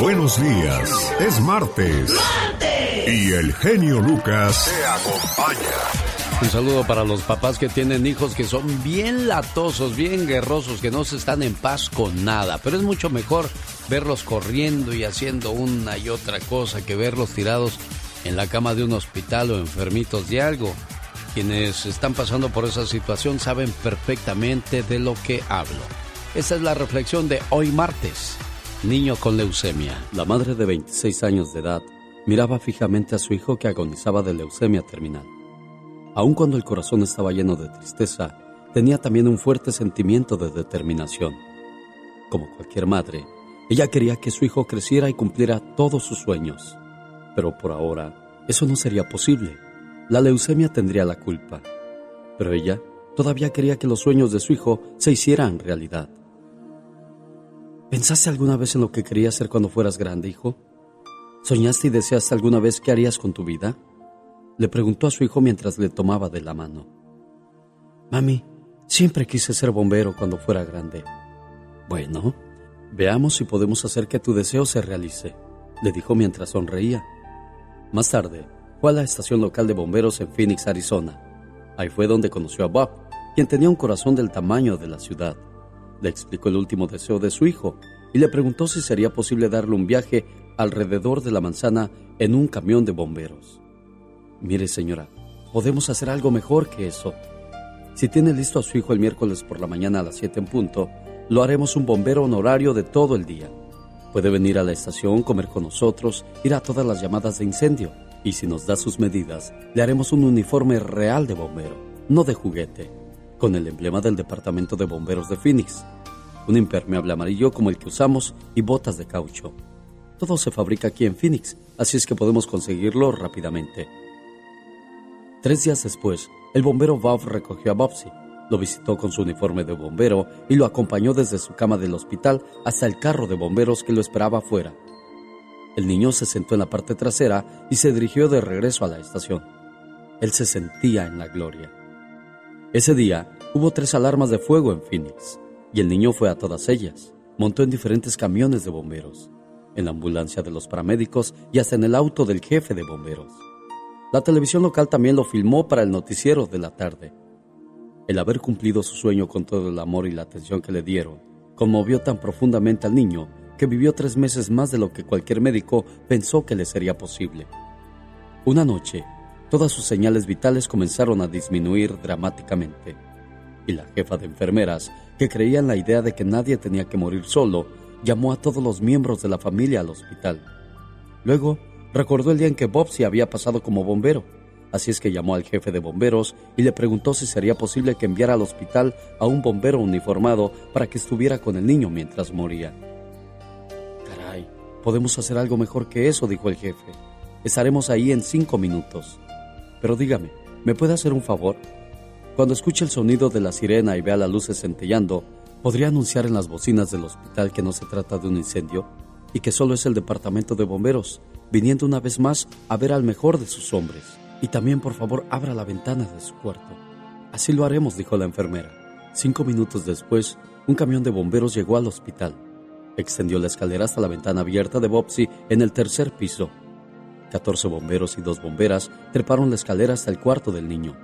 Buenos días. Es martes. Y el genio Lucas te acompaña. Un saludo para los papás que tienen hijos que son bien latosos, bien guerrosos, que no se están en paz con nada. Pero es mucho mejor verlos corriendo y haciendo una y otra cosa que verlos tirados en la cama de un hospital o enfermitos de algo. Quienes están pasando por esa situación saben perfectamente de lo que hablo. Esa es la reflexión de hoy martes. Niño con leucemia. La madre de 26 años de edad miraba fijamente a su hijo que agonizaba de leucemia terminal. Aun cuando el corazón estaba lleno de tristeza, tenía también un fuerte sentimiento de determinación. Como cualquier madre, ella quería que su hijo creciera y cumpliera todos sus sueños. Pero por ahora, eso no sería posible la leucemia tendría la culpa. Pero ella todavía quería que los sueños de su hijo se hicieran realidad. ¿Pensaste alguna vez en lo que querías ser cuando fueras grande, hijo? ¿Soñaste y deseaste alguna vez qué harías con tu vida? Le preguntó a su hijo mientras le tomaba de la mano. Mami, siempre quise ser bombero cuando fuera grande. Bueno, veamos si podemos hacer que tu deseo se realice, le dijo mientras sonreía. Más tarde, fue a la estación local de bomberos en Phoenix, Arizona. Ahí fue donde conoció a Bob, quien tenía un corazón del tamaño de la ciudad. Le explicó el último deseo de su hijo y le preguntó si sería posible darle un viaje alrededor de la manzana en un camión de bomberos. Mire, señora, podemos hacer algo mejor que eso. Si tiene listo a su hijo el miércoles por la mañana a las 7 en punto, lo haremos un bombero honorario de todo el día. Puede venir a la estación, comer con nosotros, ir a todas las llamadas de incendio y si nos da sus medidas, le haremos un uniforme real de bombero, no de juguete, con el emblema del Departamento de Bomberos de Phoenix, un impermeable amarillo como el que usamos y botas de caucho. Todo se fabrica aquí en Phoenix, así es que podemos conseguirlo rápidamente. Tres días después, el bombero Bob recogió a Bobsy, lo visitó con su uniforme de bombero y lo acompañó desde su cama del hospital hasta el carro de bomberos que lo esperaba afuera. El niño se sentó en la parte trasera y se dirigió de regreso a la estación. Él se sentía en la gloria. Ese día hubo tres alarmas de fuego en Phoenix y el niño fue a todas ellas. Montó en diferentes camiones de bomberos, en la ambulancia de los paramédicos y hasta en el auto del jefe de bomberos. La televisión local también lo filmó para el noticiero de la tarde. El haber cumplido su sueño con todo el amor y la atención que le dieron conmovió tan profundamente al niño que vivió tres meses más de lo que cualquier médico pensó que le sería posible. Una noche, todas sus señales vitales comenzaron a disminuir dramáticamente, y la jefa de enfermeras, que creía en la idea de que nadie tenía que morir solo, llamó a todos los miembros de la familia al hospital. Luego, recordó el día en que Bob se había pasado como bombero, así es que llamó al jefe de bomberos y le preguntó si sería posible que enviara al hospital a un bombero uniformado para que estuviera con el niño mientras moría. Podemos hacer algo mejor que eso, dijo el jefe. Estaremos ahí en cinco minutos. Pero dígame, ¿me puede hacer un favor? Cuando escuche el sonido de la sirena y vea las luces centellando, ¿podría anunciar en las bocinas del hospital que no se trata de un incendio y que solo es el departamento de bomberos, viniendo una vez más a ver al mejor de sus hombres? Y también, por favor, abra la ventana de su cuarto. Así lo haremos, dijo la enfermera. Cinco minutos después, un camión de bomberos llegó al hospital. Extendió la escalera hasta la ventana abierta de Bobsy en el tercer piso. Catorce bomberos y dos bomberas treparon la escalera hasta el cuarto del niño.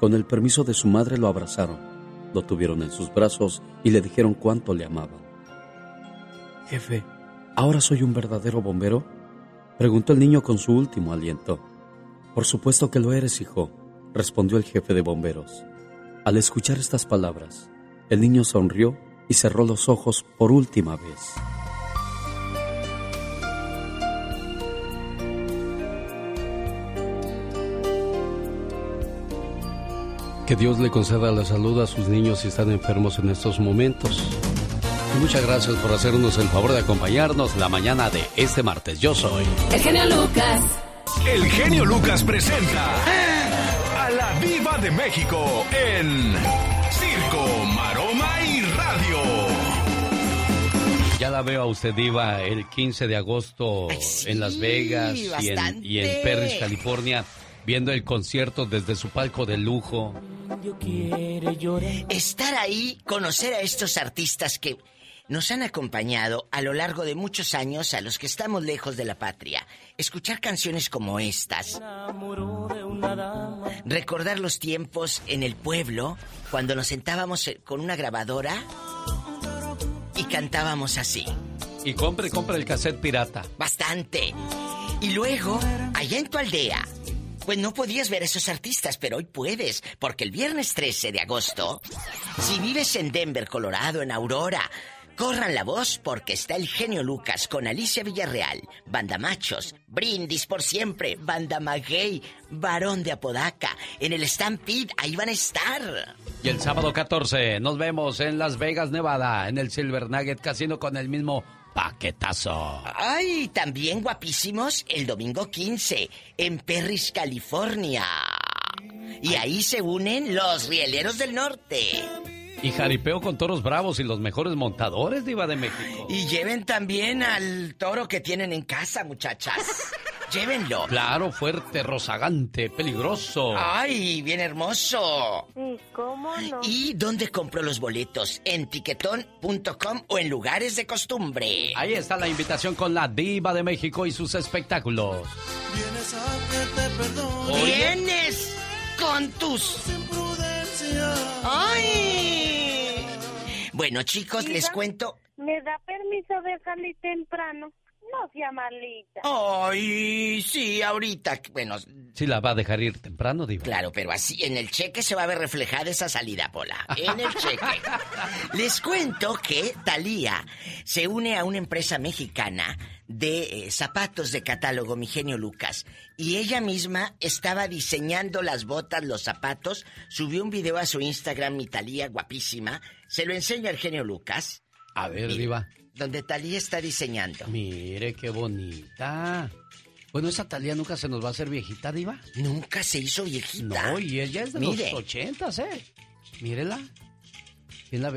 Con el permiso de su madre lo abrazaron, lo tuvieron en sus brazos y le dijeron cuánto le amaban. Jefe, ¿ahora soy un verdadero bombero? Preguntó el niño con su último aliento. Por supuesto que lo eres, hijo, respondió el jefe de bomberos. Al escuchar estas palabras, el niño sonrió y cerró los ojos por última vez. Que Dios le conceda la salud a sus niños si están enfermos en estos momentos. muchas gracias por hacernos el favor de acompañarnos la mañana de este martes. Yo soy el genio Lucas. El genio Lucas presenta a la Viva de México en Circo, Maroma y ya la veo a usted, Diva, el 15 de agosto en Las Vegas y en, y en, Perris, California, viendo el concierto desde su palco de lujo. Estar ahí, conocer a estos artistas que nos han acompañado a lo largo de muchos años a los que estamos lejos de la patria. Escuchar canciones como estas. Recordar los tiempos en el pueblo cuando nos sentábamos eh, con una grabadora y cantábamos así. Y compre, compre el cassette pirata. Bastante. Y luego, allá en tu aldea, pues no podías ver a esos artistas, pero hoy puedes, porque el viernes 13 de agosto, si vives en Denver, Colorado, en Aurora, corran la voz porque está el genio Lucas con Alicia Villarreal, Banda Machos, Brindis por siempre, Banda Maguey, Varón de Apodaca, en el Stampede, ahí van a estar. Y el sábado 14 nos vemos en Las Vegas, Nevada, en el Silver Nugget Casino con el mismo paquetazo. Ay, también guapísimos el domingo 15 en Perris, California. Y ahí se unen los rieleros del norte. Y jaripeo con toros bravos y los mejores montadores, Diva de México. Y lleven también al toro que tienen en casa, muchachas. Llévenlo. Claro, fuerte, rozagante, peligroso. ¡Ay, bien hermoso! Sí, ¿cómo no? ¿Y dónde compro los boletos? ¿En tiquetón.com o en lugares de costumbre? Ahí está la invitación con la Diva de México y sus espectáculos. Vienes a que te perdone. Vienes con tus. ¡Ay! Bueno, chicos, les cuento. ¿Me da permiso de salir temprano? No sea malita. Ay, sí, ahorita. Bueno. Sí, la va a dejar ir temprano, Diva. Claro, pero así en el cheque se va a ver reflejada esa salida, Pola. En el cheque. Les cuento que Talía se une a una empresa mexicana de eh, zapatos de catálogo, mi genio Lucas. Y ella misma estaba diseñando las botas, los zapatos. Subió un video a su Instagram, mi Talía, guapísima. Se lo enseño al genio Lucas. A ver, Diva donde Talía está diseñando. Mire qué bonita. Bueno, esa Talía nunca se nos va a hacer viejita, Diva. Nunca se hizo viejita. No, y ella es de los ochentas, ¿eh? Mírela.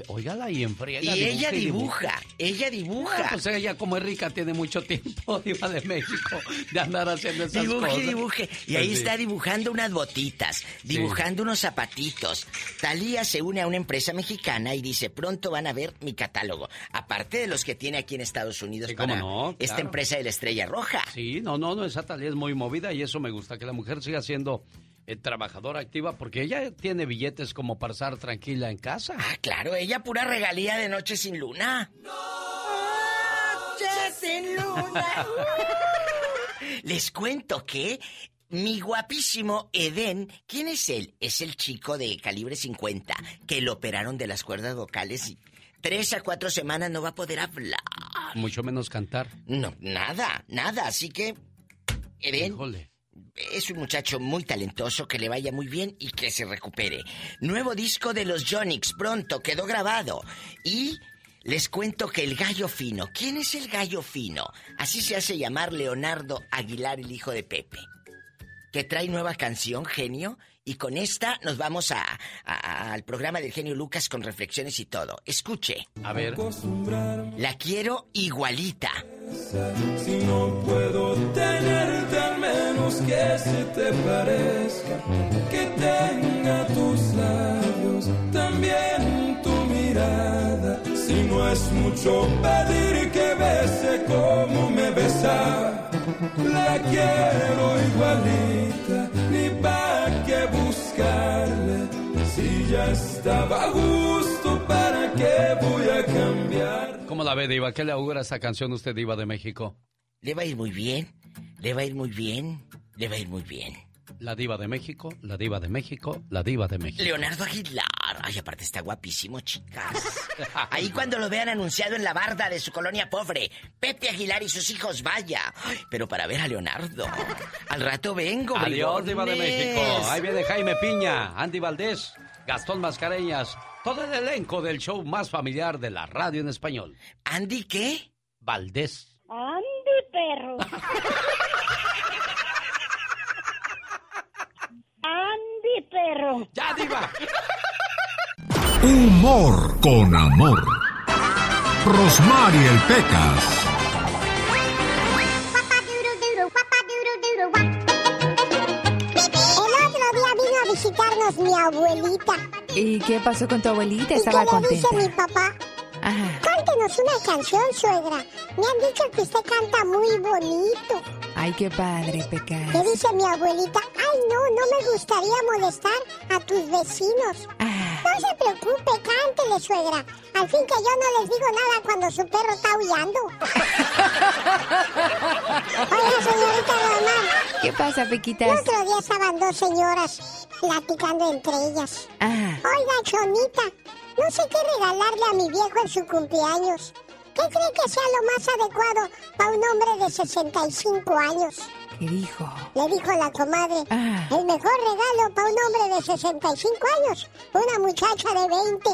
Óigala y enfriega. Y ella dibuja, ella dibuja. pues ella como es rica tiene mucho tiempo, Diva de México, de andar haciendo esas dibuje, cosas. Dibuje, Y ahí está dibujando unas botitas, dibujando unos zapatitos. Talía se une a una empresa mexicana y dice, pronto van a ver mi catálogo. Aparte de los que tiene aquí en Estados Unidos para no? esta empresa de la Estrella Roja. Sí, no, no, no, esa Talía es muy movida y eso me gusta, que la mujer siga siendo eh, trabajadora activa porque ella tiene billetes como para estar tranquila en casa. Ah, claro, ella pura regalía de Noche sin Luna. Noche sin Luna. Les cuento que mi guapísimo Eden, ¿quién es él? Es el chico de calibre 50 que lo operaron de las cuerdas vocales y tres a cuatro semanas no va a poder hablar. Mucho menos cantar. No, nada, nada. Así que, Eden, Híjole es un muchacho muy talentoso, que le vaya muy bien y que se recupere. Nuevo disco de los Jonix, pronto, quedó grabado. Y les cuento que el gallo fino, ¿quién es el gallo fino? Así se hace llamar Leonardo Aguilar, el hijo de Pepe. Que trae nueva canción, genio, y con esta nos vamos a, al programa del genio Lucas con reflexiones y todo. Escuche. A ver. La quiero igualita. Si no puedo tenerte que se te parezca, que tenga tus labios, también tu mirada. Si no es mucho pedir que bese como me besa, la quiero igualita, ni pa' que buscarle. Si ya estaba a gusto, ¿para qué voy a cambiar? ¿Cómo la ve, Diva? ¿Qué le augura esta canción usted, Diva de México? Le va a ir muy bien, le va a ir muy bien, le va a ir muy bien. La diva de México, la diva de México, la diva de México. Leonardo Aguilar. Ay, aparte está guapísimo, chicas. Ahí cuando lo vean anunciado en la barda de su colonia pobre, Pepe Aguilar y sus hijos, vaya. Pero para ver a Leonardo. Al rato vengo, Adiós, diva de México. Ahí viene Jaime Piña, Andy Valdés, Gastón Mascareñas, todo el elenco del show más familiar de la radio en español. ¿Andy qué? Valdés. Andy, perro. Andy, perro. ¡Ya, diva! Humor con amor. Rosmarie el Pecas. El otro día vino a visitarnos mi abuelita. ¿Y qué pasó con tu abuelita? ¿Y Estaba qué le dice mi papá? Cántenos una canción, suegra. Me han dicho que usted canta muy bonito. Ay, qué padre, Pecas. ¿Qué dice mi abuelita? Ay, no, no me gustaría molestar a tus vecinos. Ah. No se preocupe, cántele, suegra. Al fin que yo no les digo nada cuando su perro está aullando. Oiga, señorita Román. ¿Qué pasa, El Pequitas? otro día estaban dos señoras platicando entre ellas. Ah, Oiga, Chonita, no sé qué regalarle a mi viejo en su cumpleaños. ¿Qué cree que sea lo más adecuado para un hombre de 65 años? ¿qué dijo? Le dijo la comadre. Ah. El mejor regalo para un hombre de 65 años, una muchacha de 20.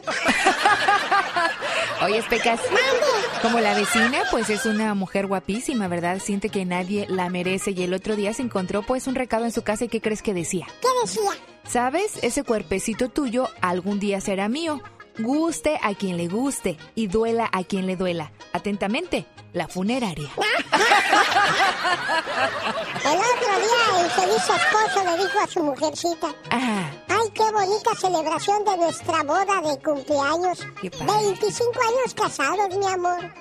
Oye, Pecas. Mande. Como la vecina, pues es una mujer guapísima, ¿verdad? Siente que nadie la merece y el otro día se encontró pues un recado en su casa y ¿qué crees que decía? ¿Qué decía? ¿Sabes? Ese cuerpecito tuyo algún día será mío. Guste a quien le guste y duela a quien le duela. Atentamente, la funeraria. El otro día el feliz esposo le dijo a su mujercita. Ah, Ay, qué bonita celebración de nuestra boda de cumpleaños. Qué padre. 25 años casados, mi amor.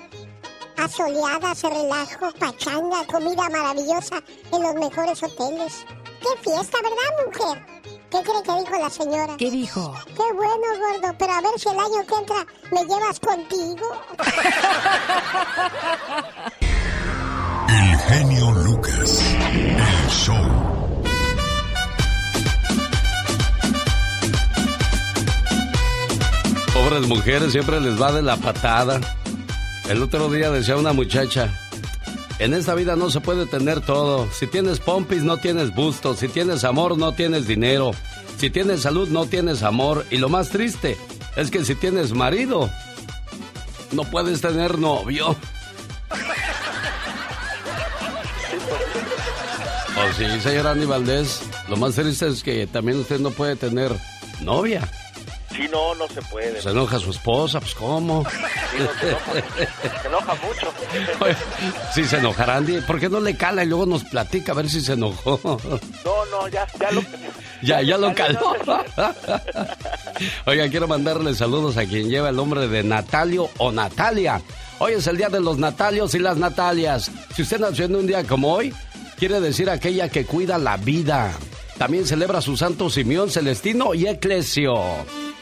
Asoleadas, relajo, pachanga, comida maravillosa en los mejores hoteles. ¡Qué fiesta, verdad, mujer! ¿Qué cree que dijo la señora? ¿qué dijo? Qué bueno, gordo, pero a ver si el año que entra me llevas contigo. El genio Lucas. El show. Pobres mujeres, siempre les va de la patada. El otro día decía una muchacha, en esta vida no se puede tener todo. Si tienes pompis, no tienes busto. Si tienes amor, no tienes dinero. Si tienes salud, no tienes amor. Y lo más triste es que si tienes marido, no puedes tener novio. Oh, sí, señor Andy Valdés. Lo más triste es que también usted no puede tener novia. Si no, no se puede. Se enoja su esposa, pues ¿cómo? Sí, no, se, enoja, se enoja mucho. Oye, Sí, se enojará Andy. ¿Por qué no le cala y luego nos platica a ver si se enojó? No, no, ya, ya lo... Ya, ya lo caló. Oiga, quiero mandarle saludos a quien lleva el nombre de Natalio o Natalia. Hoy es el día de los Natalios y las Natalias. Si usted nació en un día como hoy, quiere decir aquella que cuida la vida. También celebra su santo Simeón Celestino y Eclesio.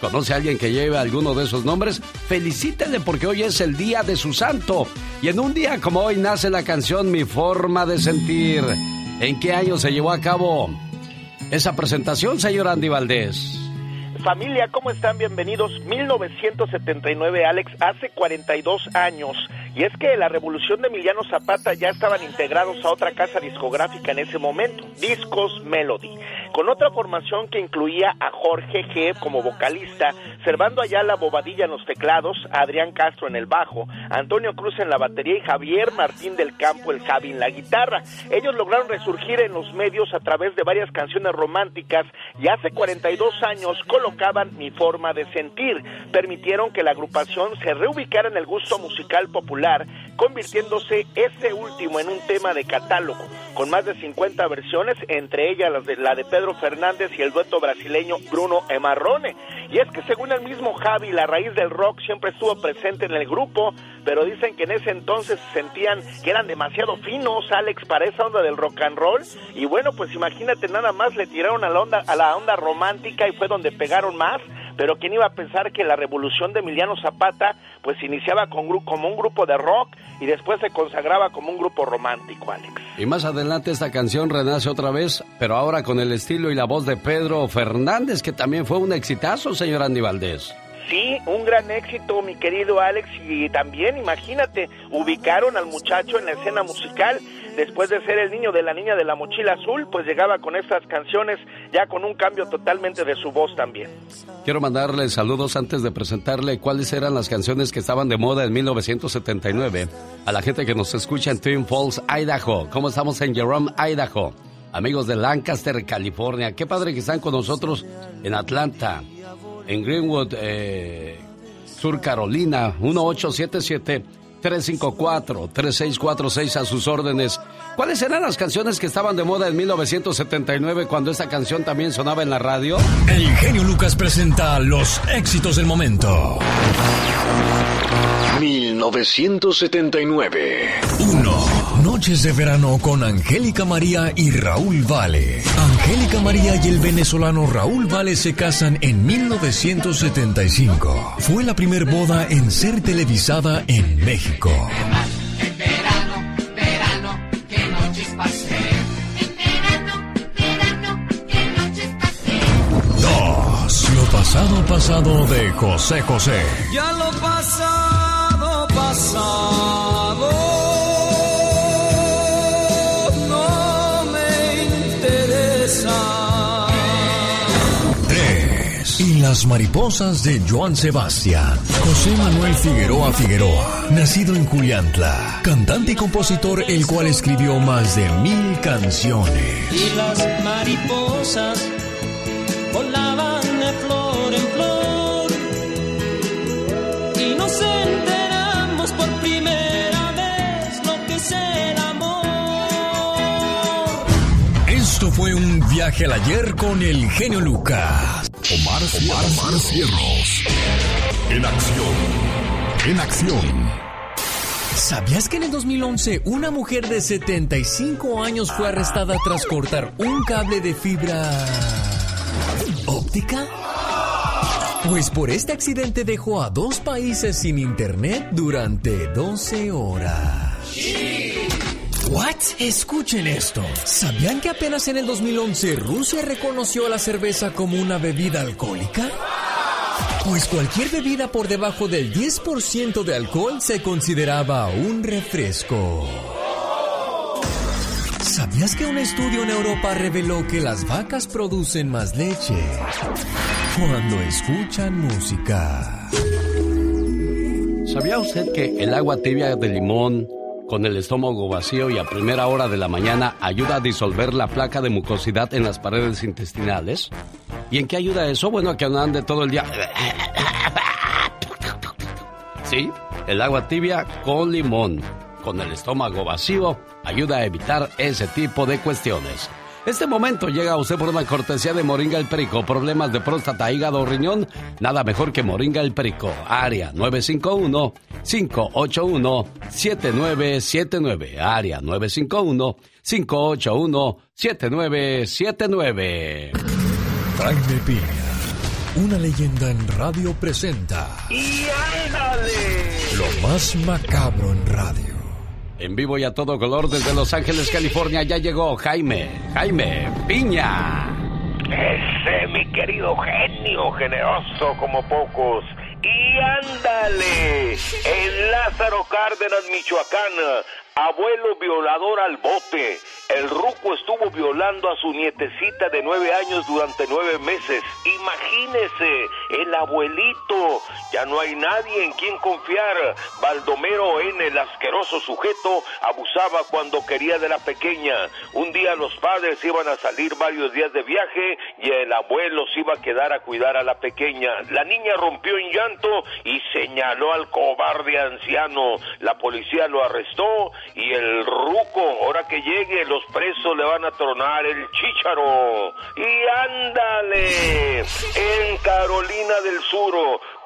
¿Conoce a alguien que lleve alguno de esos nombres? Felicítele porque hoy es el día de su santo. Y en un día como hoy nace la canción Mi forma de sentir. ¿En qué año se llevó a cabo esa presentación, señor Andy Valdés? Familia, ¿cómo están? Bienvenidos. 1979, Alex, hace 42 años. Y es que la revolución de Emiliano Zapata ya estaban integrados a otra casa discográfica en ese momento, Discos Melody, con otra formación que incluía a Jorge G como vocalista, Servando Ayala Bobadilla en los teclados, Adrián Castro en el bajo, Antonio Cruz en la batería y Javier Martín del Campo, el Javi en la guitarra. Ellos lograron resurgir en los medios a través de varias canciones románticas y hace 42 años colocaban Mi Forma de Sentir. Permitieron que la agrupación se reubicara en el gusto musical popular, convirtiéndose ese último en un tema de catálogo, con más de 50 versiones, entre ellas las de, la de Pedro Fernández y el dueto brasileño Bruno Emarrone. Y es que según el mismo Javi, la raíz del rock siempre estuvo presente en el grupo, pero dicen que en ese entonces se sentían que eran demasiado finos, Alex, para esa onda del rock and roll. Y bueno, pues imagínate, nada más le tiraron a la onda, a la onda romántica y fue donde pegaron más. Pero quién iba a pensar que la revolución de Emiliano Zapata pues iniciaba con, como un grupo de rock y después se consagraba como un grupo romántico, Alex. Y más adelante esta canción renace otra vez, pero ahora con el estilo y la voz de Pedro Fernández, que también fue un exitazo, señor Andy Valdés. Sí, un gran éxito, mi querido Alex, y también, imagínate, ubicaron al muchacho en la escena musical. Después de ser el niño de la niña de la mochila azul, pues llegaba con estas canciones ya con un cambio totalmente de su voz también. Quiero mandarle saludos antes de presentarle cuáles eran las canciones que estaban de moda en 1979 a la gente que nos escucha en Twin Falls, Idaho. ¿Cómo estamos en Jerome, Idaho? Amigos de Lancaster, California. Qué padre que están con nosotros en Atlanta, en Greenwood, eh, Sur Carolina, 1877-354-3646 a sus órdenes. ¿Cuáles eran las canciones que estaban de moda en 1979 cuando esta canción también sonaba en la radio? El genio Lucas presenta los éxitos del momento. 1979. 1. Noches de verano con Angélica María y Raúl Vale. Angélica María y el venezolano Raúl Vale se casan en 1975. Fue la primer boda en ser televisada en México. En verano, verano, qué noches pasé. 2. Lo pasado pasado de José José. Ya lo pasado, pasado. Las mariposas de Joan Sebastián. José Manuel Figueroa Figueroa, nacido en Juliantla, cantante y compositor el cual escribió más de mil canciones. Y las mariposas volaban de flor en flor. Y nos enteramos por primera vez lo que es el amor. Esto fue un viaje al ayer con el genio Lucas. Omar, Omar, Omar Cierros. En acción. En acción. ¿Sabías que en el 2011 una mujer de 75 años fue arrestada tras cortar un cable de fibra óptica? Pues por este accidente dejó a dos países sin internet durante 12 horas. ¿What? Escuchen esto. ¿Sabían que apenas en el 2011 Rusia reconoció a la cerveza como una bebida alcohólica? Pues cualquier bebida por debajo del 10% de alcohol se consideraba un refresco. ¿Sabías que un estudio en Europa reveló que las vacas producen más leche cuando escuchan música? ¿Sabía usted que el agua tibia de limón con el estómago vacío y a primera hora de la mañana ayuda a disolver la placa de mucosidad en las paredes intestinales? ¿Y en qué ayuda eso? Bueno, a que no ande todo el día. Sí, el agua tibia con limón, con el estómago vacío, ayuda a evitar ese tipo de cuestiones. Este momento llega a usted por una cortesía de Moringa el Perico. Problemas de próstata, hígado o riñón, nada mejor que Moringa el Perico. Área 951-581-7979. Área 951-581-7979. Jaime Piña, una leyenda en radio presenta ¡Y ándale! lo más macabro en radio. En vivo y a todo color desde Los Ángeles, California, ya llegó Jaime, Jaime Piña. Ese, mi querido genio, generoso como pocos. Y ándale, en Lázaro Cárdenas, Michoacán, abuelo violador al bote. El ruco estuvo violando a su nietecita de nueve años durante nueve meses. Imagínese, el abuelito. Ya no hay nadie en quien confiar. Baldomero N, el asqueroso sujeto, abusaba cuando quería de la pequeña. Un día los padres iban a salir varios días de viaje y el abuelo se iba a quedar a cuidar a la pequeña. La niña rompió en llanto y señaló al cobarde anciano. La policía lo arrestó y el ruco, ahora que llegue, los presos le van a tronar el chícharo. Y ándale, en Carolina del Sur,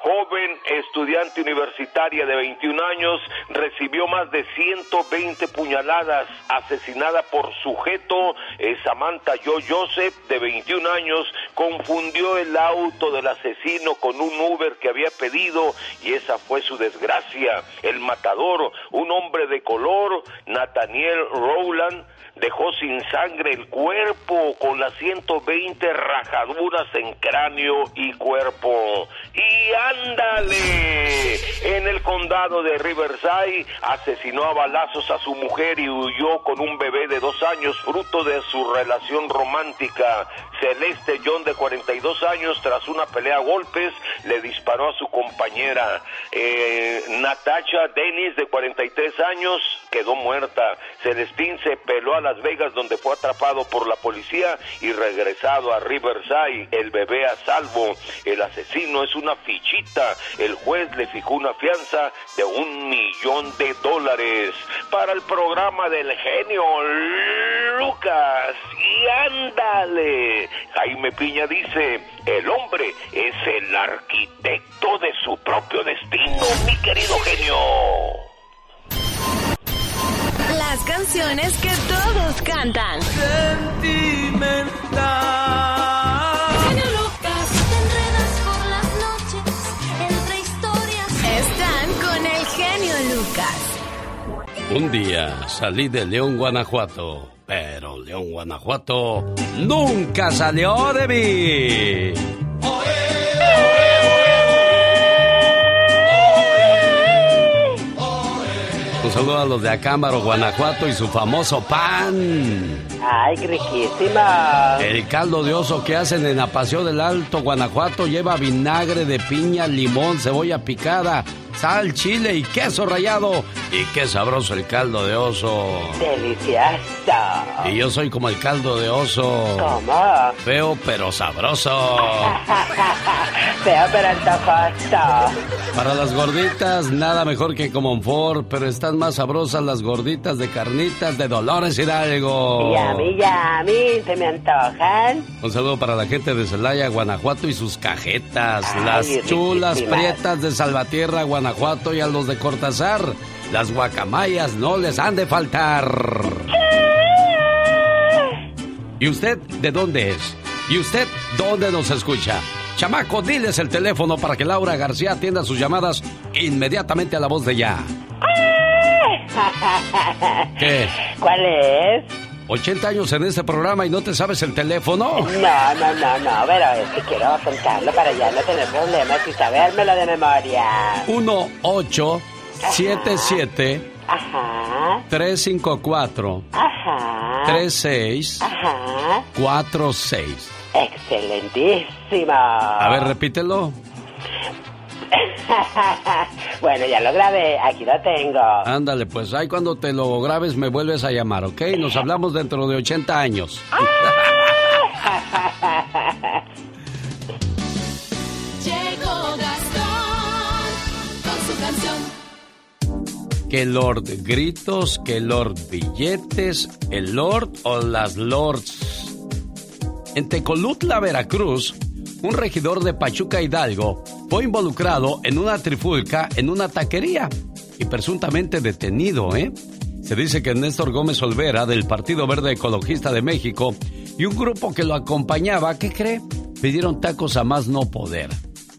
joven estudiante universitaria de 21 años recibió más de 120 puñaladas, asesinada por sujeto eh, Samantha Joe Joseph de 21 años, confundió el auto del asesino con un Uber que había pedido y esa fue su desgracia. El matador, un hombre de color, Nathaniel Rowland, dejó sin sangre el cuerpo con las 120 rajaduras en cráneo y cuerpo. Y ándale, en el condado de Riverside asesinó a balazos a su mujer y huyó con un bebé de dos años fruto de su relación romántica. Celeste John de 42 años tras una pelea a golpes le disparó a su compañera. Eh, Natasha Dennis de 43 años quedó muerta. Celestín se peló a Las Vegas donde fue atrapado por la policía y regresado a Riverside. El bebé a salvo. El asesino es una fichita. El juez le fijó una fianza de un millón de dólares para el programa del genio Lucas. Y ándale. Jaime Piña dice, el hombre es el arquitecto de su propio destino, mi querido genio. Las canciones que todos cantan. Sentimental. Genio Lucas, te enredas por las noches entre historias. Están con el genio Lucas. Un día salí de León, Guanajuato, pero León, Guanajuato nunca salió de mí. Un saludo a los de Acámbaro, Guanajuato y su famoso pan. Ay, riquísima. El caldo de oso que hacen en Apaseo del Alto, Guanajuato, lleva vinagre de piña, limón, cebolla picada, sal, chile y queso rallado. Y qué sabroso el caldo de oso. Delicioso. Y yo soy como el caldo de oso. ¿Cómo? Feo pero sabroso. Feo pero antojoso. Para las gorditas, nada mejor que Comonfort, pero están más sabrosas las gorditas de carnitas de Dolores Hidalgo. Y a mí, ya a mí, se me antojan. Un saludo para la gente de Celaya, Guanajuato y sus cajetas. Ay, las chulas prietas de Salvatierra, Guanajuato y a los de Cortázar. Las guacamayas no les han de faltar. ¿Y usted de dónde es? ¿Y usted dónde nos escucha? Chamaco, diles el teléfono para que Laura García atienda sus llamadas inmediatamente a la voz de ya. ¿Qué? ¿Cuál es? 80 años en este programa y no te sabes el teléfono. No, no, no, no, pero es que quiero apuntarlo para ya no tener problemas y sabérmelo de memoria. 1877 Ajá, 354 ajá. 36 Ajá. 46. Excelentísimo. A ver, repítelo. bueno, ya lo grabé, aquí lo tengo. Ándale, pues ahí cuando te lo grabes me vuelves a llamar, ¿ok? Nos hablamos dentro de 80 años. Llegó Gastón con su canción. Que Lord Gritos, que Lord Billetes, el Lord o las Lords. En Tecolutla, Veracruz, un regidor de Pachuca Hidalgo fue involucrado en una trifulca en una taquería y presuntamente detenido, ¿eh? Se dice que Néstor Gómez Olvera, del Partido Verde Ecologista de México, y un grupo que lo acompañaba, ¿qué cree? Pidieron tacos a más no poder.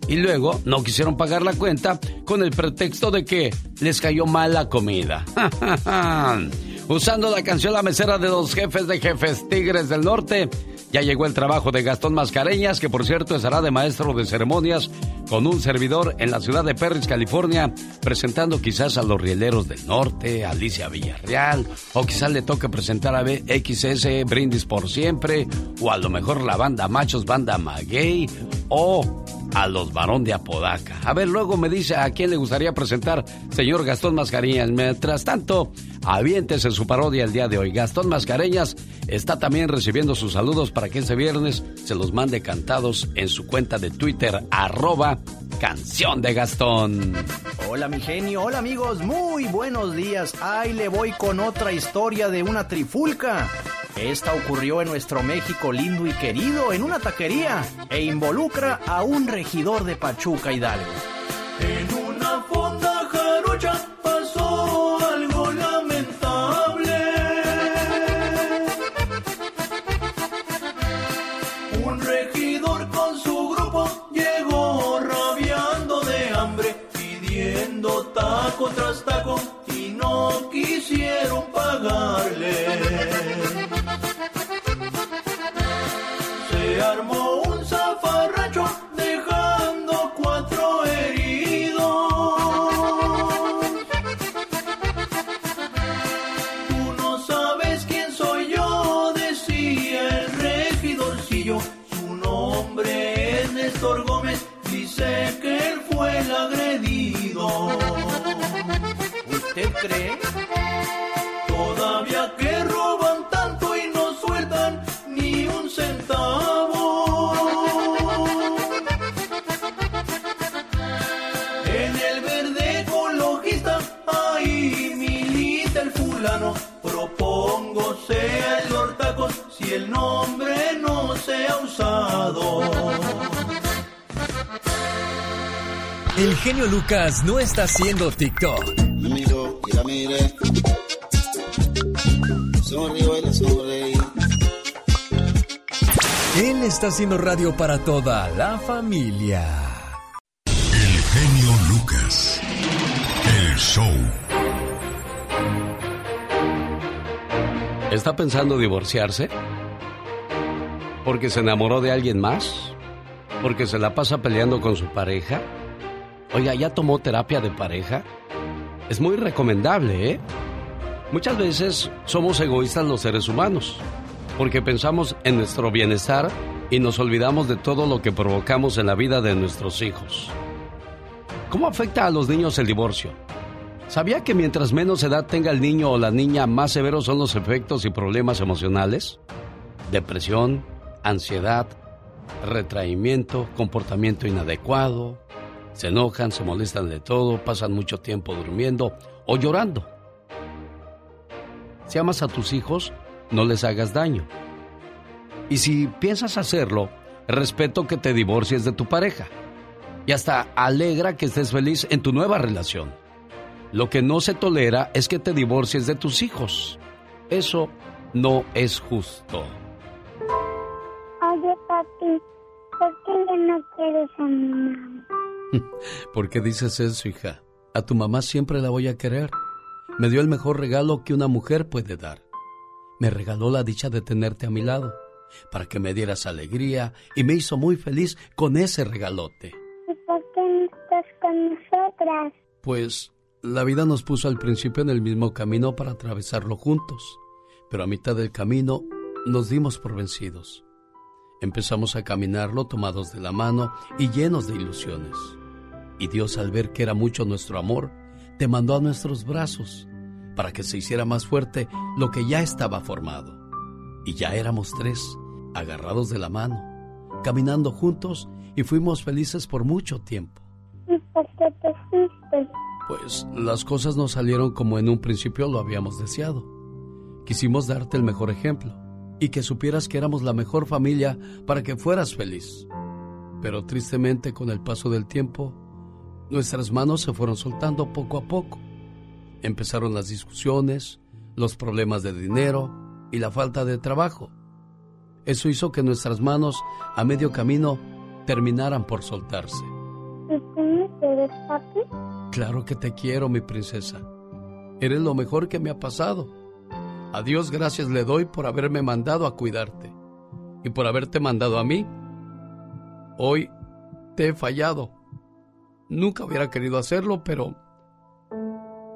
Y luego no quisieron pagar la cuenta con el pretexto de que les cayó mal la comida. Usando la canción La Mesera de los Jefes de Jefes Tigres del Norte, ya llegó el trabajo de Gastón Mascareñas, que por cierto estará de maestro de ceremonias con un servidor en la ciudad de Perris, California, presentando quizás a los rieleros del norte, Alicia Villarreal, o quizás le toque presentar a XS Brindis por Siempre, o a lo mejor la banda Machos, banda Maguey, o a los varón de Apodaca. A ver, luego me dice a quién le gustaría presentar, señor Gastón Mascareñas. Mientras tanto, aviéntese su parodia el día de hoy. Gastón Mascareñas está también recibiendo sus saludos para que ese viernes se los mande cantados en su cuenta de Twitter, arroba canción de Gastón. Hola mi genio, hola amigos, muy buenos días. Ahí le voy con otra historia de una trifulca. Esta ocurrió en nuestro México lindo y querido, en una taquería, e involucra a un regidor de Pachuca Hidalgo. En una fonda jarocha pasó algo lamentable. Un regidor con su grupo llegó rabiando de hambre, pidiendo taco tras taco cree? Todavía que roban tanto y no sueltan ni un centavo. En el verde ecologista, ahí milita el fulano. Propongo sea el Lord Tacos si el nombre no sea usado. El genio Lucas no está haciendo TikTok. Me miro y la mire. Sonrío y le sonreí. Él está haciendo radio para toda la familia. El genio Lucas. El show. ¿Está pensando divorciarse? ¿Porque se enamoró de alguien más? ¿Porque se la pasa peleando con su pareja? Oiga, ¿ya tomó terapia de pareja? Es muy recomendable, ¿eh? Muchas veces somos egoístas los seres humanos, porque pensamos en nuestro bienestar y nos olvidamos de todo lo que provocamos en la vida de nuestros hijos. ¿Cómo afecta a los niños el divorcio? ¿Sabía que mientras menos edad tenga el niño o la niña, más severos son los efectos y problemas emocionales? Depresión, ansiedad, retraimiento, comportamiento inadecuado, se enojan, se molestan de todo, pasan mucho tiempo durmiendo o llorando. Si amas a tus hijos, no les hagas daño. Y si piensas hacerlo, respeto que te divorcies de tu pareja. Y hasta alegra que estés feliz en tu nueva relación. Lo que no se tolera es que te divorcies de tus hijos. Eso no es justo. Oye, papi, ¿por qué ya no quieres a mi mamá? ¿Por qué dices eso, hija? A tu mamá siempre la voy a querer. Me dio el mejor regalo que una mujer puede dar. Me regaló la dicha de tenerte a mi lado, para que me dieras alegría y me hizo muy feliz con ese regalote. ¿Y por qué no estás con nosotras? Pues la vida nos puso al principio en el mismo camino para atravesarlo juntos, pero a mitad del camino nos dimos por vencidos. Empezamos a caminarlo tomados de la mano y llenos de ilusiones. Y Dios al ver que era mucho nuestro amor, te mandó a nuestros brazos para que se hiciera más fuerte lo que ya estaba formado. Y ya éramos tres, agarrados de la mano, caminando juntos y fuimos felices por mucho tiempo. ¿Y por qué te fuiste? Pues las cosas no salieron como en un principio lo habíamos deseado. Quisimos darte el mejor ejemplo y que supieras que éramos la mejor familia para que fueras feliz. Pero tristemente con el paso del tiempo, nuestras manos se fueron soltando poco a poco. Empezaron las discusiones, los problemas de dinero y la falta de trabajo. Eso hizo que nuestras manos a medio camino terminaran por soltarse. ¿Y tú me quieres, papi? Claro que te quiero, mi princesa. Eres lo mejor que me ha pasado. A Dios gracias le doy por haberme mandado a cuidarte y por haberte mandado a mí. Hoy te he fallado. Nunca hubiera querido hacerlo, pero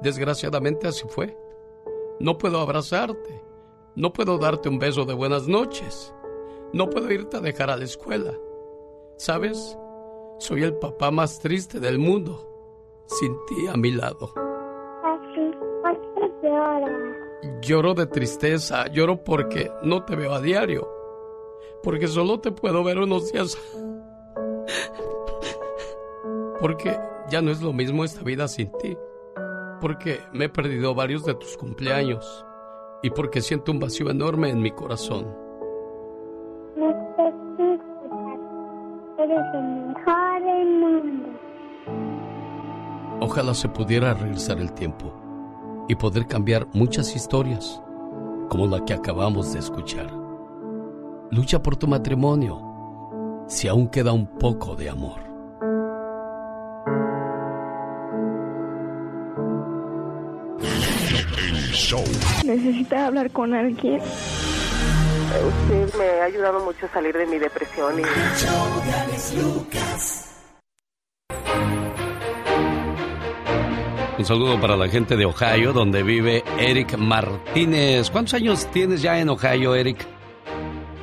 desgraciadamente así fue. No puedo abrazarte. No puedo darte un beso de buenas noches. No puedo irte a dejar a la escuela. ¿Sabes? Soy el papá más triste del mundo, sin ti a mi lado. Lloro de tristeza, lloro porque no te veo a diario. Porque solo te puedo ver unos días. Porque ya no es lo mismo esta vida sin ti. Porque me he perdido varios de tus cumpleaños. Y porque siento un vacío enorme en mi corazón. No. Eres el mejor del mundo. Ojalá se pudiera regresar el tiempo y poder cambiar muchas historias, como la que acabamos de escuchar. Lucha por tu matrimonio, si aún queda un poco de amor. Show. Necesita hablar con alguien. Usted me ha ayudado mucho a salir de mi depresión y... Un saludo para la gente de Ohio, donde vive Eric Martínez. ¿Cuántos años tienes ya en Ohio, Eric?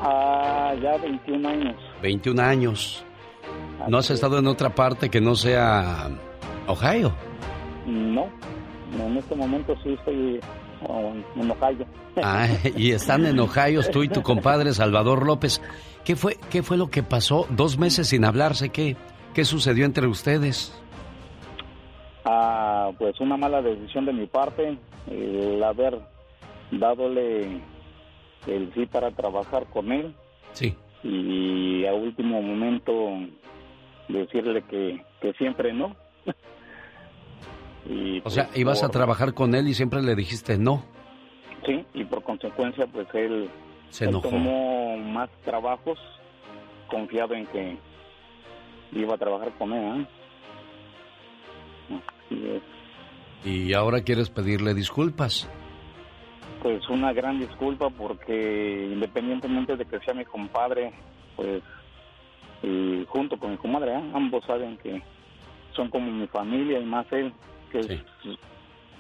Ah, ya 21 años. 21 años. ¿No has estado en otra parte que no sea Ohio? No, en este momento sí estoy en Ohio. Ah, y están en Ohio tú y tu compadre Salvador López. ¿Qué fue, qué fue lo que pasó? Dos meses sin hablarse. ¿Qué, qué sucedió entre ustedes? Ah, pues una mala decisión de mi parte, el haber dadole el sí para trabajar con él. Sí. Y a último momento decirle que, que siempre no. Y, O sea, pues, ibas a trabajar con él y siempre le dijiste no. Sí, y por consecuencia, pues él, Se él enojó. tomó más trabajos confiado en que iba a trabajar con él. ¿eh? Así es. Y ahora quieres pedirle disculpas. Pues una gran disculpa porque independientemente de que sea mi compadre, pues y junto con mi comadre, ¿eh? ambos saben que son como mi familia y más él, que es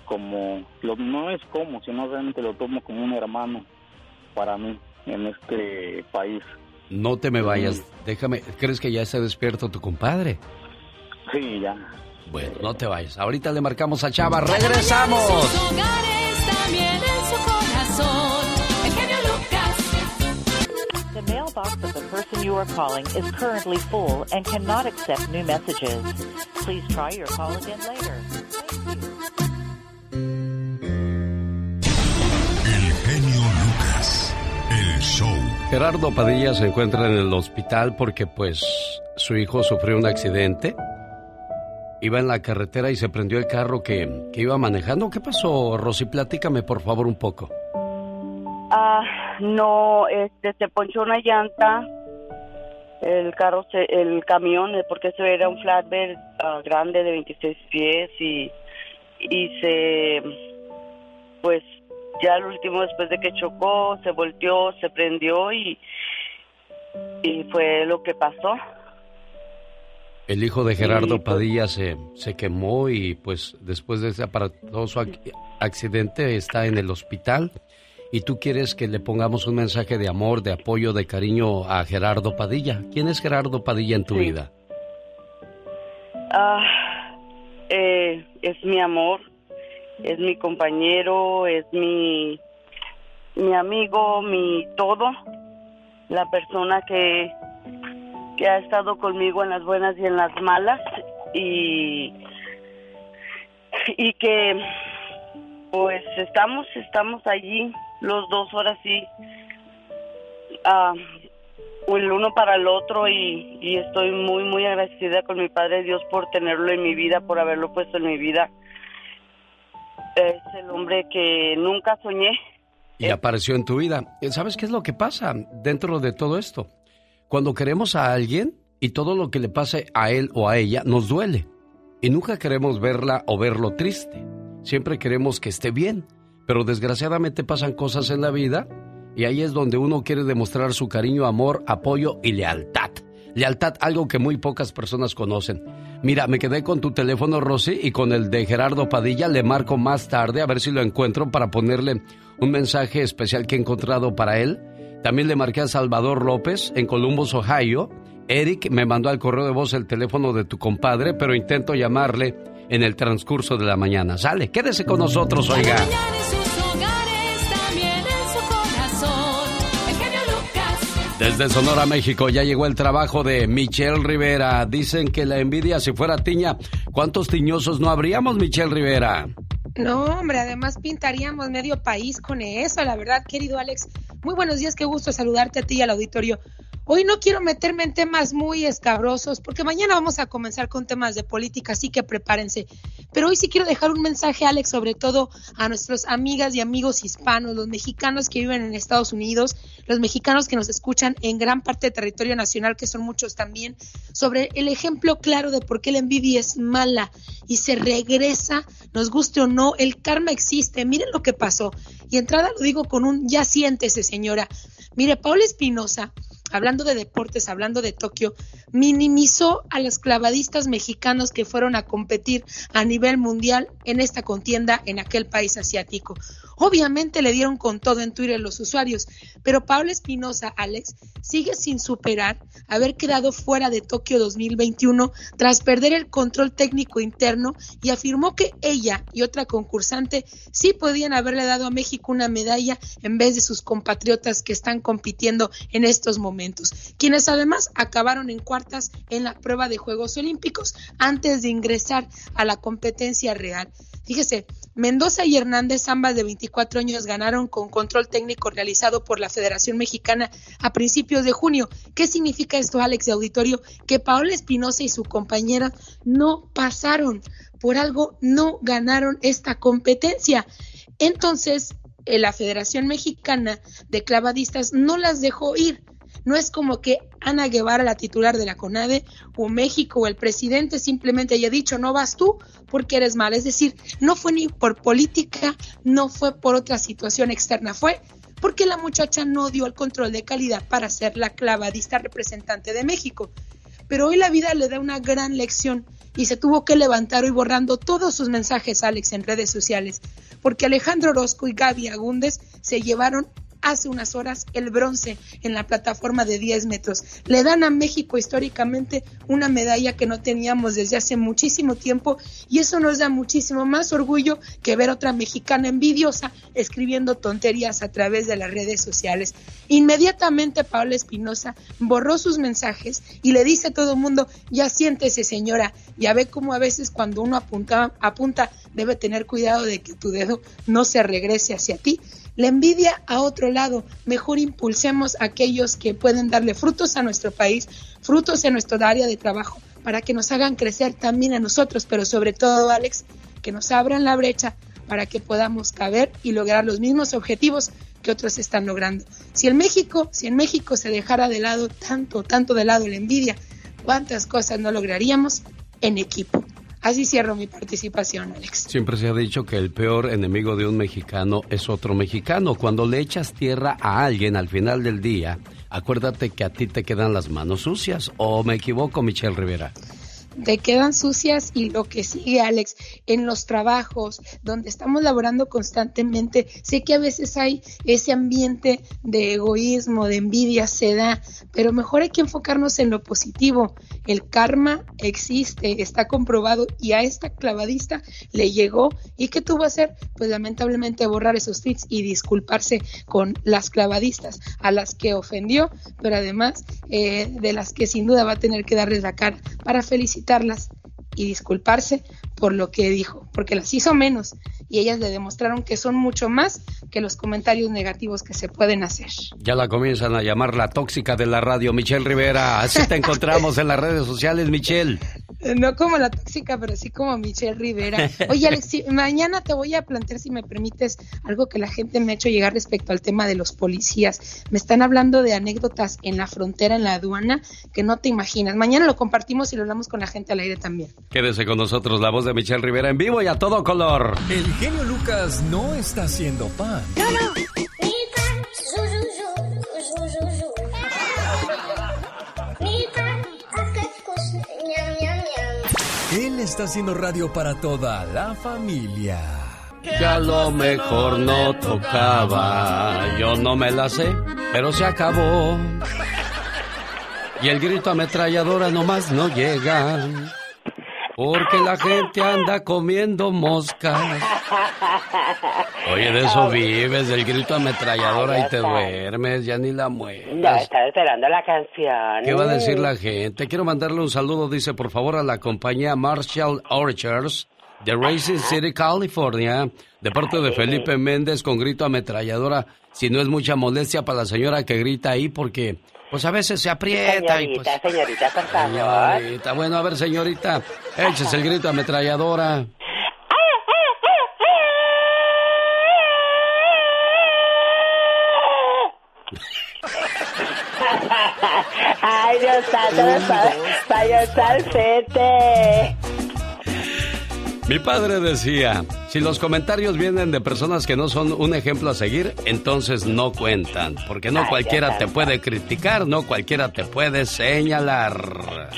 como, lo, no es como, sino realmente lo tomo como un hermano para mí en este país. No te me vayas. Déjame. ¿Crees que ya está despierto tu compadre? Sí, ya. Bueno, no te vayas. Ahorita le marcamos a Chava. ¡Regresamos! sus hogares, también en su corazón. El genio Lucas. The mailbox of the person you are calling is currently full and cannot accept new messages. Please try your call again later. Show. Gerardo Padilla se encuentra en el hospital porque pues su hijo sufrió un accidente. Iba en la carretera y se prendió el carro que, que iba manejando. ¿Qué pasó, Rosy? Platícame por favor un poco. Ah, no, este, se ponchó una llanta, el carro, se, el camión, eh, porque eso era un flatbed ah, grande de 26 pies y, y se, pues, ya al último después de que chocó, se volteó, se prendió y, y fue lo que pasó. El hijo de Gerardo Padilla se, se quemó y pues después de ese aparatoso ac- accidente está en el hospital. Y tú quieres que le pongamos un mensaje de amor, de apoyo, de cariño a Gerardo Padilla. ¿Quién es Gerardo Padilla en tu vida? Ah, eh, es mi amor, es mi compañero, es mi, mi amigo, mi todo, la persona que, que ha estado conmigo en las buenas y en las malas y, y que pues estamos, estamos allí los dos ahora sí, ah, el uno para el otro y estoy muy, muy agradecida con mi Padre Dios por tenerlo en mi vida, por haberlo puesto en mi vida. Es el hombre que nunca soñé. Y apareció en tu vida. Eh, ¿Sabes qué es lo que pasa dentro de todo esto? Cuando queremos a alguien y todo lo que le pase a él o a ella nos duele. Y nunca queremos verla o verlo triste. Siempre queremos que esté bien. Pero desgraciadamente pasan cosas en la vida y ahí es donde uno quiere demostrar su cariño, amor, apoyo y lealtad. Lealtad, algo que muy pocas personas conocen. Mira, me quedé con tu teléfono, Rosy, y con el de Gerardo Padilla. Le marco más tarde a ver si lo encuentro para ponerle un mensaje especial que he encontrado para él. También le marqué a Salvador López en Columbus, Ohio. Eric me mandó al correo de voz el teléfono de tu compadre, pero intento llamarle en el transcurso de la mañana. Sale, quédese con nosotros, oiga. Desde Sonora, México, ya llegó el trabajo de Michelle Rivera. Dicen que la envidia, si fuera tiña, ¿cuántos tiñosos no habríamos, Michelle Rivera? No, hombre, además pintaríamos medio país con eso, la verdad, querido Alex. Muy buenos días, qué gusto saludarte a ti y al auditorio. Hoy no quiero meterme en temas muy escabrosos, porque mañana vamos a comenzar con temas de política, así que prepárense. Pero hoy sí quiero dejar un mensaje, Alex, sobre todo a nuestros amigas y amigos hispanos, los mexicanos que viven en Estados Unidos, los mexicanos que nos escuchan en gran parte del territorio nacional, que son muchos también, sobre el ejemplo claro de por qué la envidia es mala y se regresa, nos guste o no, el karma existe. Miren lo que pasó. Y entrada lo digo con un ya siéntese, señora. Mire, Paula Espinosa, hablando de deportes, hablando de Tokio, minimizó a los clavadistas mexicanos que fueron a competir a nivel mundial en esta contienda en aquel país asiático. Obviamente le dieron con todo en Twitter los usuarios, pero Paula Espinosa, Alex, sigue sin superar haber quedado fuera de Tokio 2021 tras perder el control técnico interno y afirmó que ella y otra concursante sí podían haberle dado a México una medalla en vez de sus compatriotas que están compitiendo en estos momentos, quienes además acabaron en cuartas en la prueba de Juegos Olímpicos antes de ingresar a la competencia real. Fíjese, Mendoza y Hernández, ambas de 24 años, ganaron con control técnico realizado por la Federación Mexicana a principios de junio. ¿Qué significa esto, Alex de Auditorio? Que Paola Espinosa y su compañera no pasaron. Por algo no ganaron esta competencia. Entonces, eh, la Federación Mexicana de Clavadistas no las dejó ir. No es como que Ana Guevara, la titular de la CONADE, o México o el presidente simplemente haya dicho no vas tú porque eres mal. Es decir, no fue ni por política, no fue por otra situación externa, fue porque la muchacha no dio el control de calidad para ser la clavadista representante de México. Pero hoy la vida le da una gran lección y se tuvo que levantar hoy borrando todos sus mensajes, Alex, en redes sociales, porque Alejandro Orozco y Gaby Agúndez se llevaron hace unas horas el bronce en la plataforma de 10 metros. Le dan a México históricamente una medalla que no teníamos desde hace muchísimo tiempo y eso nos da muchísimo más orgullo que ver otra mexicana envidiosa escribiendo tonterías a través de las redes sociales. Inmediatamente Paola Espinosa borró sus mensajes y le dice a todo el mundo, ya siéntese señora, ya ve cómo a veces cuando uno apunta, apunta debe tener cuidado de que tu dedo no se regrese hacia ti la envidia a otro lado. Mejor impulsemos a aquellos que pueden darle frutos a nuestro país, frutos en nuestro área de trabajo, para que nos hagan crecer también a nosotros, pero sobre todo, Alex, que nos abran la brecha para que podamos caber y lograr los mismos objetivos que otros están logrando. Si en México, si en México se dejara de lado tanto, tanto de lado la envidia, cuántas cosas no lograríamos en equipo. Así cierro mi participación, Alex. Siempre se ha dicho que el peor enemigo de un mexicano es otro mexicano. Cuando le echas tierra a alguien al final del día, acuérdate que a ti te quedan las manos sucias. ¿O me equivoco, Michelle Rivera? Te quedan sucias y lo que sigue, Alex, en los trabajos donde estamos laborando constantemente, sé que a veces hay ese ambiente de egoísmo, de envidia, se da, pero mejor hay que enfocarnos en lo positivo. El karma existe, está comprobado y a esta clavadista le llegó y ¿qué tuvo que hacer? Pues lamentablemente borrar esos tweets y disculparse con las clavadistas a las que ofendió, pero además eh, de las que sin duda va a tener que darles la cara para felicitar y disculparse por lo que dijo, porque las hizo menos y ellas le demostraron que son mucho más que los comentarios negativos que se pueden hacer. Ya la comienzan a llamar la tóxica de la radio, Michelle Rivera. Así te encontramos en las redes sociales, Michelle. No como la tóxica, pero sí como Michelle Rivera. Oye, Alex, mañana te voy a plantear, si me permites, algo que la gente me ha hecho llegar respecto al tema de los policías. Me están hablando de anécdotas en la frontera, en la aduana, que no te imaginas. Mañana lo compartimos y lo hablamos con la gente al aire también. Quédese con nosotros, la voz de Michelle Rivera en vivo y a todo color. El genio Lucas no está haciendo pan. No, no. Él está haciendo radio para toda la familia. Que a lo mejor no tocaba. Yo no me la sé, pero se acabó. Y el grito ametralladora nomás no llega. Porque la gente anda comiendo moscas. Oye, de eso vives, del grito ametralladora y te duermes, ya ni la mueves. No, estaba esperando la canción. ¿Qué va a decir la gente? Quiero mandarle un saludo, dice, por favor, a la compañía Marshall Orchards de Racing City, California, de parte de Felipe Méndez con grito ametralladora. Si no es mucha molestia para la señora que grita ahí, porque pues a veces se aprieta Señorita, y pues... señorita, por favor. Señorita, bueno, a ver, señorita, échese el grito ametralladora. Ay, Dios santo, vaya salfete. Mi padre decía, si los comentarios vienen de personas que no son un ejemplo a seguir, entonces no cuentan, porque no Ay, cualquiera te puede criticar, no cualquiera te puede señalar.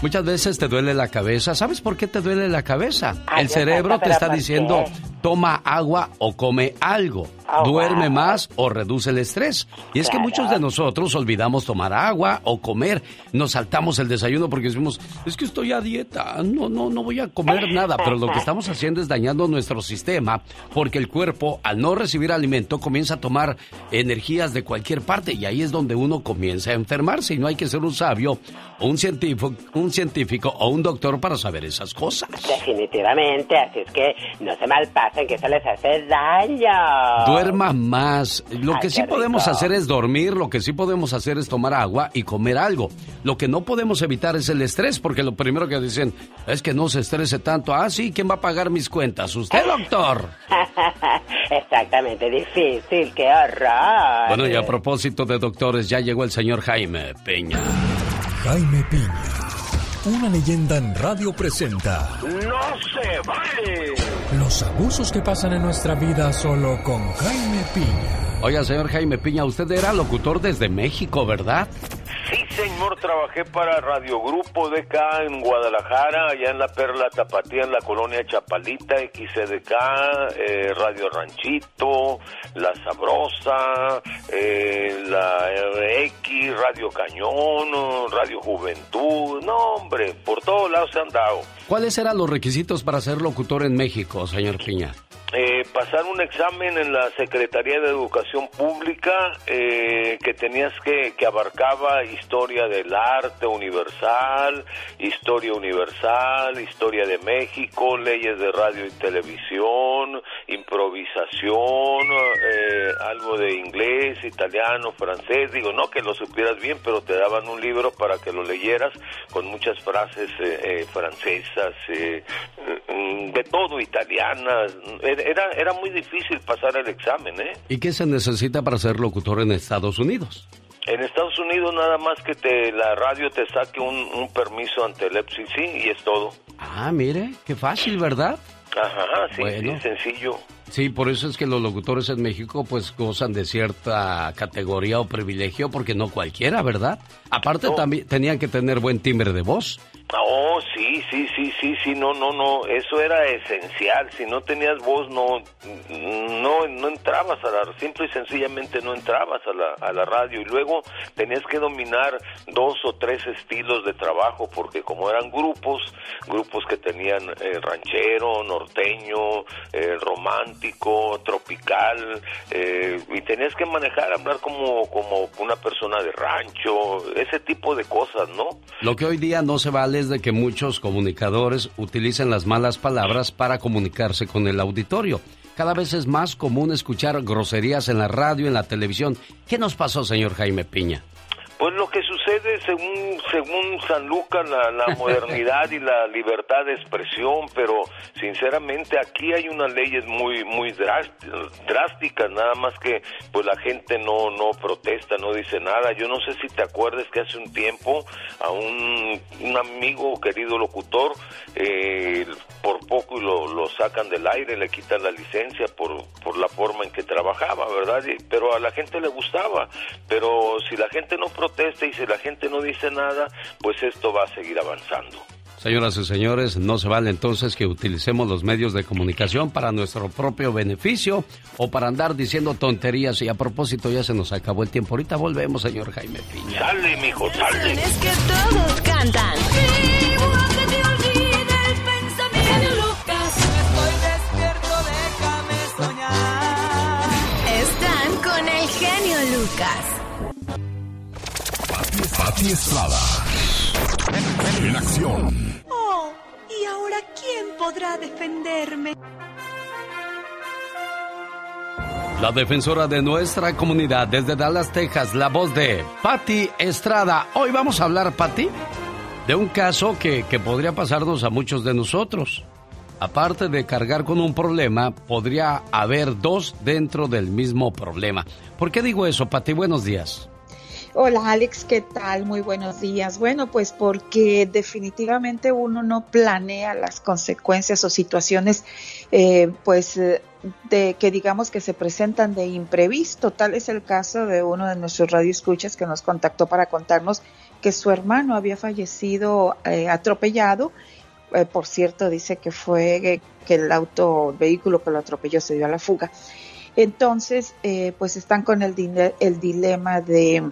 Muchas veces te duele la cabeza. ¿Sabes por qué te duele la cabeza? Ay, El cerebro te ¿pero está diciendo, toma agua o come algo, Oh, duerme wow. más o reduce el estrés. Y es que muchos de nosotros olvidamos tomar agua o comer, nos saltamos el desayuno porque decimos, es que estoy a dieta, no, no, no voy a comer nada, pero lo que estamos haciendo es dañando nuestro sistema porque el cuerpo al no recibir alimento comienza a tomar energías de cualquier parte y ahí es donde uno comienza a enfermarse y no hay que ser un sabio o un científico, un científico o un doctor para saber esas cosas. Definitivamente, así es que no se malpasen que eso les hace daño. Duerma más. Lo que sí podemos rico. hacer es dormir, lo que sí podemos hacer es tomar agua y comer algo. Lo que no podemos evitar es el estrés, porque lo primero que dicen es que no se estrese tanto. Ah, sí, ¿quién va a pagar mis cuentas? ¿Usted, doctor? Exactamente, difícil, qué horror. Bueno, y a propósito de doctores, ya llegó el señor Jaime Peña. Jaime Piña, una leyenda en radio presenta ¡No se vale! los abusos que pasan en nuestra vida solo con Jaime Piña. Oiga, señor Jaime Piña, usted era locutor desde México, ¿verdad? Sí, señor, trabajé para Radio Grupo acá en Guadalajara, allá en la Perla Tapatía, en la colonia Chapalita, XCDK, eh, Radio Ranchito, La Sabrosa, eh, la X, Radio Cañón, Radio Juventud, no, hombre, por todos lados se han dado. ¿Cuáles eran los requisitos para ser locutor en México, señor Piña? Eh, pasar un examen en la Secretaría de Educación Pública eh, que tenías que, que abarcaba historia del arte universal, historia universal, historia de México, leyes de radio y televisión, improvisación, eh, algo de inglés, italiano, francés, digo, no que lo supieras bien, pero te daban un libro para que lo leyeras con muchas frases eh, eh, francesas, mm, de todo, italianas, era, era muy difícil pasar el examen, ¿eh? ¿Y qué se necesita para ser locutor en Estados Unidos? En Estados Unidos nada más que te la radio te saque un, un permiso ante el FCC y es todo. Ah, mire, qué fácil, ¿verdad? Ajá, sí, Bueno. sí, sencillo. Sí, por eso es que los locutores en México pues gozan de cierta categoría o privilegio porque no cualquiera, ¿verdad? Aparte también tenían que tener buen timbre de voz. Oh, sí, sí, sí, sí, sí, no, no, no, eso era esencial. Si no tenías voz, no, no, no entrabas a la, simple y sencillamente no entrabas a la, a la radio. Y luego tenías que dominar dos o tres estilos de trabajo, porque como eran grupos, grupos que tenían eh, ranchero, norteño, eh, romántico, tropical, eh, y tenías que manejar, hablar como, como una persona de rancho, ese tipo de cosas, ¿no? Lo que hoy día no se vale de que muchos comunicadores utilicen las malas palabras para comunicarse con el auditorio. Cada vez es más común escuchar groserías en la radio, en la televisión. ¿Qué nos pasó, señor Jaime Piña? Pues lo que sucede según según San Lucas la, la modernidad y la libertad de expresión, pero sinceramente aquí hay unas leyes muy muy drás- drásticas, nada más que pues la gente no no protesta, no dice nada. Yo no sé si te acuerdas que hace un tiempo a un, un amigo querido locutor eh, por poco lo, lo sacan del aire, le quitan la licencia por por la forma en que trabajaba, ¿verdad? Y- pero a la gente le gustaba, pero si la gente no protesta y si la gente no dice nada, pues esto va a seguir avanzando. Señoras y señores, no se vale entonces que utilicemos los medios de comunicación para nuestro propio beneficio o para andar diciendo tonterías. Y a propósito, ya se nos acabó el tiempo. Ahorita volvemos, señor Jaime Piña. Sale, mijo, sale. Es que todos cantan. que te olvide el pensamiento. Lucas. Estoy despierto, déjame soñar. Están con el genio Lucas. Pati Estrada. En acción. Oh, ¿y ahora quién podrá defenderme? La defensora de nuestra comunidad desde Dallas, Texas, la voz de Patti Estrada. Hoy vamos a hablar, Patti, de un caso que, que podría pasarnos a muchos de nosotros. Aparte de cargar con un problema, podría haber dos dentro del mismo problema. ¿Por qué digo eso, Patti? Buenos días. Hola Alex, ¿qué tal? Muy buenos días. Bueno, pues porque definitivamente uno no planea las consecuencias o situaciones, eh, pues eh, de que digamos que se presentan de imprevisto. Tal es el caso de uno de nuestros radioescuchas que nos contactó para contarnos que su hermano había fallecido eh, atropellado eh, por cierto, dice que fue que el auto, el vehículo que lo atropelló se dio a la fuga. Entonces, eh, pues están con el, el dilema de,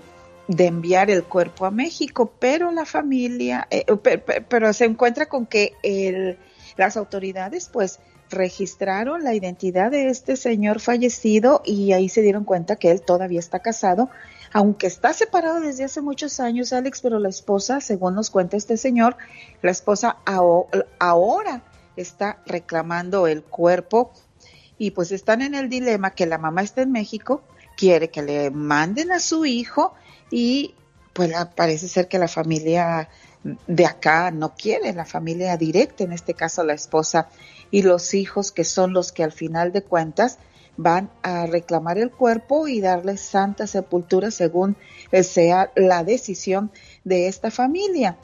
de enviar el cuerpo a México, pero la familia, eh, pe- pe- pero se encuentra con que el, las autoridades, pues, registraron la identidad de este señor fallecido y ahí se dieron cuenta que él todavía está casado, aunque está separado desde hace muchos años, Alex, pero la esposa, según nos cuenta este señor, la esposa aho- ahora está reclamando el cuerpo y pues están en el dilema que la mamá está en México, quiere que le manden a su hijo y pues parece ser que la familia de acá no quiere, la familia directa, en este caso la esposa y los hijos que son los que al final de cuentas van a reclamar el cuerpo y darle santa sepultura según sea la decisión de esta familia.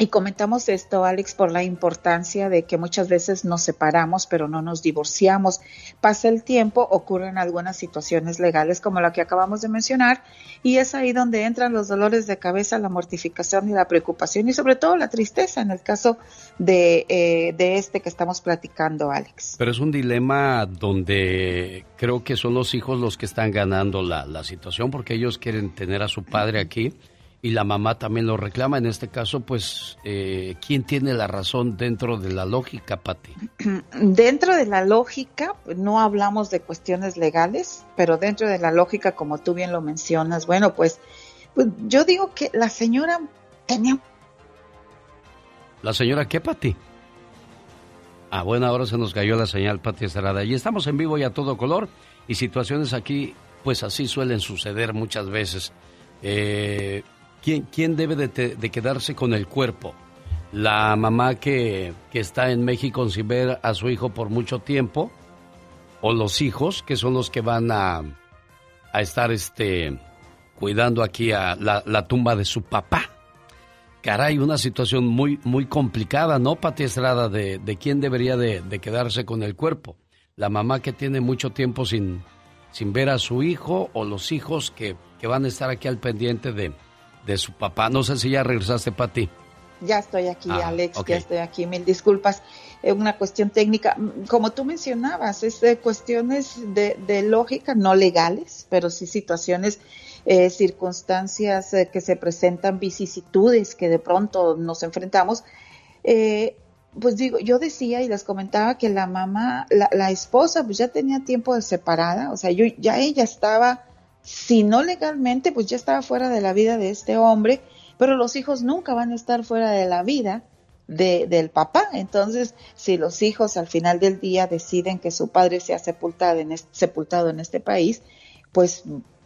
Y comentamos esto, Alex, por la importancia de que muchas veces nos separamos, pero no nos divorciamos. Pasa el tiempo, ocurren algunas situaciones legales como la que acabamos de mencionar, y es ahí donde entran los dolores de cabeza, la mortificación y la preocupación, y sobre todo la tristeza en el caso de, eh, de este que estamos platicando, Alex. Pero es un dilema donde creo que son los hijos los que están ganando la, la situación porque ellos quieren tener a su padre aquí y la mamá también lo reclama. En este caso, pues, eh, ¿quién tiene la razón dentro de la lógica, Pati? Dentro de la lógica, no hablamos de cuestiones legales, pero dentro de la lógica, como tú bien lo mencionas, bueno, pues, pues yo digo que la señora tenía ¿La señora qué, Pati? Ah, bueno, ahora se nos cayó la señal, Pati Estrada. Y estamos en vivo y a todo color. Y situaciones aquí, pues así suelen suceder muchas veces. Eh, ¿quién, quién debe de, quedarse con el cuerpo? ¿La mamá que, que está en México sin ver a su hijo por mucho tiempo? ¿O los hijos, que son los que van a, a estar este, cuidando aquí la, la tumba de su papá? Caray, una situación muy, muy complicada, ¿no, Pati Estrada? De, de quién debería de, de quedarse con el cuerpo. La mamá que tiene mucho tiempo sin, sin ver a su hijo o los hijos que, que van a estar aquí al pendiente de, de su papá. No sé si ya regresaste, Pati. Ya estoy aquí, Ah, Alex, ya estoy aquí, mil disculpas. Es una cuestión técnica. Como tú mencionabas, es de cuestiones de, de lógica, no legales, pero sí situaciones, eh, circunstancias eh, que se presentan, vicisitudes que de pronto nos enfrentamos. Eh, pues digo, yo decía y les comentaba que la mamá, la, la esposa, pues ya tenía tiempo de separada, o sea, yo ya ella estaba, si no legalmente, pues ya estaba fuera de la vida de este hombre, pero los hijos nunca van a estar fuera de la vida de, del papá. Entonces, si los hijos al final del día deciden que su padre sea sepultado en este, sepultado en este país, pues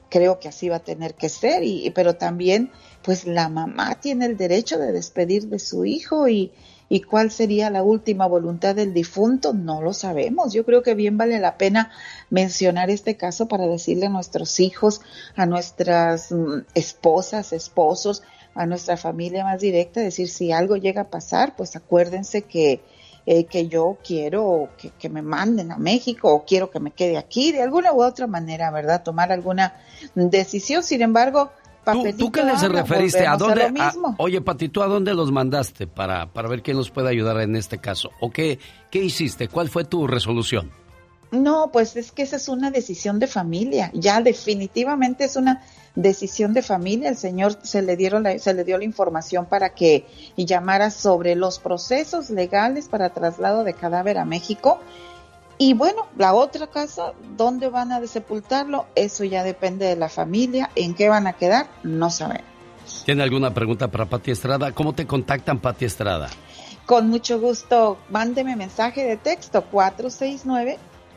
creo que así va a tener que ser. Y, pero también, pues la mamá tiene el derecho de despedir de su hijo y, y cuál sería la última voluntad del difunto, no lo sabemos. Yo creo que bien vale la pena mencionar este caso para decirle a nuestros hijos, a nuestras mm, esposas, esposos, a nuestra familia más directa, decir si algo llega a pasar, pues acuérdense que, eh, que yo quiero que, que me manden a México o quiero que me quede aquí, de alguna u otra manera, ¿verdad? Tomar alguna decisión. Sin embargo, ¿Tú, papelito tú qué les referiste? ¿A dónde? a- oye, Pati, ¿tú a dónde los mandaste para, para ver quién los puede ayudar en este caso? ¿O qué, qué hiciste? ¿Cuál fue tu resolución? No, pues es que esa es una decisión de familia, ya definitivamente es una decisión de familia. El señor se le dieron la- se le dio la información para que llamara sobre los procesos legales para traslado de cadáver a México. Y bueno, la otra casa, ¿dónde van a sepultarlo? Eso ya depende de la familia. ¿En qué van a quedar? No sabemos. ¿Tiene alguna pregunta para Pati Estrada? ¿Cómo te contactan, Pati Estrada? Con mucho gusto, mándeme mensaje de texto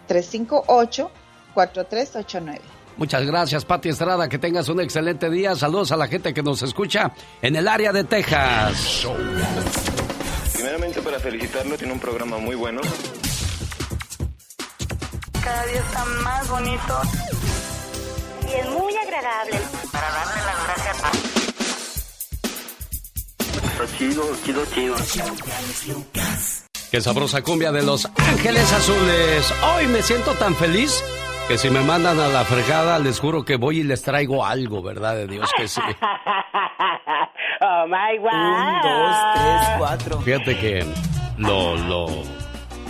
469-358-4389. Muchas gracias, Pati Estrada. Que tengas un excelente día. Saludos a la gente que nos escucha en el área de Texas. Primeramente para felicitarlo, tiene un programa muy bueno. Cada día está más bonito. Y es muy agradable. Para darle las gracias a... Está chido, chido, chido. Qué sabrosa cumbia de Los Ángeles Azules. Hoy me siento tan feliz que si me mandan a la fregada, les juro que voy y les traigo algo, ¿verdad? De Dios que sí. oh my wow. Un, dos, tres, cuatro. Fíjate que lo, lo...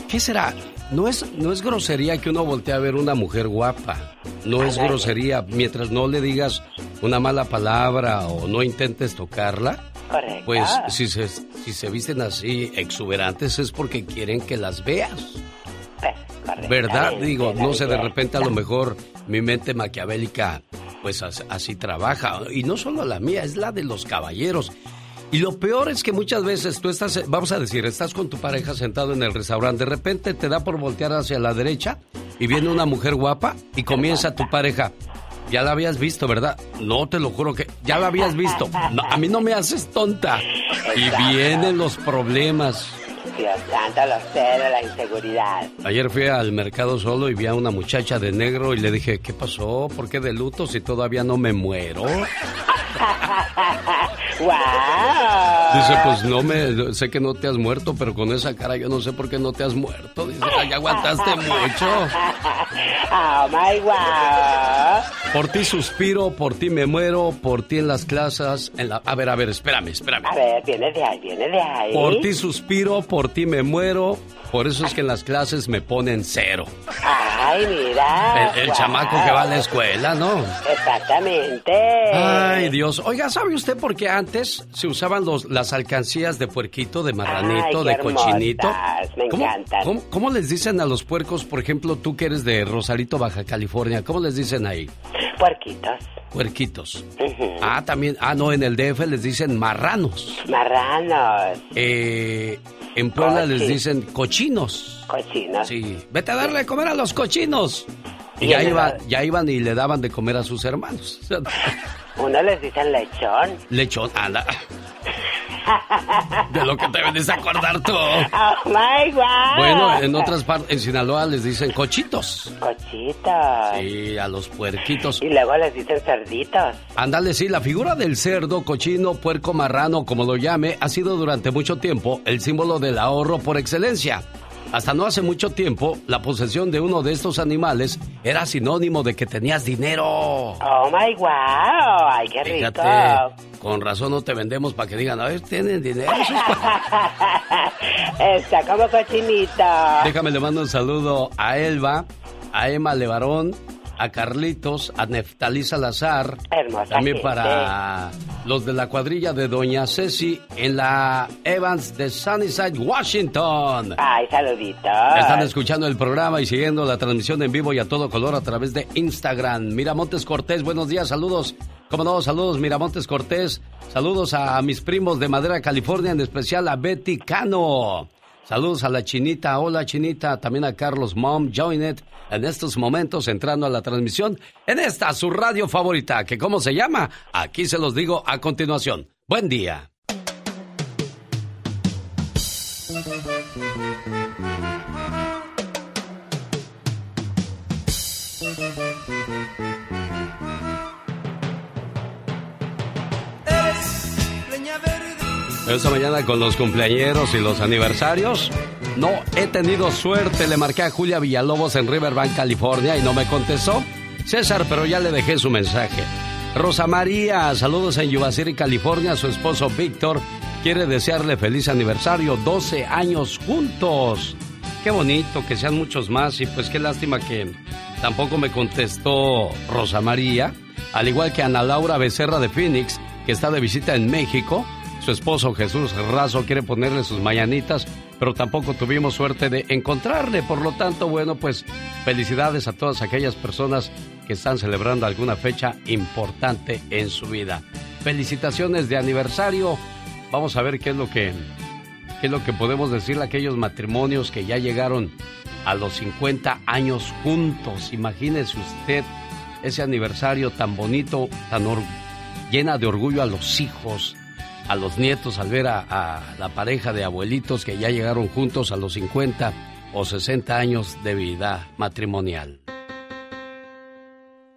¿Qué será? No es, no es grosería que uno voltee a ver una mujer guapa. No es grosería mientras no le digas una mala palabra o no intentes tocarla. Correcto. Pues si se, si se visten así exuberantes es porque quieren que las veas. ¿Verdad? Digo, no sé, de repente a lo mejor mi mente maquiavélica pues as- así trabaja. Y no solo la mía, es la de los caballeros. Y lo peor es que muchas veces tú estás, vamos a decir, estás con tu pareja sentado en el restaurante, de repente te da por voltear hacia la derecha y viene una mujer guapa y comienza tu pareja. Ya la habías visto, ¿verdad? No, te lo juro que ya la habías visto. No, a mí no me haces tonta. Y vienen los problemas. Dios santo, los celos, la inseguridad. Ayer fui al mercado solo y vi a una muchacha de negro y le dije, ¿qué pasó? ¿Por qué de luto si todavía no me muero? ¡Wow! Dice, pues no me, sé que no te has muerto, pero con esa cara yo no sé por qué no te has muerto. Dice, "Ay, aguantaste mucho. ¡Oh, my wow! Por ti suspiro, por ti me muero, por ti en las clases, en la... A ver, a ver, espérame, espérame. A ver, viene de ahí, viene de ahí. Por ti suspiro, por ti me muero, por eso es que en las clases me ponen cero. Ay, mira. El, chamaco que va a la escuela, ¿no? Exactamente. Ay, Dios. Oiga, ¿sabe usted por qué antes se usaban los, las alcancías de puerquito, de marranito, Ay, qué de cochinito? me ¿Cómo, encantan. cómo- cómo les dicen a los puercos, por ejemplo, tú que eres de Rosarito, Baja California? ¿Cómo les dicen ahí? Puerquitos. Puerquitos. Ah, también. Ah, no, en el DF les dicen marranos. Marranos. Eh, en Puebla les dicen cochinos. Cochinos. Sí. Vete a darle de comer a los cochinos. Y ya, iba, ya iban y le daban de comer a sus hermanos. Uno les dicen lechón. Lechón, anda. De lo que te venís a acordar tú. ¡Oh, my God! Bueno, en otras partes, en Sinaloa les dicen cochitos. Cochitos. Sí, a los puerquitos. Y luego les dicen cerditos. Ándale, sí, la figura del cerdo, cochino, puerco, marrano, como lo llame, ha sido durante mucho tiempo el símbolo del ahorro por excelencia. Hasta no hace mucho tiempo, la posesión de uno de estos animales era sinónimo de que tenías dinero. ¡Oh, my wow! ¡Ay, qué rico! Fíjate, con razón no te vendemos para que digan, a ver, tienen dinero. Está como cochinito. Déjame le mando un saludo a Elba, a Emma Levarón, a Carlitos, a Neftalí Salazar. Hermosa También gente. para los de la cuadrilla de Doña Ceci en la Evans de Sunnyside, Washington. Ay, saluditos. Están escuchando el programa y siguiendo la transmisión en vivo y a todo color a través de Instagram. Miramontes Cortés, buenos días, saludos. Como no, saludos Miramontes Cortés. Saludos a mis primos de Madera, California, en especial a Betty Cano. Saludos a la Chinita, hola Chinita, también a Carlos Mom, Joinet, en estos momentos entrando a la transmisión en esta su radio favorita, que cómo se llama, aquí se los digo a continuación. Buen día. Esta mañana con los cumpleañeros y los aniversarios. No he tenido suerte. Le marqué a Julia Villalobos en Riverbank, California y no me contestó. César, pero ya le dejé su mensaje. Rosa María, saludos en Yuba City, California. Su esposo Víctor quiere desearle feliz aniversario. 12 años juntos. Qué bonito, que sean muchos más. Y pues qué lástima que tampoco me contestó Rosa María. Al igual que Ana Laura Becerra de Phoenix, que está de visita en México. Su esposo Jesús Razo quiere ponerle sus mañanitas, pero tampoco tuvimos suerte de encontrarle. Por lo tanto, bueno, pues felicidades a todas aquellas personas que están celebrando alguna fecha importante en su vida. Felicitaciones de aniversario. Vamos a ver qué es lo que qué es lo que podemos decirle a aquellos matrimonios que ya llegaron a los 50 años juntos. Imagínese usted ese aniversario tan bonito, tan llena de orgullo a los hijos, a los nietos al ver a, la pareja de abuelitos que ya llegaron juntos a los 50 o 60 años de vida matrimonial.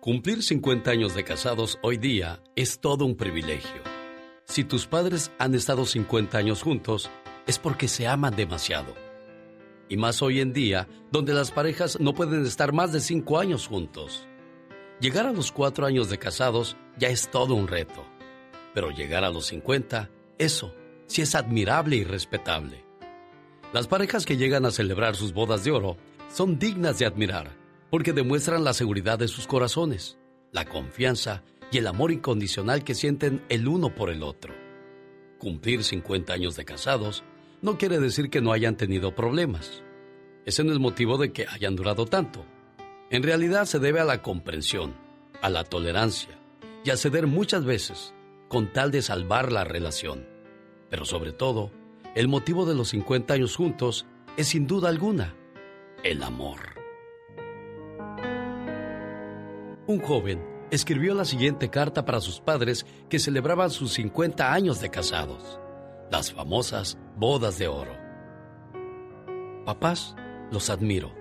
Cumplir 50 años de casados hoy día es todo un privilegio. Si tus padres han estado 50 años juntos, es porque se aman demasiado. Y más hoy en día, donde las parejas no pueden estar más de 5 años juntos. Llegar a los 4 años de casados ya es todo un reto. Pero llegar a los 50, eso sí es admirable y respetable. Las parejas que llegan a celebrar sus bodas de oro son dignas de admirar porque demuestran la seguridad de sus corazones, la confianza y el amor incondicional que sienten el uno por el otro. Cumplir 50 años de casados no quiere decir que no hayan tenido problemas. Ese no es motivo de que hayan durado tanto. En realidad se debe a la comprensión, a la tolerancia y a ceder muchas veces con tal de salvar la relación. Pero sobre todo, el motivo de los 50 años juntos es sin duda alguna el amor. Un joven escribió la siguiente carta para sus padres que celebraban sus 50 años de casados, las famosas bodas de oro. Papás, los admiro,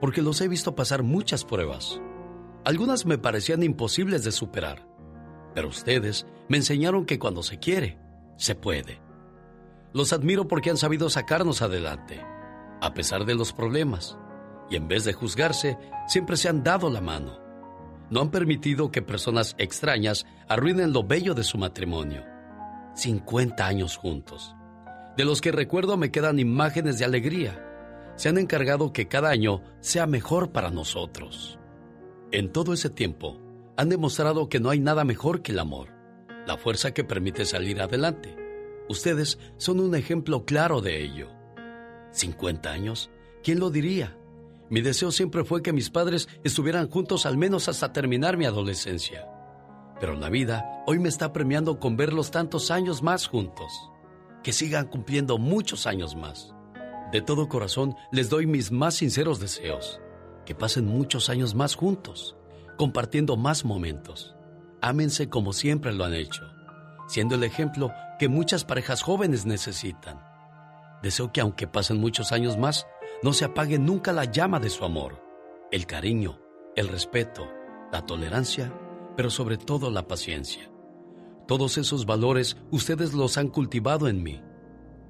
porque los he visto pasar muchas pruebas. Algunas me parecían imposibles de superar, pero ustedes me enseñaron que cuando se quiere, se puede. Los admiro porque han sabido sacarnos adelante, a pesar de los problemas, y en vez de juzgarse, siempre se han dado la mano. No han permitido que personas extrañas arruinen lo bello de su matrimonio. 50 años juntos, de los que recuerdo me quedan imágenes de alegría. Se han encargado que cada año sea mejor para nosotros. En todo ese tiempo, han demostrado que no hay nada mejor que el amor, la fuerza que permite salir adelante. Ustedes son un ejemplo claro de ello. 50 años, ¿quién lo diría? Mi deseo siempre fue que mis padres estuvieran juntos al menos hasta terminar mi adolescencia. Pero la vida hoy me está premiando con verlos tantos años más juntos. Que sigan cumpliendo muchos años más. De todo corazón les doy mis más sinceros deseos. Que pasen muchos años más juntos, compartiendo más momentos. Ámense como siempre lo han hecho, siendo el ejemplo que muchas parejas jóvenes necesitan. Deseo que aunque pasen muchos años más, no se apague nunca la llama de su amor, el cariño, el respeto, la tolerancia, pero sobre todo la paciencia. Todos esos valores ustedes los han cultivado en mí.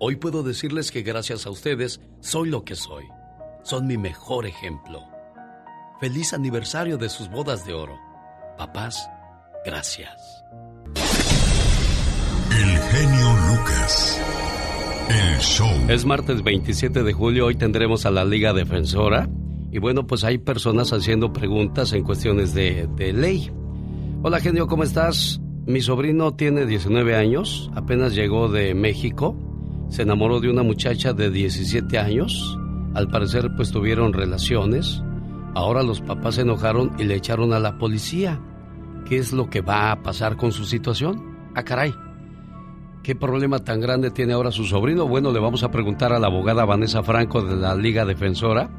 Hoy puedo decirles que gracias a ustedes soy lo que soy. Son mi mejor ejemplo. Feliz aniversario de sus bodas de oro. Papás, gracias. El genio Lucas. El show. Es martes 27 de julio, hoy tendremos a la Liga Defensora. Y bueno, pues hay personas haciendo preguntas en cuestiones de, de ley. Hola genio, ¿cómo estás? Mi sobrino tiene 19 años, apenas llegó de México, se enamoró de una muchacha de 17 años, al parecer pues tuvieron relaciones, ahora los papás se enojaron y le echaron a la policía. ¿Qué es lo que va a pasar con su situación? Ah, caray. ¿Qué problema tan grande tiene ahora su sobrino? Bueno, le vamos a preguntar a la abogada Vanessa Franco de la Liga Defensora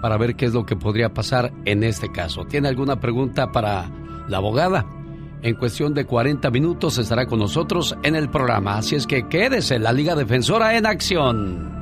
para ver qué es lo que podría pasar en este caso. ¿Tiene alguna pregunta para la abogada? En cuestión de 40 minutos estará con nosotros en el programa, así es que quédese, la Liga Defensora en acción.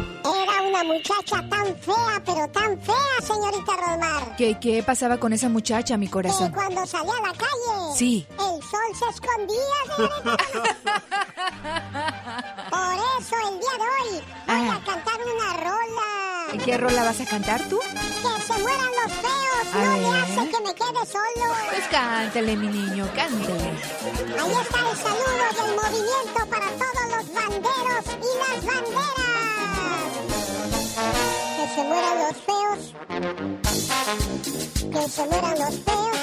Muchacha tan fea, pero tan fea, señorita Rosmar. ¿Qué, ¿Qué pasaba con esa muchacha, mi Que corazón? cuando salía a la calle, Sí. el sol se escondía, señorita. Por eso el día de hoy voy a cantar una rola. ¿Qué rola vas a cantar tú? Que se mueran los feos, A no ver. hace que me quede solo. Pues cántale, mi niño, cántale. Ahí está el saludo del movimiento para todos los banderos y las banderas. Que se mueran los feos. Que se mueran los feos.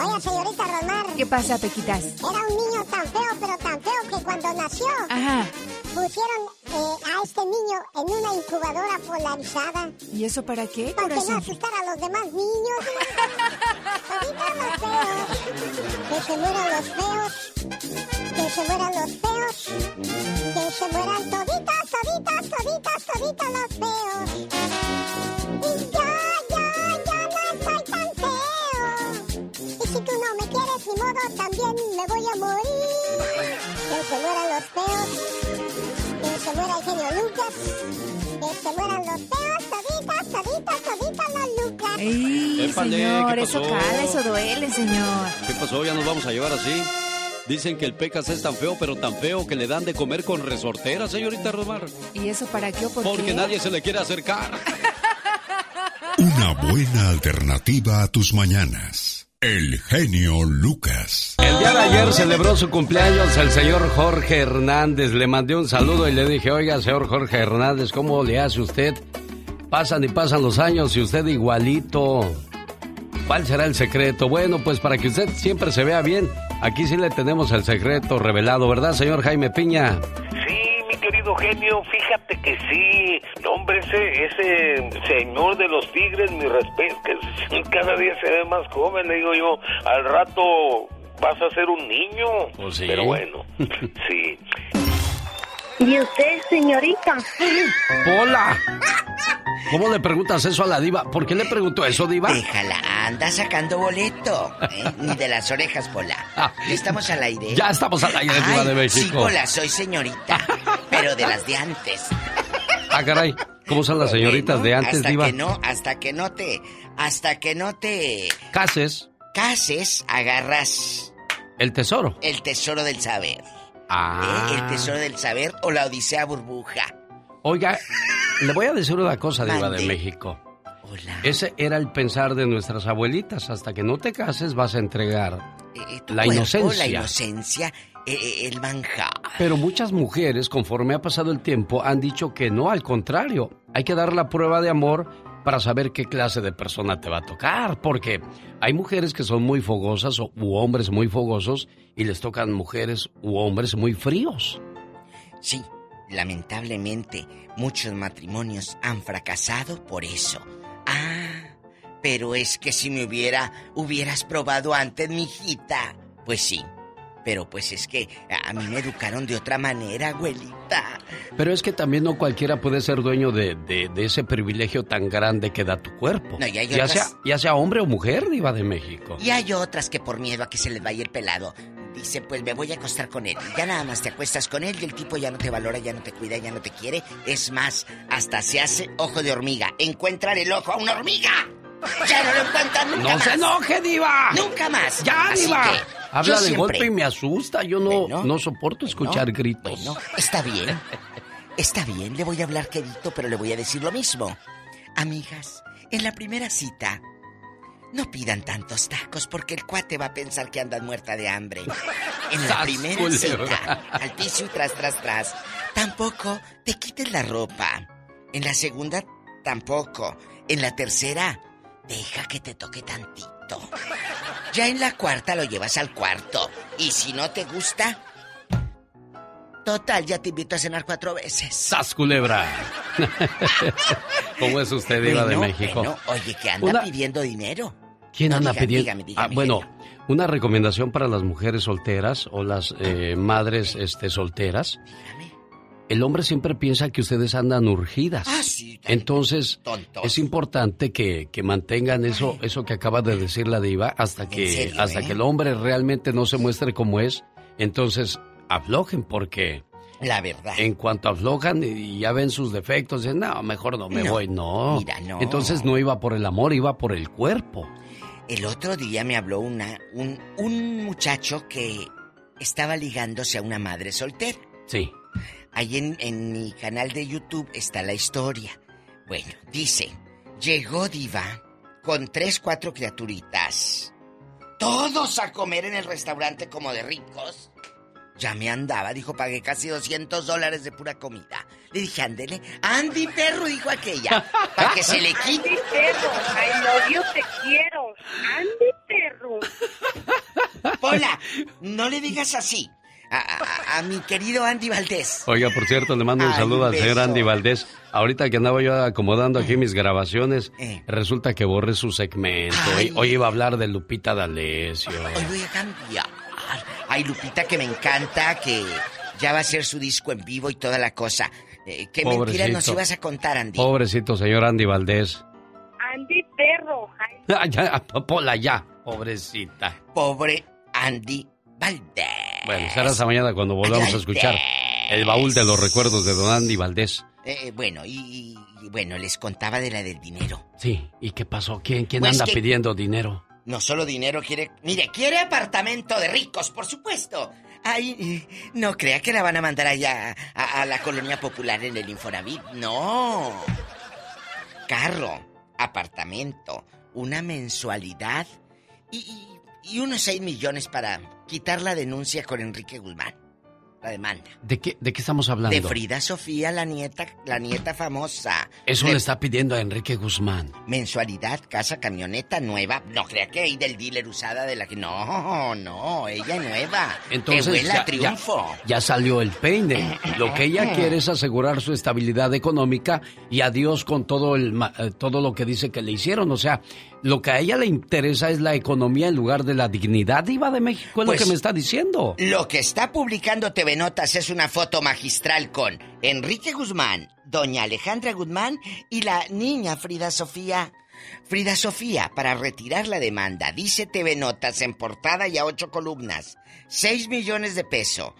Oiga, señorita Romar. ¿Qué pasa, Pequitas? Era un niño tan feo, pero tan feo que cuando nació Ajá. pusieron eh, a este niño en una incubadora polarizada. ¿Y eso para qué, Para que no asustara a los demás niños. Los feos. Que se mueran los feos. Que se mueran los feos. Que se mueran toditos, toditos, toditos, toditos los feos. Que se mueran los feos, toditos, toditos, toditos los Lucas. ¡Ey, Épale, señor! ¿qué Eso cala, eso duele, señor. ¿Qué pasó? ¿Ya nos vamos a llevar así? Dicen que el Pecas es tan feo, pero tan feo que le dan de comer con resortera, señorita Rosmar. ¿Y eso para qué o por Porque qué? nadie se le quiere acercar. Una buena alternativa a tus mañanas. El genio Lucas. Día de ayer celebró su cumpleaños el señor Jorge Hernández. Le mandé un saludo y le dije, oiga, señor Jorge Hernández, ¿cómo le hace usted? Pasan y pasan los años y usted igualito. ¿Cuál será el secreto? Bueno, pues para que usted siempre se vea bien, aquí sí le tenemos el secreto revelado, ¿verdad, señor Jaime Piña? Sí, mi querido genio, fíjate que sí. No, hombre, ese, ese señor de los tigres, mi respeto, cada día se ve más joven, le digo yo, al rato vas a ser un niño. Pues sí. Pero bueno, sí. ¿Y usted, señorita? ¡Hola! ¿Cómo le preguntas eso a la diva? ¿Por qué le preguntó eso, diva? Déjala, anda sacando boleto. ¿eh? Ni de las orejas, Pola. Ya estamos al aire. Ah. Ya estamos al aire, diva de México. Sí, Pola, soy señorita. pero de las de antes. Ah, caray. ¿Cómo son las señoritas de antes, hasta diva? que no, hasta que no te, hasta que no te Cases. cases, agarras El tesoro. el tesoro del saber. Ah. ¿eh? El tesoro del saber o la odisea burbuja. Oiga, le voy a decir una cosa, diva de México. Ese era el pensar de nuestras abuelitas. Hasta que no te cases vas a entregar Eh, tu la cuerpo, inocencia. La inocencia, eh, eh, el manjar. Pero muchas mujeres, conforme ha pasado el tiempo, han dicho que no, al contrario. Hay que dar la prueba de amor para saber qué clase de persona te va a tocar. Porque hay mujeres que son muy fogosas u hombres muy fogosos y les tocan mujeres u hombres muy fríos. Sí, lamentablemente muchos matrimonios han fracasado por eso. Ah, pero es que si me hubiera, hubieras probado antes, mijita. Pues sí, pero pues es que a mí me educaron de otra manera, abuelita. Pero es que también no cualquiera puede ser dueño de, de- de ese privilegio tan grande que da tu cuerpo. No, y hay ya, sea, ya sea hombre o mujer, diva de México. Y hay otras que por miedo a que se les vaya el pelado, dicen, pues me voy a acostar con él. Ya nada más te acuestas con él y el tipo ya no te valora, ya no te cuida, ya no te quiere. Es más, hasta se hace ojo de hormiga. Encuentran el ojo a una hormiga. Ya no lo encuentran nunca ¡No más. se enoje, diva! Nunca más. ¡Ya, Así diva! que, Habla yo de siempre- golpe y me asusta. Yo no, Bueno, no soporto escuchar gritos. Bueno, está bien. Está bien, le voy a hablar quedito, pero le voy a decir lo mismo. Amigas, en la primera cita, no pidan tantos tacos porque el cuate va a pensar que andas muerta de hambre. En la ¡Sas, primera cita, al piso y tras, tras, tras. Tampoco te quites la ropa. En la segunda, tampoco. En la tercera, deja que te toque tantito. Ya en la cuarta lo llevas al cuarto. Y si no te gusta, total, ya te invito a cenar cuatro veces. ¡Sas, culebra! ¿Cómo es usted, diva de México? bueno, oye, que anda Una- pidiendo dinero. ¿Quién No, anda dígame, pidiendo? dígame, dígame, ah, bueno, una recomendación para las mujeres solteras o las eh, madres este, solteras. El hombre siempre piensa que ustedes andan urgidas. Ah, sí, Entonces, tontos. es importante que, que mantengan eso, eso que acaba de decir la diva hasta que, serio, hasta eh? que el hombre realmente no se muestre como es. Entonces, aflojen porque La verdad. en cuanto aflojan y ya ven sus defectos, dicen, no, mejor no me No, voy, no. mira, no. Entonces no iba por el amor, iba por el cuerpo. El otro día me habló una, un, un muchacho que estaba ligándose a una madre soltera. Sí. Ahí en, en mi canal de YouTube está la historia. Bueno, dice, llegó Diva con tres, cuatro criaturitas. Todos a comer en el restaurante como de ricos. Ya me andaba, dijo, pagué casi 200 dólares de pura comida. Le dije, ándele. Andy Perro, dijo aquella, para que se le quite. Andy Perro, I love te quiero. Andy Perro. Pola, no le digas así. A, a- a mi querido Andy Valdés. Oiga, por cierto, le mando un Ay, saludo un al señor. Andy Valdés. Ahorita que andaba yo acomodando aquí mis grabaciones, Eh. resulta que borré su segmento. Ay. Hoy, hoy iba a hablar de Lupita D'Alessio. Hoy voy a cambiar. Ay, Lupita, que me encanta, que ya va a ser su disco en vivo y toda la cosa. Eh, ¿Qué mentiras nos Pobrecito. ibas a contar, Andy? Pobrecito señor Andy Valdés. Andy Perro. Ah, ya, Pola, ya. Pobrecita. Pobre Andy Valdés. Bueno, será esa mañana cuando volvamos a escuchar el baúl de los recuerdos de don Andy Valdés. Eh, bueno, y, y, bueno, les contaba de la del dinero. Sí, ¿y qué pasó? ¿Quién, quién Pues anda que- pidiendo dinero? No solo dinero quiere... Mire, quiere apartamento de ricos, por supuesto. Ay, no crea que la van a mandar allá a, a la colonia popular en el Infonavit. No. Carro, apartamento, una mensualidad y, y y unos 6 millones para quitar la denuncia con Enrique Guzmán. La demanda. ¿De qué, ¿De qué estamos hablando? De Frida Sofía, la nieta, la nieta famosa. Eso De le está pidiendo a Enrique Guzmán. Mensualidad, casa, camioneta nueva. No crea que hay del dealer usada de la que. No, no, ella nueva. Entonces ya, triunfo. ya- ya salió el peine. Lo que ella quiere es asegurar su estabilidad económica y adiós con todo el eh, todo lo que dice que le hicieron. O sea, lo que a ella le interesa es la economía en lugar de la dignidad. Iba de México es Pues, lo que me está diciendo. Lo que está publicando TV Notas es una foto magistral con Enrique Guzmán, doña Alejandra Guzmán y la niña Frida Sofía. Frida Sofía, para retirar la demanda, dice TV Notas en portada y a ocho columnas. 6 millones de pesos.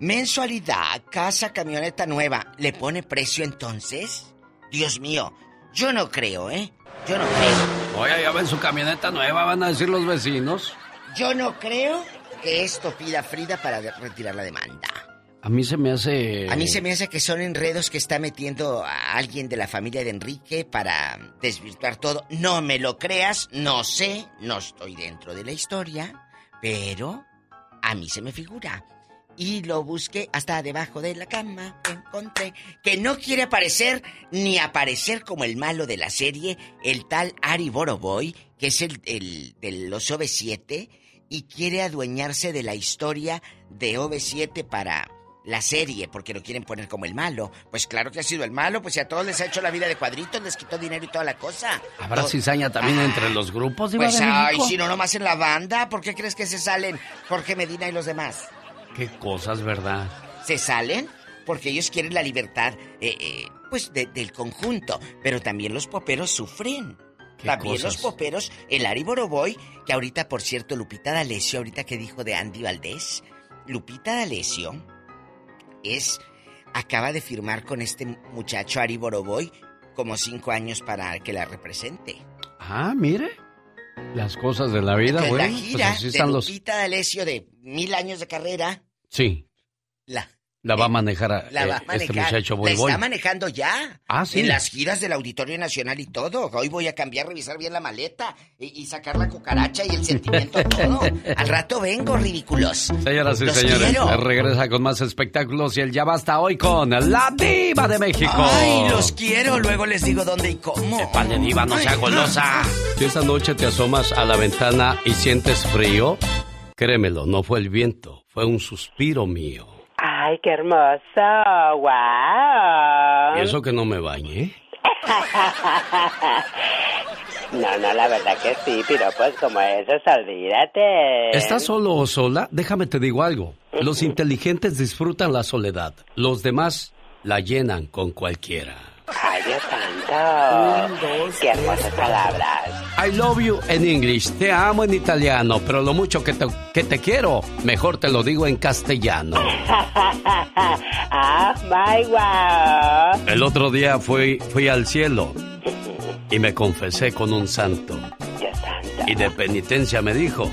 Mensualidad, casa, camioneta nueva. ¿Le pone precio entonces? Dios mío, yo no creo, ¿eh? Yo no creo. Oye, ya ven su camioneta nueva, van a decir los vecinos. Yo no creo que esto pida Frida para retirar la demanda. A mí se me hace... A mí se me hace que son enredos que está metiendo a alguien de la familia de Enrique para desvirtuar todo. No me lo creas, no sé, no estoy dentro de la historia, pero a mí se me figura. Y lo busqué hasta debajo de la cama, encontré que no quiere aparecer ni aparecer como el malo de la serie, el tal Ari Boroboy, que es el, el de los OV7, y quiere adueñarse de la historia de OV7 para la serie, porque lo quieren poner como el malo. Pues claro que ha sido el malo, pues si a todos les ha hecho la vida de cuadritos, les quitó dinero y toda la cosa. ¿Habrá cizaña también entre los grupos? Diva Pues de ay, si no nomás en la banda, ¿por qué crees que se salen Jorge Medina y los demás? Qué cosas, ¿verdad? se salen porque ellos quieren la libertad, eh, eh, pues, de- del conjunto. Pero también los poperos sufren. ¿Qué También cosas? los poperos, el Ari Boroboy, que ahorita, por cierto, Lupita D'Alessio, ahorita que dijo de Andy Valdés, Lupita D'Alessio es, acaba de firmar con este muchacho Ari Boroboy como cinco años para que la represente. Ah, mire. Las cosas de la vida, bueno, la pues gira así de los... Lupita D'Alessio de mil años de carrera, Sí, la, la va a manejar a- La va a eh, este manejar. muchacho La Boy Boy. está manejando ya. Ah, sí. En las giras del Auditorio Nacional y todo. Hoy voy a cambiar, revisar bien la maleta y, y sacar la cucaracha y el sentimiento todo. Al rato vengo, ridículos. Señoras y Los señores, quiero. regresa con más espectáculos y el ya basta hoy con La Diva de México. Ay, los quiero. Luego les digo dónde y cómo. Diva, no sea golosa. Si esta noche te asomas a la ventana y sientes frío, créemelo, no fue el viento, fue un suspiro mío. Ay, qué hermoso. Wow. Y eso que no me bañé. No, no, la verdad que sí, pero pues como eso, olvídate. ¿Estás solo o sola? Déjame te digo algo. Los inteligentes disfrutan la soledad. Los demás la llenan con cualquiera. Ay, Dios santo. Qué hermosas palabras. I love you en English, te amo en italiano, pero lo mucho que te, que te quiero, mejor te lo digo en castellano. ah, my wow. El otro día fui, fui al cielo y me confesé con un santo. Dios santo. Y de penitencia me dijo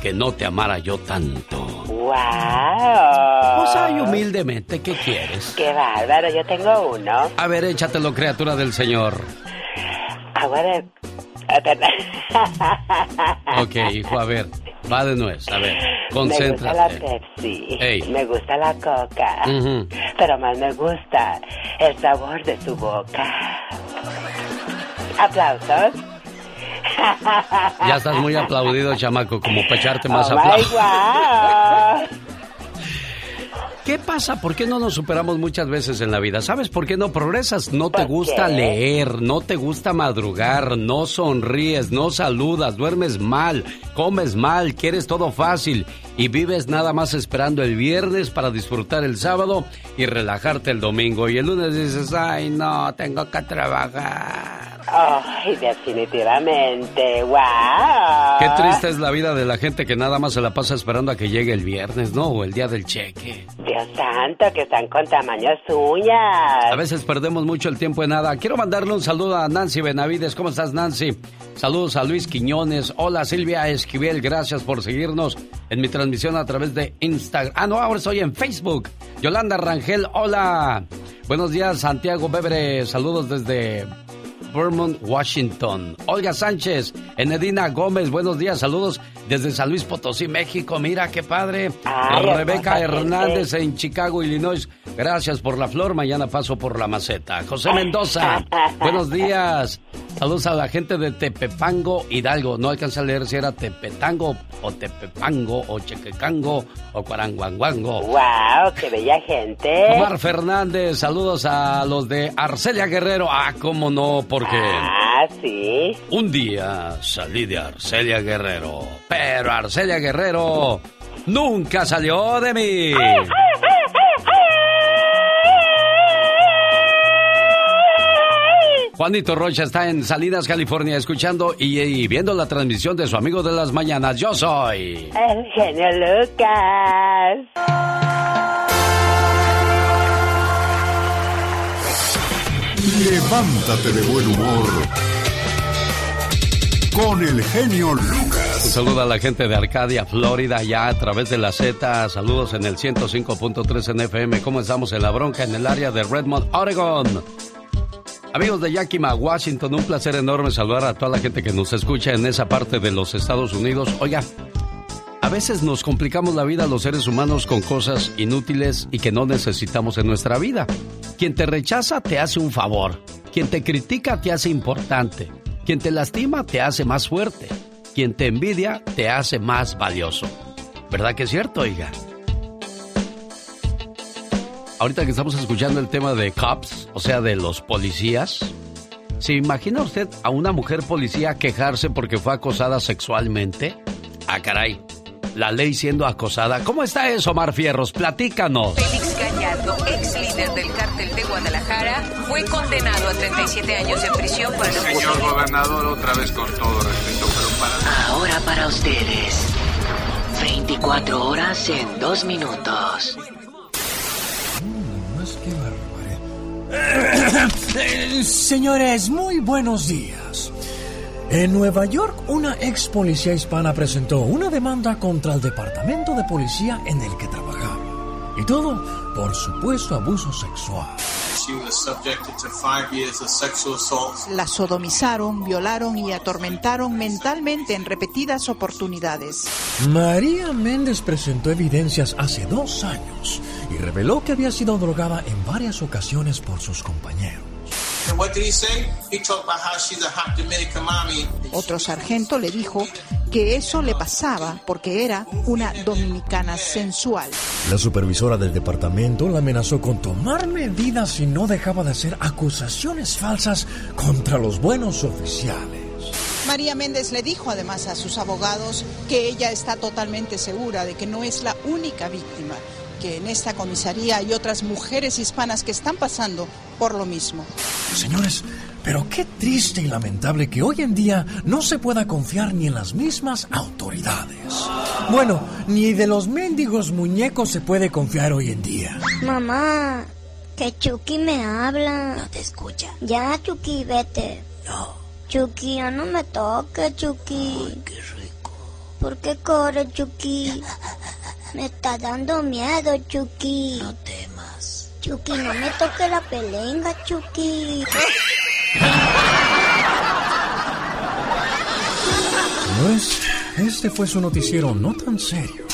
que no te amara yo tanto. Wow. Pues ay, humildemente, ¿qué quieres? Qué bárbaro, yo tengo uno. A ver, échatelo, criatura del Señor. De... Ok, hijo, a ver, va de nuez, a ver, Me gusta la concéntrate. Pepsi. Ey. Me gusta la coca. Pero más me gusta el sabor de su boca. Aplausos. Ya estás muy aplaudido, chamaco, como para echarte más Oh, aplausos. ¿Qué pasa? ¿Por qué no nos superamos muchas veces en la vida? ¿Sabes por qué no progresas? No te gusta qué? leer, no te gusta madrugar, no sonríes, no saludas, duermes mal, comes mal, quieres todo fácil y vives nada más esperando el viernes para disfrutar el sábado y relajarte el domingo. Y el lunes dices, ay no, tengo que trabajar. Ay, definitivamente. Wow. Qué triste es la vida de la gente que nada más se la pasa esperando a que llegue el viernes, ¿no? O el día del cheque. Dios santo, que están con tamaños uñas. A veces perdemos mucho el tiempo en nada. Quiero mandarle un saludo a Nancy Benavides. ¿Cómo estás, Nancy? Saludos a Luis Quiñones. Hola, Silvia Esquivel. Gracias por seguirnos en mi transmisión a través de Instagram. Ah, no, ahora estoy en Facebook. Yolanda Rangel, hola. Buenos días, Santiago Bebre. Saludos desde Vermont, Washington. Olga Sánchez, Enedina Gómez, buenos días, saludos desde San Luis Potosí, México. Mira qué padre. Ay, Rebeca hermosa Hernández en Chicago, Illinois. Gracias por la flor, mañana paso por la maceta. José Mendoza, buenos días. Saludos a la gente de Tepepango, Hidalgo. No alcanza a leer si era Tepetango o Tepepango o Chequecango o Cuaranguanguango. ¡Wow! ¡Qué bella gente! Omar Fernández, saludos a los de Arcelia Guerrero. Ah, cómo no, porque Ah, sí. un día salí de Arcelia Guerrero, pero Arcelia Guerrero nunca salió de mí. Juanito Rocha está en Salinas, California, escuchando y, y viendo la transmisión de su amigo de las mañanas. Yo soy. El genio Lucas. Levántate de buen humor con el genio Un Lucas. saludo a la gente de Arcadia, Florida, ya a través de la Z. Saludos en el 105.3 en FM. ¿Cómo estamos en la bronca en el área de Redmond, Oregon? Amigos de Yakima, Washington, un placer enorme saludar a toda la gente que nos escucha en esa parte de los Estados Unidos. Oiga, a veces nos complicamos la vida los seres humanos con cosas inútiles y que no necesitamos en nuestra vida. Quien te rechaza te hace un favor. Quien te critica te hace importante. Quien te lastima te hace más fuerte. Quien te envidia te hace más valioso. ¿Verdad que es cierto, oiga? Ahorita que estamos escuchando el tema de cops, o sea, de los policías, ¿se imagina usted a una mujer policía quejarse porque fue acosada sexualmente? Ah, caray. La ley siendo acosada. ¿Cómo está eso, Omar Fierros? Platícanos. Félix Gallardo, ex líder del cártel de Guadalajara, fue condenado a 37 años de prisión por el Señor gobernador, otra vez con todo respeto, pero para... Ahora para ustedes. 24 horas en 2 minutos. Eh, Señores, muy buenos días. En Nueva York, una ex policía hispana presentó una demanda contra el departamento de policía en el que trabajaba. Y todo por supuesto abuso sexual. She was subjected to five years of sexual assaults. La sodomizaron, violaron y atormentaron mentalmente en repetidas oportunidades. María Méndez presentó evidencias hace dos años y reveló que había sido drogada en varias ocasiones por sus compañeros. Otro sargento le dijo que eso le pasaba porque era una dominicana sensual. La supervisora del departamento la amenazó con tomar medidas si no dejaba de hacer acusaciones falsas contra los buenos oficiales. María Méndez le dijo además a sus abogados que ella está totalmente segura de que no es la única víctima, que en esta comisaría hay otras mujeres hispanas que están pasando por lo mismo. Señores, pero qué triste y lamentable que hoy en día no se pueda confiar ni en las mismas autoridades. Bueno, ni de los mendigos muñecos se puede confiar hoy en día. Mamá, que Chucky me habla. No te escucha. Ya, Chucky, vete. No. Chucky, ya no me toques, Chucky. qué rico. ¿Por qué corre, Chucky? Me está dando miedo, Chucky. No temas. Chucky, no me toque la pelenga, Chucky. Señores, este fue su noticiero no tan serio.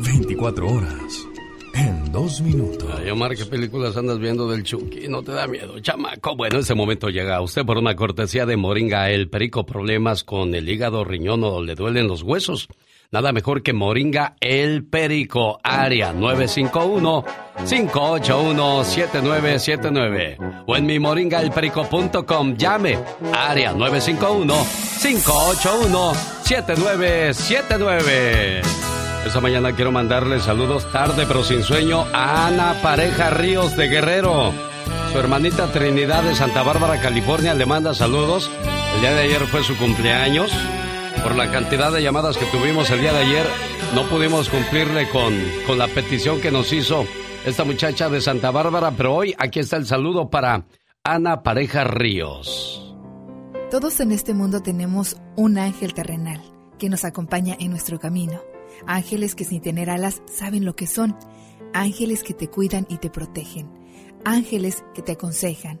24 horas en 2 minutos. Ay, Omar, ¿qué películas andas viendo del Chucky? No te da miedo, chamaco. Bueno, ese momento llega a usted por una cortesía de Moringa El Perico. Problemas con el hígado, riñón o le duelen los huesos. Nada mejor que Moringa El Perico, área 951-581-7979. O en mi moringaelperico.com, llame, área 951-581-7979. Esta mañana quiero mandarle saludos tarde pero sin sueño a Ana Pareja Ríos de Guerrero. Su hermanita Trinidad de Santa Bárbara, California, le manda saludos. El día de ayer fue su cumpleaños. Por la cantidad de llamadas que tuvimos el día de ayer, no pudimos cumplirle con, con la petición que nos hizo esta muchacha de Santa Bárbara, pero hoy aquí está el saludo para Ana Pareja Ríos. Todos en este mundo tenemos un ángel terrenal que nos acompaña en nuestro camino. Ángeles que sin tener alas saben lo que son. Ángeles que te cuidan y te protegen. Ángeles que te aconsejan,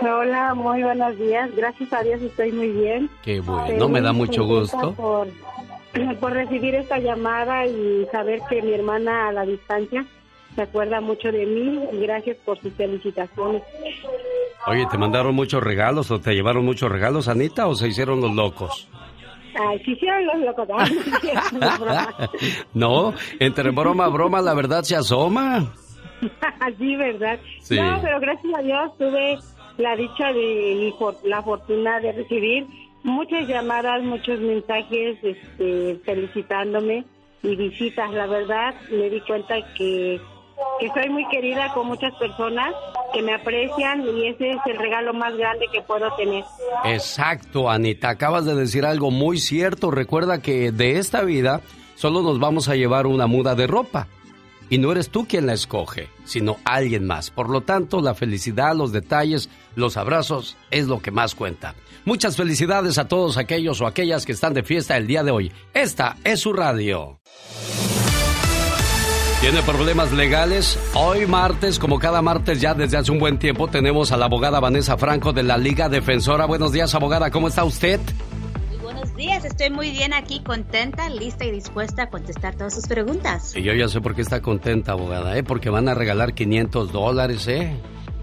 Hola, muy buenos días. Gracias a Dios estoy muy bien. Qué bueno, me da mucho gusto. Por, por recibir esta llamada y saber que mi hermana a la distancia se acuerda mucho de mí y gracias por sus felicitaciones. Oye, ¿te mandaron muchos regalos o te llevaron muchos regalos, Anita, o se hicieron los locos? Ay, sí hicieron los locos. no, entre broma, broma, la verdad se asoma. sí, ¿verdad? Sí. No, pero gracias a Dios tuve la dicha de y la fortuna de recibir muchas llamadas, muchos mensajes este, felicitándome y visitas. La verdad, me di cuenta que, que soy muy querida con muchas personas que me aprecian y ese es el regalo más grande que puedo tener. Exacto, Anita, acabas de decir algo muy cierto. Recuerda que de esta vida solo nos vamos a llevar una muda de ropa. Y no eres tú quien la escoge, sino alguien más. Por lo tanto, la felicidad, los detalles, los abrazos es lo que más cuenta. Muchas felicidades a todos aquellos o aquellas que están de fiesta el día de hoy. Esta es su radio. ¿Tiene problemas legales? Hoy martes, como cada martes ya desde hace un buen tiempo, tenemos a la abogada Vanessa Franco de la Liga Defensora. Buenos días, abogada, ¿cómo está usted? Días, estoy muy bien aquí, contenta, lista y dispuesta a contestar todas sus preguntas. Y yo ya sé por qué está contenta, abogada, ¿eh? Porque van a regalar 500 dólares, ¿eh?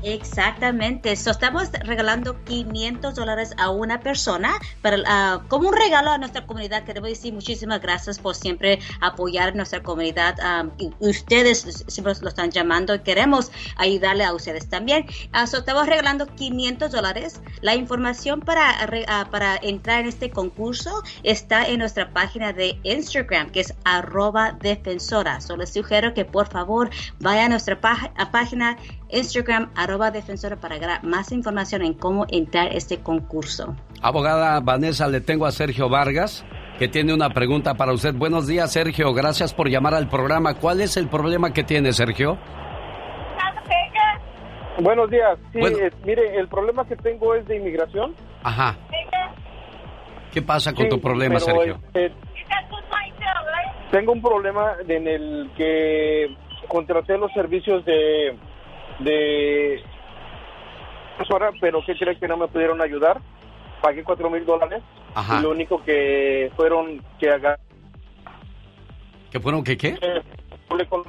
Exactamente, so, estamos regalando 500 dólares a una persona para, ah, como un regalo a nuestra comunidad. Queremos decir muchísimas gracias por siempre apoyar nuestra comunidad. Y ustedes siempre lo están llamando queremos ayudarle a ustedes también. Ah, so, estamos regalando 500 dólares. La información para, ah, para entrar en este concurso está en nuestra página de Instagram, que es arroba defensora. Solo les sugiero que por favor vaya a nuestra página Instagram arroba defensora para más información en cómo entrar a este concurso. Abogada Vanessa, le tengo a Sergio Vargas, que tiene una pregunta para usted. Buenos días, Sergio. Gracias por llamar al programa. ¿Cuál es el problema que tiene, Sergio? Buenos días. Sí, Bueno. eh, mire, el problema que tengo es de inmigración. Ajá. ¿Qué pasa con Sí, tu problema, Sergio? este, tengo un problema en el que contraté los servicios de de asesora, pero ¿qué cree que no me pudieron ayudar? Pagué cuatro mil dólares Ajá. y lo único que fueron que haga ¿Qué fueron qué qué? con-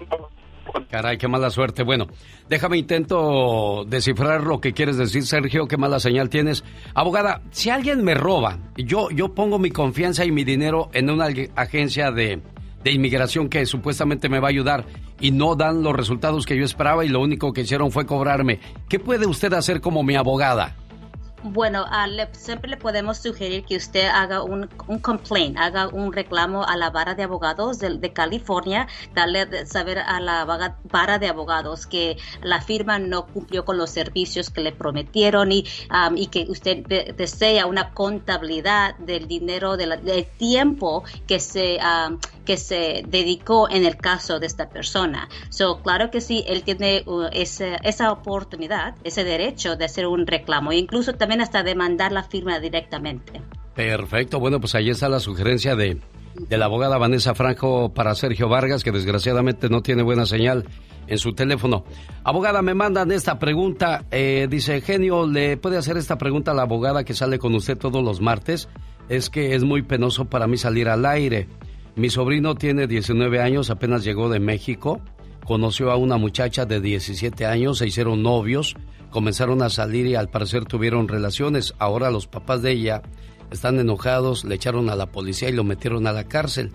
Caray, qué mala suerte. Bueno, déjame intento descifrar lo que quieres decir, Sergio. Qué mala señal tienes. Abogada, si alguien me roba, yo, yo pongo mi confianza y mi dinero en una ag- agencia de, de inmigración que supuestamente me va a ayudar y no dan los resultados que yo esperaba y lo único que hicieron fue cobrarme. ¿Qué puede usted hacer como mi abogada? Bueno, le- siempre le podemos sugerir que usted haga un, complaint, haga un reclamo a la vara de abogados de, California, darle de saber a la vara de abogados que la firma no cumplió con los servicios que le prometieron y, am, y que usted de- desea una contabilidad del dinero, del tiempo que se, que se dedicó en el caso de esta persona. So, claro que sí, él tiene uh, esa oportunidad, ese derecho de hacer un reclamo incluso también hasta demandar la firma directamente. Perfecto, bueno, pues ahí está la sugerencia de, de la abogada Vanessa Franco para Sergio Vargas, que desgraciadamente no tiene buena señal en su teléfono. Abogada, me mandan esta pregunta. eh, dice, genio, ¿le puede hacer esta pregunta a la abogada que sale con usted todos los martes? Es que es muy penoso para mí salir al aire. Mi sobrino tiene 19 años, apenas llegó de México. Conoció a una muchacha de 17 años, se hicieron novios, comenzaron a salir y al parecer tuvieron relaciones. Ahora los papás de ella están enojados, le echaron a la policía y lo metieron a la cárcel.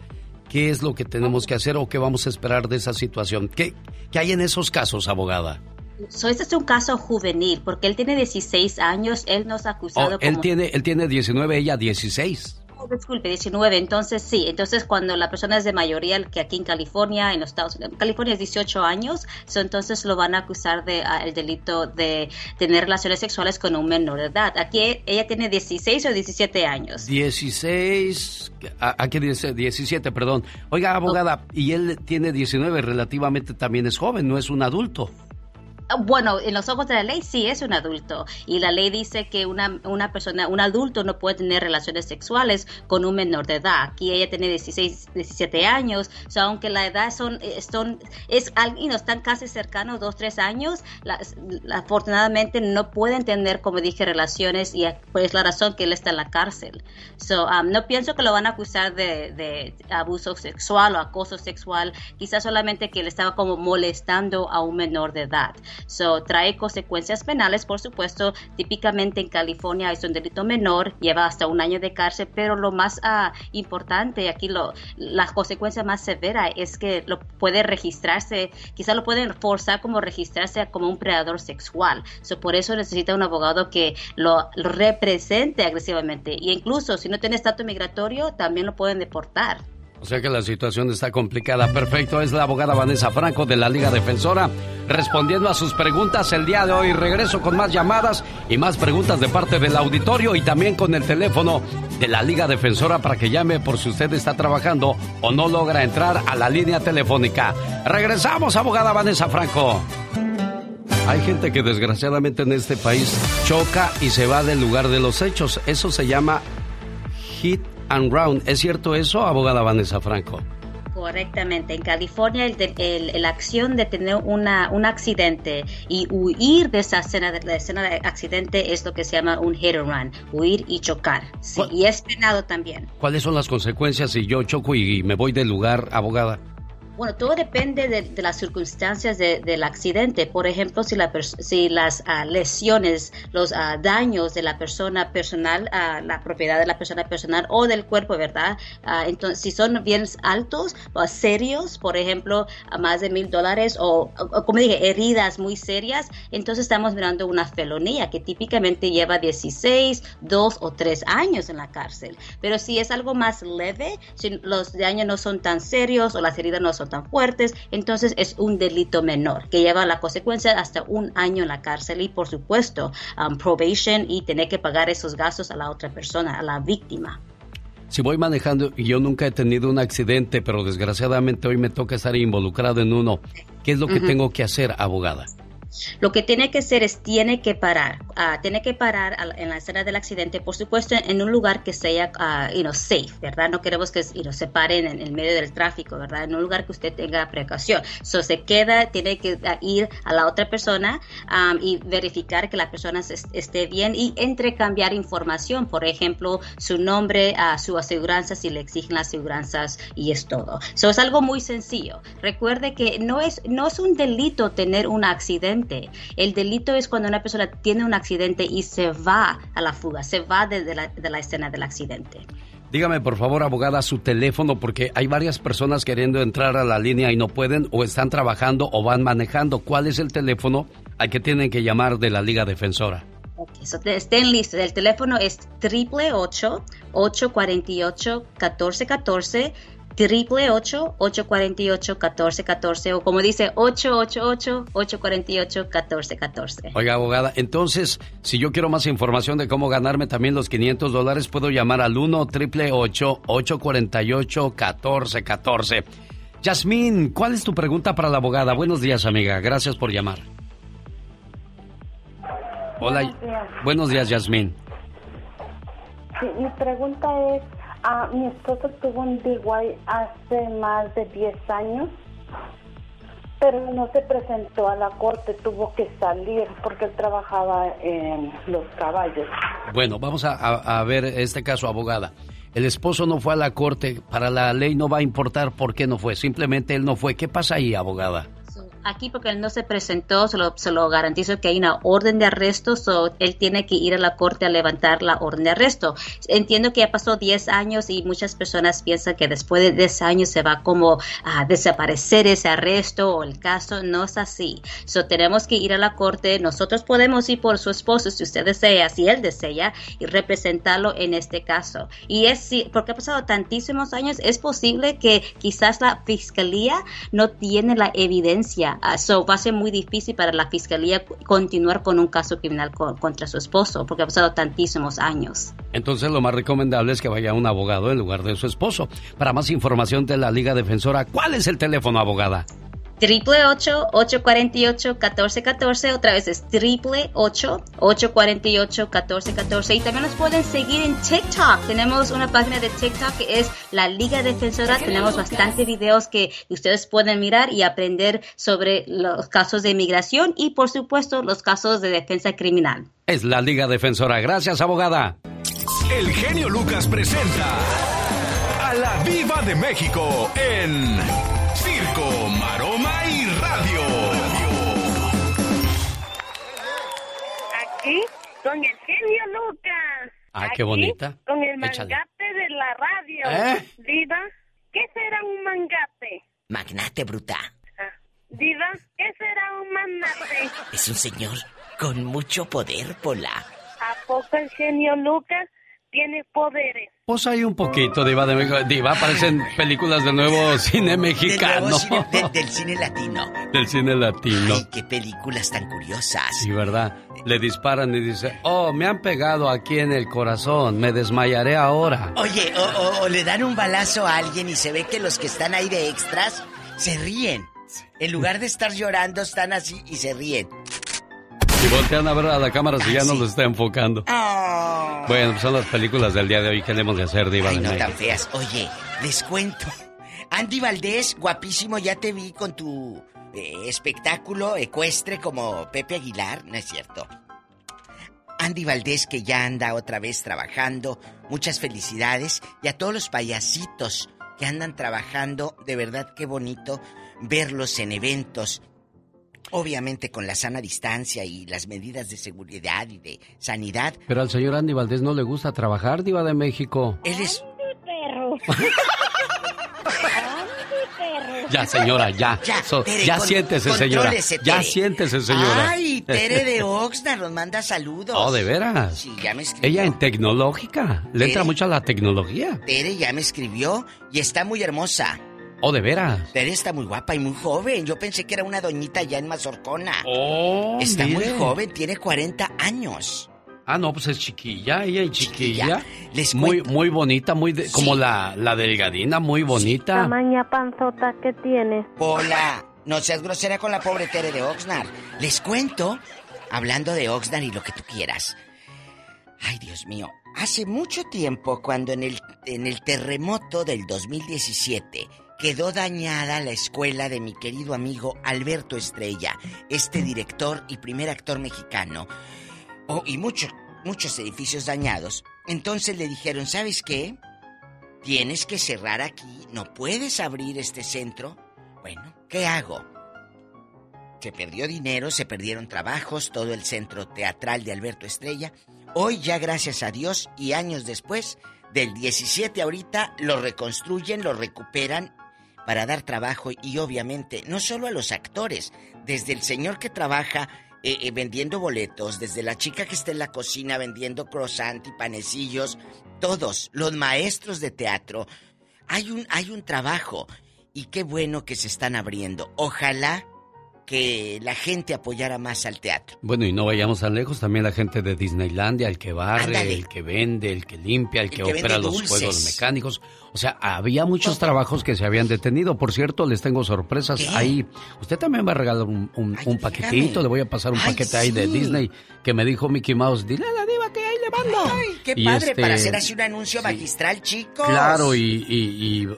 ¿Qué es lo que tenemos que hacer o qué vamos a esperar de esa situación? ¿Qué, qué hay en esos casos, abogada? So, este es un caso juvenil porque él tiene 16 años, él nos ha acusado Oh, él, como tiene, él tiene 19, ella 16. Oh, disculpe, 19. Entonces, sí. Entonces, cuando la persona es de mayoría, que aquí en California, en los Estados Unidos, California es 18 años, entonces lo van a acusar de ah, el delito de tener relaciones sexuales con un menor de edad. Aquí ella tiene 16 o 17 años. 16, a- aquí dice 17, perdón. Oiga, abogada, y él tiene 19, relativamente también es joven, no es un adulto. Bueno, en los ojos de la ley sí es un adulto y la ley dice que una, una persona, un adulto no puede tener relaciones sexuales con un menor de edad. Aquí ella tiene 16, 17 años, o aunque la edad son, son es alguien, no están casi cercanos, dos, tres años, las- la- afortunadamente no pueden tener, como dije, relaciones y pues la razón que él está en la cárcel. So, um, no pienso que lo van a acusar de, de abuso sexual o acoso sexual, quizás solamente que él estaba como molestando a un menor de edad. So, trae consecuencias penales, por supuesto. Típicamente en California es un delito menor, lleva hasta un año de cárcel, pero lo más ah, importante aquí, lo, la consecuencia más severa es que lo puede registrarse, quizás lo pueden forzar como registrarse como un predador sexual. So, por eso necesita un abogado que lo, lo represente agresivamente. Y incluso si no tiene estatus migratorio, también lo pueden deportar. O sea que la situación está complicada. Perfecto, es la abogada Vanessa Franco de la Liga Defensora respondiendo a sus preguntas el día de hoy. Regreso con más llamadas y más preguntas de parte del auditorio y también con el teléfono de la Liga Defensora para que llame por si usted está trabajando o no logra entrar a la línea telefónica. Regresamos, abogada Vanessa Franco. Hay gente que desgraciadamente en este país choca y se va del lugar de los hechos. Eso se llama hit and round. ¿Es cierto eso, abogada Vanessa Franco? Correctamente. En California, el, el- la acción de tener una, un accidente y huir de esa escena de, la escena de accidente es lo que se llama un hit and run, huir y chocar. Sí, y es penado también. ¿Cuáles son las consecuencias si yo choco y me voy del lugar, abogada? Bueno, todo depende de, de las circunstancias de- del accidente. Por ejemplo, si, la si las ah, lesiones, los ah, daños de la persona personal, ah, la propiedad de la persona personal o del cuerpo, ¿verdad? Entonces, si son bien altos o serios, por ejemplo, a más de mil dólares o, como dije, heridas muy serias, entonces estamos mirando una felonía que típicamente lleva 16, 2 o 3 años en la cárcel. Pero si es algo más leve, si los daños no son tan serios o las heridas no son tan fuertes, entonces es un delito menor que lleva la consecuencia hasta un año en la cárcel y por supuesto um, probation y tener que pagar esos gastos a la otra persona, a la víctima. Si voy manejando y yo nunca he tenido un accidente, pero desgraciadamente hoy me toca estar involucrado en uno, ¿qué es lo que tengo que hacer, abogada? Lo que tiene que hacer es tiene que parar, ah, tiene que parar en la escena del accidente, por supuesto, en un lugar que sea, ah, you know, safe, ¿verdad? No queremos que you se paren en el medio del tráfico, ¿verdad? En un lugar que usted tenga precaución. So, se queda, tiene que ah, ir a la otra persona am, y verificar que la persona esté bien y entrecambiar información, por ejemplo, su nombre, a su aseguranza, si le exigen las aseguranzas y es todo. So, es algo muy sencillo. Recuerde que no es, no es un delito tener un accidente. El delito es cuando una persona tiene un accidente y se va a la fuga, se va de, de la, de la escena del accidente. Dígame, por favor, abogada, su teléfono, porque hay varias personas queriendo entrar a la línea y no pueden, o están trabajando o van manejando. ¿Cuál es el teléfono al que tienen que llamar de la Liga Defensora? Ok, so te- estén listos. El teléfono es 888-848-1414. 888-848-1414 o como dice 888-848-1414. Oiga, abogada, entonces, si yo quiero más información de cómo ganarme también los 500 dólares, puedo llamar al 1 888 848 1414 Yasmín, ¿cuál es tu pregunta para la abogada? Buenos días, amiga. Gracias por llamar. Hola. Buenos días. Buenos días, Yasmín. Sí, mi pregunta es, ah, mi esposo tuvo un DUI hace más de 10 años, pero no se presentó a la corte, tuvo que salir porque él trabajaba en los caballos. Bueno, vamos a ver este caso, abogada. El esposo no fue a la corte, para la ley no va a importar por qué no fue, simplemente él no fue. ¿Qué pasa ahí, abogada? Aquí porque él no se presentó, se lo, se lo garantizo que hay una orden de arresto, so él tiene que ir a la corte a levantar la orden de arresto. Entiendo que ya pasó 10 años y muchas personas piensan que después de 10 años se va como a desaparecer ese arresto o el caso. No es así. So tenemos que ir a la corte. Nosotros podemos ir por su esposo si usted desea, si él desea, y representarlo en este caso. Y es porque ha pasado tantísimos años, es posible que quizás la fiscalía no tiene la evidencia. Eso va a ser muy difícil para la fiscalía continuar con un caso criminal contra su esposo, porque ha pasado tantísimos años. Entonces lo más recomendable es que vaya un abogado en lugar de su esposo. Para más información de la Liga Defensora, ¿cuál es el teléfono, abogada? Triple 848 1414 otra vez es triple 848 1414 y también nos pueden seguir en TikTok. Tenemos una página de TikTok que es la Liga Defensora. Tenemos bastantes videos que ustedes pueden mirar y aprender sobre los casos de inmigración y por supuesto los casos de defensa criminal. Es la Liga Defensora. Gracias abogada. El genio Lucas presenta a la Viva de México en Circo Aquí con el genio Lucas. Ah, qué bonita. Con el mangate de la radio. ¿Eh? Diva, ¿qué será un mangate? Magnate bruta. Ah, Diva, ¿qué será un magnate? Es un señor con mucho poder, Pola. ¿A poco el genio Lucas tiene poderes. Pues hay un poquito, Diva de México. Diva, aparecen películas del nuevo cine mexicano. Del, cine, latino. Del cine latino. Ay, qué películas tan curiosas. Sí, ¿verdad? Le disparan y dice, oh, me han pegado aquí en el corazón, me desmayaré ahora. Oye, o, le dan un balazo a alguien y se ve que los que están ahí de extras se ríen. En lugar de estar llorando, están así y se ríen. Y voltean a ver a la cámara si ya no lo está enfocando. Ah. Bueno, son las películas del día de hoy que debemos de hacer, Diva Ay, no tan feas. Oye, les cuento. Andy Valdés, guapísimo, ya te vi con tu eh, espectáculo ecuestre como Pepe Aguilar, ¿no es cierto? Andy Valdés que ya anda otra vez trabajando, muchas felicidades y a todos los payasitos que andan trabajando, de verdad qué bonito verlos en eventos Obviamente con la sana distancia y las medidas de seguridad y de sanidad. Pero al señor Andy Valdés no le gusta trabajar, diva de México. Él es... perro. Ya, señora, ya. Ya, ya siéntese, señora. Ya siéntese, señora. Ay, Tere de Oxnard nos manda saludos. Oh, ¿de veras? Sí, ya me escribió. Ella en tecnológica. Le entra mucho a la tecnología. Tere ya me escribió y está muy hermosa. Oh, de veras. Tere está muy guapa y muy joven. Yo pensé que era una doñita ya en Mazorcona. Oh, Está muy joven, tiene 40 años. Ah, no, pues es chiquilla, ella es chiquilla. muy, muy bonita, muy como la, la delgadina, muy bonita. Tamaña panzota que tiene. Hola, no seas grosera con la pobre Tere de Oxnard. Les cuento, hablando de Oxnard y lo que tú quieras. Ay, Dios mío, hace mucho tiempo, cuando en el, en el terremoto del 2017 quedó dañada la escuela de mi querido amigo Alberto Estrella, este director y primer actor mexicano. Oh, y muchos, muchos edificios dañados. Entonces le dijeron, ¿sabes qué? Tienes que cerrar aquí, no puedes abrir este centro. Bueno, ¿qué hago? Se perdió dinero, se perdieron trabajos, todo el centro teatral de Alberto Estrella. Hoy ya gracias a Dios y años después, del 17 ahorita, lo reconstruyen, lo recuperan para dar trabajo y obviamente no solo a los actores, desde el señor que trabaja eh, eh, vendiendo boletos, desde la chica que está en la cocina vendiendo croissant y panecillos, todos, los maestros de teatro, hay un, hay un trabajo y qué bueno que se están abriendo. Ojalá que la gente apoyara más al teatro. Bueno, y no vayamos tan lejos, también la gente de Disneylandia, el que barre, el que vende, el que limpia, el, que, opera los juegos mecánicos. O sea, había muchos trabajos que se habían detenido. Por cierto, les tengo sorpresas ahí. Usted también va a regalar un, paquetito. Le voy a pasar un paquete ahí de Disney que me dijo Mickey Mouse. Dile a la Ay, qué padre para este, hacer así un anuncio magistral, chicos. Claro, y,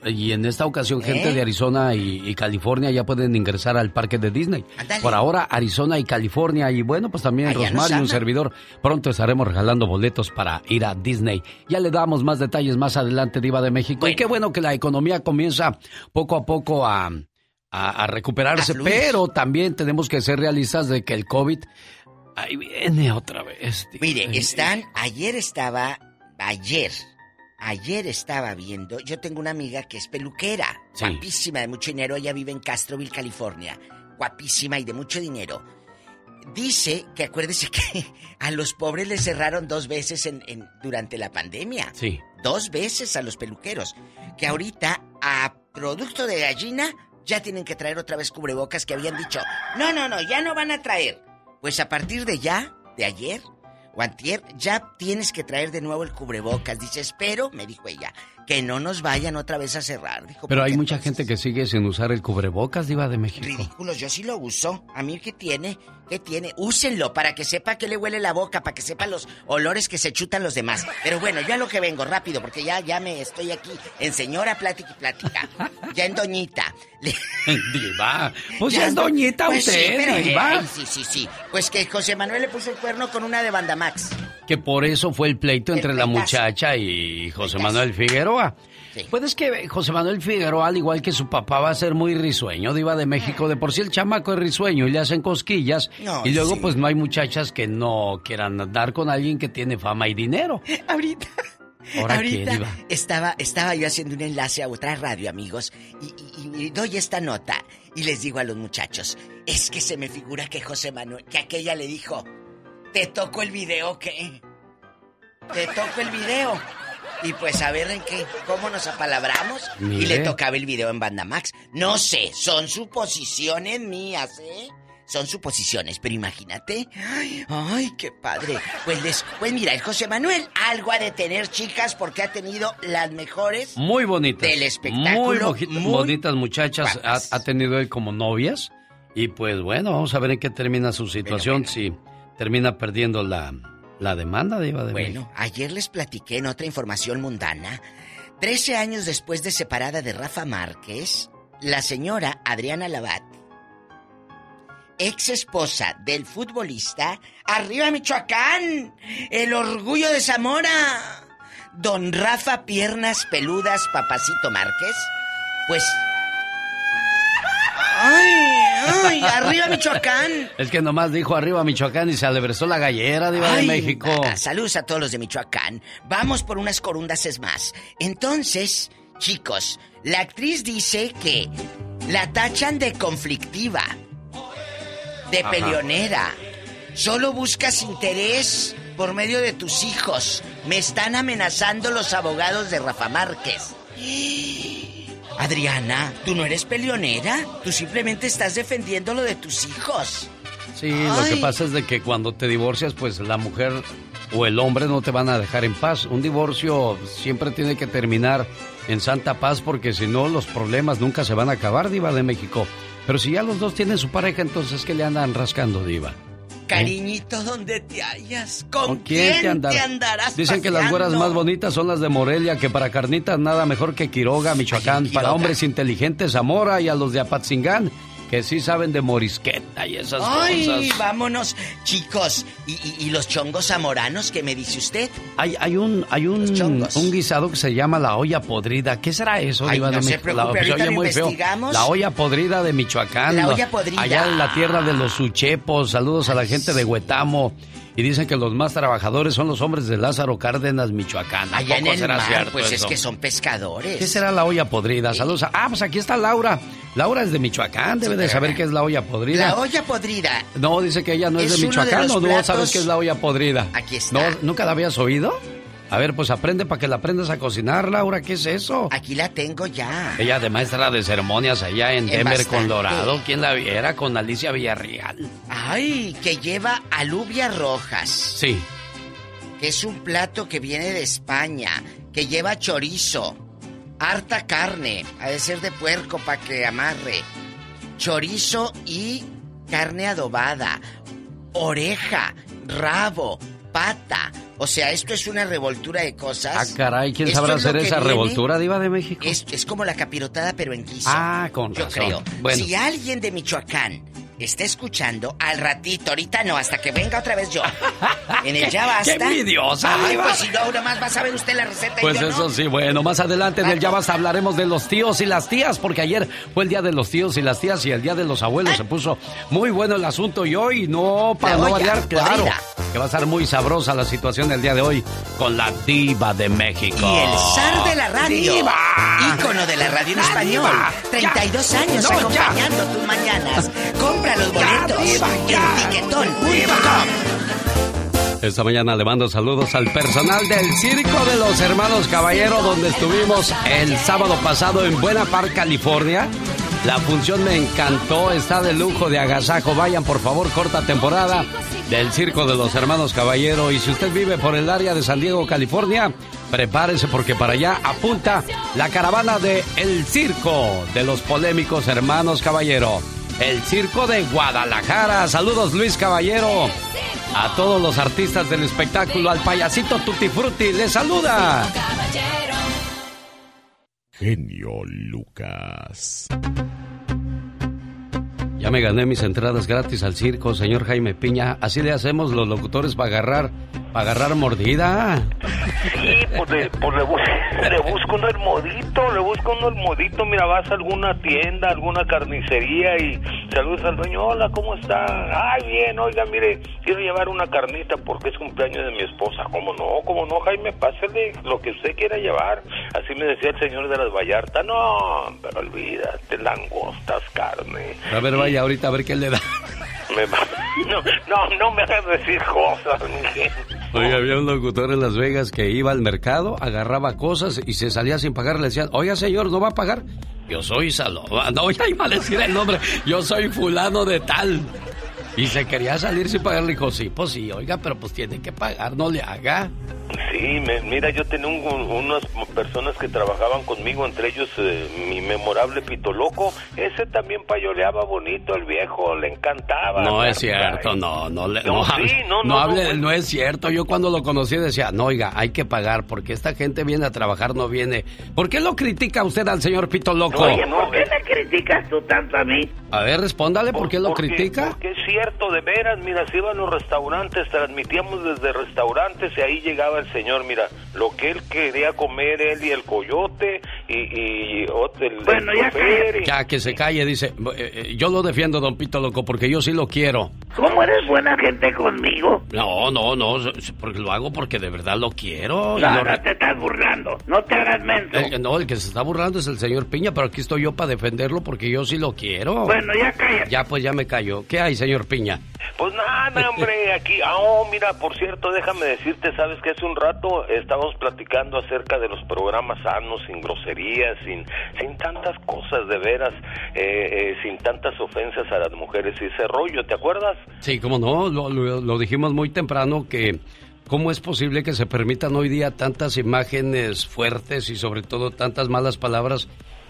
y, en esta ocasión gente ¿Eh? de Arizona y, California ya pueden ingresar al parque de Disney. Por ahora, Arizona y California. Y bueno, pues también Rosmario, un servidor. Pronto estaremos regalando boletos para ir a Disney. Ya le damos más detalles más adelante, Diva de México. Y qué bueno que la economía comienza poco a poco a, a, recuperarse, pero también tenemos que ser realistas de que el COVID ahí viene otra vez. Mire, están, ayer estaba, ayer, ayer estaba viendo, yo tengo una amiga que es peluquera, guapísima, de mucho dinero, ella vive en Castroville, California, guapísima y de mucho dinero. Dice que acuérdese que a los pobres les cerraron dos veces en, durante la pandemia. Sí. Dos veces a los peluqueros. Que ahorita a producto de gallina ya tienen que traer otra vez cubrebocas que habían dicho, no, no, no, ya no van a traer. Pues a partir de ya, de ayer, o ya tienes que traer de nuevo el cubrebocas. Dice, espero, me dijo ella, que no nos vayan otra vez a cerrar. Dijo, Pero hay mucha gente que sigue sin usar el cubrebocas, Diva de México. Ridículos, yo sí lo uso. A mí, ¿qué tiene? ¿Qué tiene? Úsenlo para que sepa que le huele la boca, para que sepa los olores que se chutan los demás. Pero bueno, ya lo que vengo, rápido, porque ya, ya me estoy aquí en señora plática y plática. Ya en doñita. Diva, pues ya es doñita pues usted, Diva. sí, sí, sí. Pues que José Manuel le puso el cuerno con una de Bandamax. Que por eso fue el pleito entre la muchacha y José Manuel Figueroa. Pues es que José Manuel Figueroa, al igual que su papá, va a ser muy risueño, diva de México. De por sí el chamaco es risueño y le hacen cosquillas. y luego, pues no hay muchachas que no quieran andar con alguien que tiene fama y dinero. Ahorita. Ahorita estaba, estaba yo haciendo un enlace a otra radio, amigos, y, doy esta nota y les digo a los muchachos, es que se me figura que José Manuel, que aquella le dijo, ¿te toco el video qué? ¿Te toco el video? Y pues a ver en qué, cómo nos apalabramos. Y le tocaba el video en Banda Max. No sé, son suposiciones mías, ¿eh? Son suposiciones, pero imagínate. Ay, ay, qué padre. Pues les, pues mira, el José Manuel algo ha de tener, chicas, porque ha tenido las mejores. Muy bonitas. Del espectáculo. Muy, bonitas muchachas ha, tenido él como novias. Y pues bueno, vamos a ver en qué termina su situación. Si termina perdiendo la, la demanda de Iba de Bueno, ayer les platiqué en otra información mundana. Trece años después de separada de Rafa Márquez, la señora Adriana Labat, ex esposa del futbolista, arriba Michoacán, el orgullo de Zamora, don Rafa Piernas Peludas Papacito Márquez, pues ¡Ay! ¡Ay! ¡Arriba Michoacán! Es que nomás dijo arriba Michoacán y se alebrezó la gallera de, de México. saludos a todos los de Michoacán. Vamos por unas corundas es más. Entonces, chicos, la actriz dice que la tachan de conflictiva, de peleonera. Solo buscas interés por medio de tus hijos. Me están amenazando los abogados de Rafa Márquez. Adriana, tú no eres peleonera, tú simplemente estás defendiendo lo de tus hijos. Sí, lo que pasa es de que cuando te divorcias, pues la mujer o el hombre no te van a dejar en paz. Un divorcio siempre tiene que terminar en santa paz porque si no los problemas nunca se van a acabar, diva de México. Pero si ya los dos tienen su pareja, entonces ¿qué le andan rascando, diva? Cariñito, ¿dónde te hallas? ¿Con, quién, te, andarás Dicen que las güeras más bonitas son las de Morelia, que para carnitas nada mejor que Quiroga, Michoacán. para hombres inteligentes, Zamora y a los de Apatzingán que sí saben de morisqueta y esas Ay, cosas. vámonos, chicos. ¿Y, los chongos zamoranos qué me dice usted? Hay, hay un hay un, un guisado que se llama la olla podrida. ¿Qué será eso? Ay, no se preocupe, la, muy feo. La olla podrida de Michoacán. La olla podrida. Allá en la tierra de los suchepos. Saludos a la gente de Huetamo. Y dicen que los más trabajadores son los hombres de Lázaro Cárdenas, Michoacán. Allá en el será cierto pues es que son pescadores. ¿Qué será la olla podrida? Saludos. Ah, pues aquí está Laura. Laura es de Michoacán, debe de saber qué es la olla podrida. La olla podrida. No, dice que ella no es, de Michoacán, ¿o no sabes qué es la olla podrida? Aquí está. ¿No, ¿Nunca la habías oído? A ver, pues aprende para que la aprendas a cocinar, Laura. ¿Qué es eso? Aquí la tengo ya. Ella de maestra de ceremonias allá en Denver, Colorado. ¿Quién la viera? Con Alicia Villarreal. Ay, que lleva alubias rojas. Sí. Que es un plato que viene de España. Que lleva chorizo. Harta carne. Ha de ser de puerco para que amarre. Chorizo y carne adobada. Oreja. Rabo. Pata o sea, esto es una revoltura de cosas. Ah, caray, ¿quién sabrá hacer esa revoltura, Diva de México? Es, es, como la capirotada, pero en guiso. Ah, con Yo creo. Bueno. Si alguien de Michoacán está escuchando al ratito, ahorita no, hasta que venga otra vez yo. En el ya basta. ¡Qué envidiosa! Ay, pues si no, más va a saber usted la receta. Pues y yo eso no. sí, bueno, más adelante en el Ya Basta hablaremos de los tíos y las tías, porque ayer fue el día de los tíos y las tías y el día de los abuelos. Se puso muy bueno el asunto y hoy no, para no variar, claro, que va a estar muy sabrosa la situación del día de hoy con la diva de México. Y el zar de la radio. ¡Diva! Ícono de la radio en ¡La español. diva! 32 ¡Ya! años ¡No, ya! acompañando tus mañanas. Compra los boletos diva, ya! en tiquetón.com. Esta mañana le mando saludos al personal del Circo de los Hermanos Caballero, donde estuvimos el sábado pasado en Buena Park, California. La función me encantó, está de lujo de agasajo. Vayan, por favor, corta temporada del Circo de los Hermanos Caballero. Y si usted vive por el área de San Diego, California, prepárese porque para allá apunta la caravana de El Circo de los Polémicos Hermanos Caballero. El Circo de Guadalajara. Saludos, Luis Caballero. A todos los artistas del espectáculo, al payasito Tutti Frutti, les saluda. Genio Lucas. Ya me gané mis entradas gratis al circo, señor Jaime Piña. Así le hacemos los locutores para agarrar, para agarrar mordida. Sí, pues, le, pues le, bus- le busco uno el modito, le busco uno el modito. Mira, vas a alguna tienda, alguna carnicería y saludas al dueño. Hola, ¿cómo está? Ay, bien, oiga, mire, quiero llevar una carnita porque es cumpleaños de mi esposa. ¿Cómo no? ¿Cómo no, Jaime? Pásale lo que usted quiera llevar. Así me decía el señor de las Vallarta. No, pero olvídate, langostas, carne. A ver, vaya ahorita a ver qué le da. Me va- No, no, no me hagas decir cosas, mi gente. Oiga, había un locutor en Las Vegas que iba al mercado, agarraba cosas y se salía sin pagar. Le decían, oiga, señor, ¿no va a pagar? Yo soy Saloma. No, ya iba a decir el nombre. Yo soy fulano de tal. Y se quería salir sin pagar. Le dijo, sí, pues sí, oiga, pero pues tiene que pagar, no le haga. Sí, me- mira, yo tenía un- un- unas personas que trabajaban conmigo, entre ellos eh, mi memorable Pito Loco. Ese también payoleaba bonito, el viejo, le encantaba. No es cierto, no, no le, No, no, sí, no, no no, hable, no, no es cierto. Yo cuando lo conocí decía, no, oiga, hay que pagar porque esta gente viene a trabajar, no viene. ¿Por qué lo critica usted al señor Pito Loco? Oye, ¿por qué me criticas tú tanto a mí? A ver, respóndale, ¿por qué lo Porque- critica? Porque es cierto, de veras, mira, se iban los restaurantes, transmitíamos desde restaurantes y ahí llegaba el señor, mira, lo que él quería comer, él y el coyote y, y el, Bueno, el ya chofer y- Ya, que se calle, dice. eh, eh, yo lo defiendo, don Pito Loco, porque yo sí lo quiero. ¿Cómo eres buena gente conmigo? No, no, no, porque lo hago porque de verdad lo quiero. y No, lo no te estás burlando. No te hagas menso. Eh, no, el que se está burlando es el señor Piña, pero aquí estoy yo para defenderlo porque yo sí lo quiero. Bueno, ya cállate. Ya, pues ya me cayó. ¿Qué hay, señor Piña? Pues nada, hombre, aquí, ah, oh, mira, por cierto, déjame decirte, sabes que hace un rato estábamos platicando acerca de los programas sanos, sin groserías, sin, sin tantas cosas de veras, eh, eh, sin tantas ofensas a las mujeres y ese rollo, ¿te acuerdas? Sí, cómo no, lo, lo- lo dijimos muy temprano que cómo es posible que se permitan hoy día tantas imágenes fuertes y sobre todo tantas malas palabras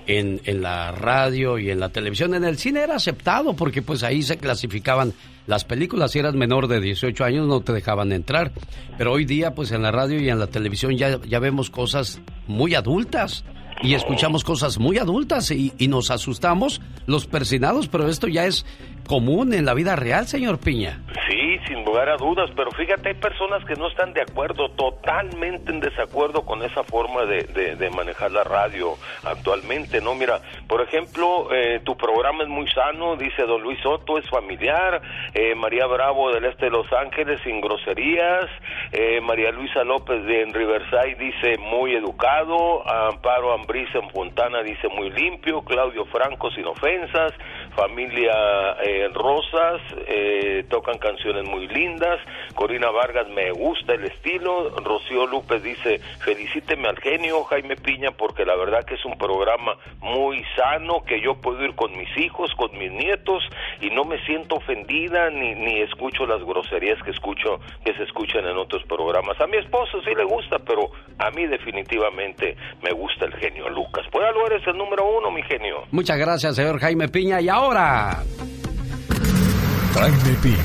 en, en la radio y en la televisión. En el cine era aceptado porque pues ahí se clasificaban las películas. Si eras menor de 18 años no te dejaban entrar. Pero hoy día pues en la radio y en la televisión ya, ya vemos cosas muy adultas. Y escuchamos cosas muy adultas y, y nos asustamos los persinados, pero esto ya es común en la vida real, señor Piña. Sí, sin lugar a dudas, pero fíjate, hay personas que no están de acuerdo, totalmente en desacuerdo con esa forma de, de- manejar la radio actualmente, ¿no? Mira, por ejemplo, eh, tu programa es muy sano, dice don Luis Soto, es familiar, eh, María Bravo del Este de Los Ángeles, sin groserías, eh, María Luisa López de en Riverside dice muy educado, Amparo Ambriz en Fontana dice muy limpio, Claudio Franco sin ofensas, familia eh, Rosas, eh, tocan canciones muy lindas, Corina Vargas me gusta el estilo, Rocío López dice felicíteme al genio Jaime Piña porque la verdad que es un programa muy sano que yo puedo ir con mis hijos, con mis nietos y no me siento ofendida ni, ni escucho las groserías que escucho que se escuchan en otros programas. A mi esposo sí le gusta, pero a mí definitivamente me gusta el genio Lucas. Pues ya lo eres el número uno, mi genio. Muchas gracias, señor Jaime Piña. Y ahora, Jaime Piña,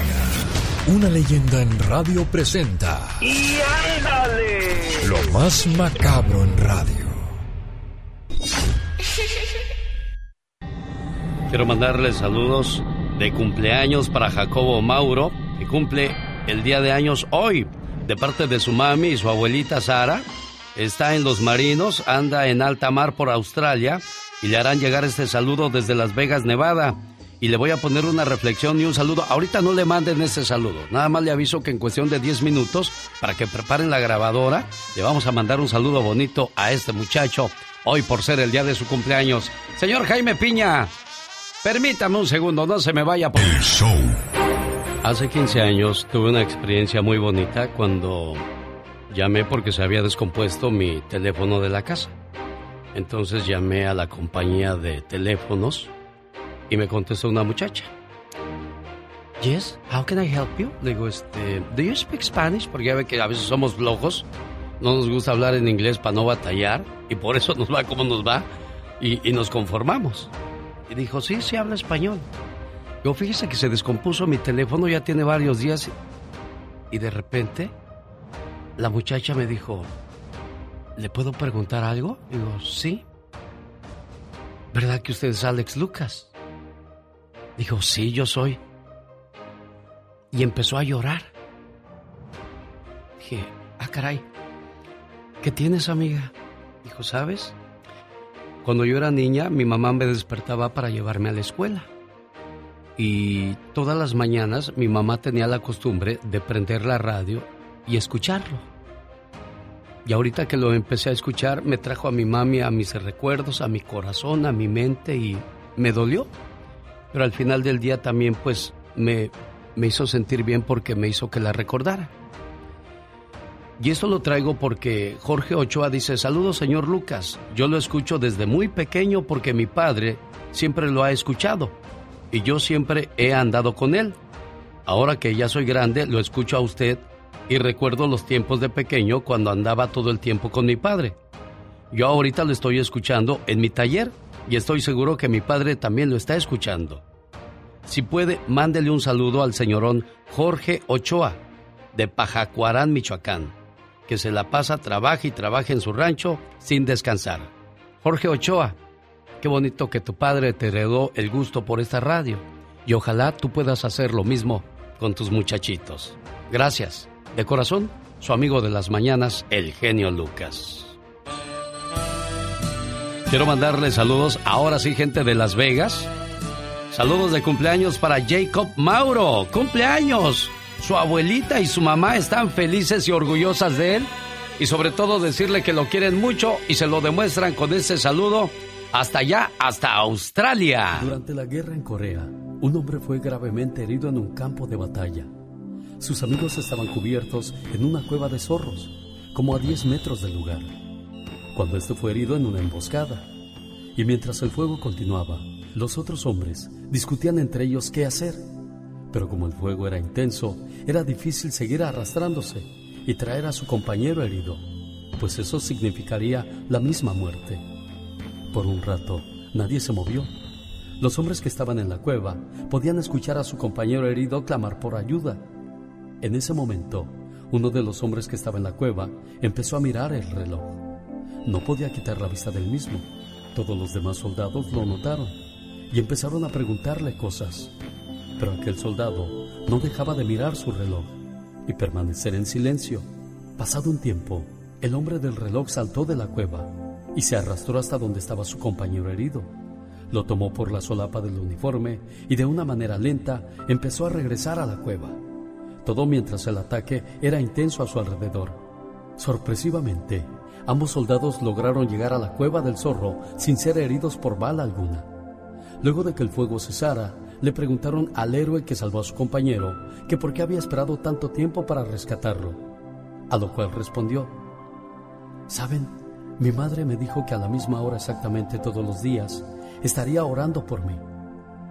una leyenda en radio presenta ¡Y ándale! lo más macabro en radio. quiero mandarles saludos de cumpleaños para Jacobo Mauro, que cumple el día de años hoy, de parte de su mami y su abuelita Sara. Está en Los Marinos, anda en alta mar por Australia y le harán llegar este saludo desde Las Vegas, Nevada. Y le voy a poner una reflexión y un saludo. Ahorita no le manden ese saludo. Nada más le aviso que en cuestión de 10 minutos, para que preparen la grabadora, le vamos a mandar un saludo bonito a este muchacho, hoy por ser el día de su cumpleaños. Señor Jaime Piña, permítame un segundo, no se me vaya por... El show. Hace 15 años tuve una experiencia muy bonita cuando llamé porque se había descompuesto mi teléfono de la casa. Entonces llamé a la compañía de teléfonos y me contestó una muchacha. Yes, how can I help you? Le digo, este, do you speak Spanish? Porque ya ve que a veces somos flojos, no nos gusta hablar en inglés para no batallar y por eso nos va como nos va y, y nos conformamos. Y dijo, sí, sí habla español. Yo fíjese que se descompuso mi teléfono, ya tiene varios días y de repente la muchacha me dijo, ¿le puedo preguntar algo? Digo, sí. ¿Verdad que usted es Alex Lucas? Dijo, sí, yo soy. Y empezó a llorar. Dije, ah, caray, ¿qué tienes, amiga? Dijo, ¿sabes? Cuando yo era niña, mi mamá me despertaba para llevarme a la escuela. Y todas las mañanas mi mamá tenía la costumbre de prender la radio y escucharlo. Y ahorita que lo empecé a escuchar, me trajo a mi mami, a mis recuerdos, a mi corazón, a mi mente y me dolió. Pero al final del día también pues me, me hizo sentir bien porque me hizo que la recordara. Y esto lo traigo porque Jorge Ochoa dice, saludos señor Lucas, yo lo escucho desde muy pequeño porque mi padre siempre lo ha escuchado y yo siempre he andado con él. Ahora que ya soy grande, lo escucho a usted y recuerdo los tiempos de pequeño cuando andaba todo el tiempo con mi padre. Yo ahorita lo estoy escuchando en mi taller y estoy seguro que mi padre también lo está escuchando. Si puede, mándele un saludo al señorón Jorge Ochoa, de Pajacuarán, Michoacán, que se la pasa, trabaja y trabaja en su rancho sin descansar. Jorge Ochoa, qué bonito que tu padre te heredó el gusto por esta radio y ojalá tú puedas hacer lo mismo con tus muchachitos. Gracias. De corazón, su amigo de las mañanas, el genio Lucas. Quiero mandarle saludos, ahora sí, gente de Las Vegas. Saludos de cumpleaños para Jacob Mauro. ¡Cumpleaños! Su abuelita y su mamá están felices y orgullosas de él. Y sobre todo decirle que lo quieren mucho y se lo demuestran con ese saludo hasta allá, hasta Australia. Durante la guerra en Corea, un hombre fue gravemente herido en un campo de batalla. Sus amigos estaban cubiertos en una cueva de zorros, como a 10 metros del lugar, cuando este fue herido en una emboscada. Y mientras el fuego continuaba, los otros hombres discutían entre ellos qué hacer. Pero como el fuego era intenso, era difícil seguir arrastrándose y traer a su compañero herido, pues eso significaría la misma muerte. Por un rato, nadie se movió. Los hombres que estaban en la cueva podían escuchar a su compañero herido clamar por ayuda en ese momento, uno de los hombres que estaba en la cueva empezó a mirar el reloj. No podía quitar la vista del mismo. Todos los demás soldados lo notaron y empezaron a preguntarle cosas. Pero aquel soldado no dejaba de mirar su reloj y permanecer en silencio. Pasado un tiempo, el hombre del reloj saltó de la cueva y se arrastró hasta donde estaba su compañero herido. Lo tomó por la solapa del uniforme y de una manera lenta empezó a regresar a la cueva todo mientras el ataque era intenso a su alrededor. Sorpresivamente, ambos soldados lograron llegar a la cueva del zorro sin ser heridos por bala alguna. Luego de que el fuego cesara, le preguntaron al héroe que salvó a su compañero que por qué había esperado tanto tiempo para rescatarlo, a lo cual respondió, Saben, mi madre me dijo que a la misma hora exactamente todos los días estaría orando por mí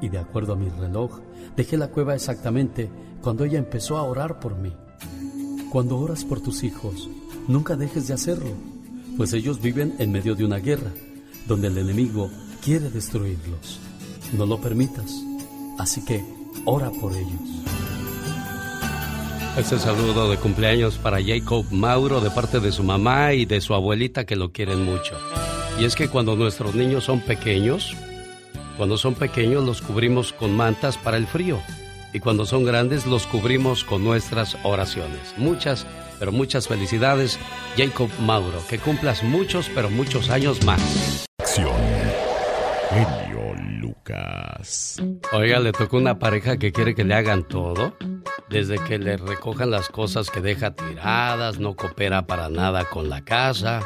y de acuerdo a mi reloj, dejé la cueva exactamente cuando ella empezó a orar por mí. Cuando oras por tus hijos, nunca dejes de hacerlo, pues ellos viven en medio de una guerra, donde el enemigo quiere destruirlos. No lo permitas, así que ora por ellos. Este saludo de cumpleaños para Jacob Mauro de parte de su mamá y de su abuelita que lo quieren mucho. Y es que cuando nuestros niños son pequeños, Cuando son pequeños los cubrimos con mantas para el frío y cuando son grandes los cubrimos con nuestras oraciones. Muchas, pero muchas felicidades, Jacob Mauro. Que cumplas muchos, pero muchos años más. Acción. Genio Lucas. Oiga, le tocó una pareja que quiere que le hagan todo. Desde que le recojan las cosas que deja tiradas, no coopera para nada con la casa.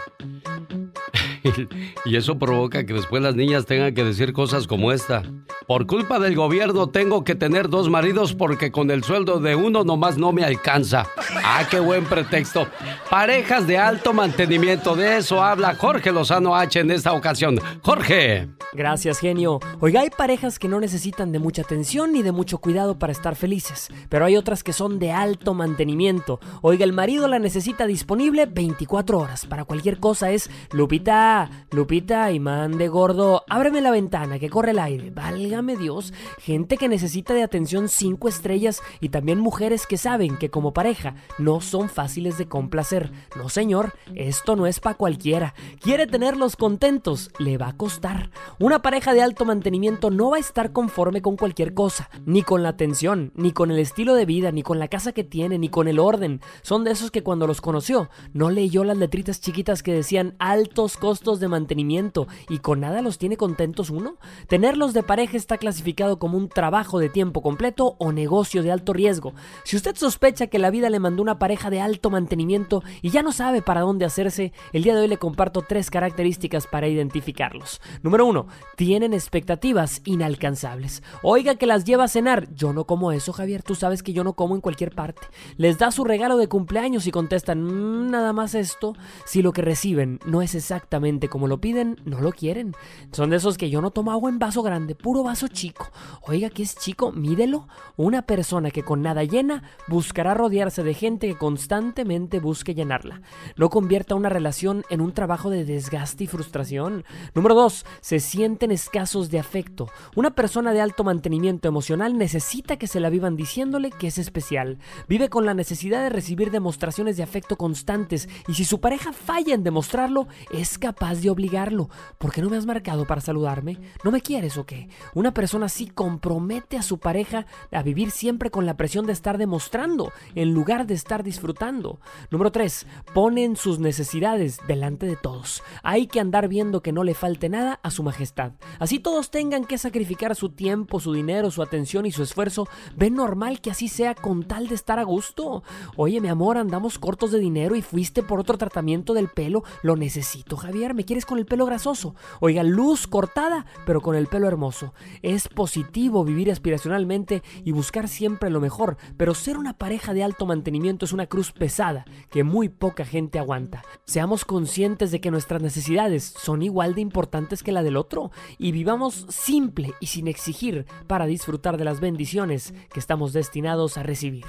y eso provoca que después las niñas tengan que decir cosas como esta. Por culpa del gobierno tengo que tener dos maridos porque con el sueldo de uno nomás no me alcanza. Ah, qué buen pretexto. Parejas de alto mantenimiento, de eso habla Jorge Lozano H en esta ocasión. Jorge. Gracias, genio. Oiga, hay parejas que no necesitan de mucha atención ni de mucho cuidado para estar felices, pero hay otras que son de alto mantenimiento. Oiga, el marido la necesita disponible 24 horas. Para cualquier cosa es Lupita, Lupita, imán de gordo, ábreme la ventana que corre el aire. Válgame Dios, gente que necesita de atención 5 estrellas y también mujeres que saben que como pareja no son fáciles de complacer. No, señor, esto no es para cualquiera. Quiere tenerlos contentos, le va a costar. Una pareja de alto mantenimiento no va a estar conforme con cualquier cosa, ni con la atención, ni con el estilo de vida, ni con la casa que tiene, ni con el orden. Son de esos que cuando los conoció no leyó las letritas chiquitas que decían altos costos de mantenimiento y con nada los tiene contentos uno. Tenerlos de pareja está clasificado como un trabajo de tiempo completo o negocio de alto riesgo. Si usted sospecha que la vida le mandó una pareja de alto mantenimiento y ya no sabe para dónde hacerse, el día de hoy le comparto tres características para identificarlos. Número uno, tienen expectativas inalcanzables. Oiga que las lleva a cenar. Yo no como eso, Javier. Tú sabes que yo no como en cualquier parte. Les da su regalo de cumpleaños y contestan, "Mm, nada más esto. Si lo que reciben no es exactamente como lo piden, no lo quieren. Son de esos que yo no tomo agua en vaso grande, puro vaso chico. Oiga que es chico, mídelo. Una persona que con nada llena buscará rodearse de gente que constantemente busque llenarla. No convierta una relación en un trabajo de desgaste y frustración. Número 2. Se sienten escasos de afecto. Una persona de alto mantenimiento emocional necesita que se la vivan diciéndole que es especial. Vive con la necesidad de recibir demostraciones de afecto constantes y si su pareja falla en demostrarlo, es capaz de obligarlo. ¿Por qué no me has marcado para saludarme? ¿No me quieres o qué? Una persona así compromete a su pareja a vivir siempre con la presión de estar demostrando en lugar de estar disfrutando. Número 3. Ponen sus necesidades delante de todos. Hay que andar viendo que no le falte nada a su majestad. Así todos tengan que sacrificar su tiempo, su dinero, su atención y su esfuerzo. ¿Ven normal que así sea con tal de estar a gusto? Oye, mi amor, andamos cortos de dinero y fuiste por otro tratamiento del pelo. Lo necesito, Javier. ¿Me quieres con el pelo grasoso? Oiga, luz cortada, pero con el pelo hermoso. Es positivo vivir aspiracionalmente y buscar siempre lo mejor, pero ser una pareja de alto mantenimiento es una cruz pesada que muy poca gente aguanta. Seamos conscientes de que nuestras necesidades son igual de importantes que la del otro y vivamos simple y sin exigir para disfrutar de las bendiciones que estamos destinados a recibir.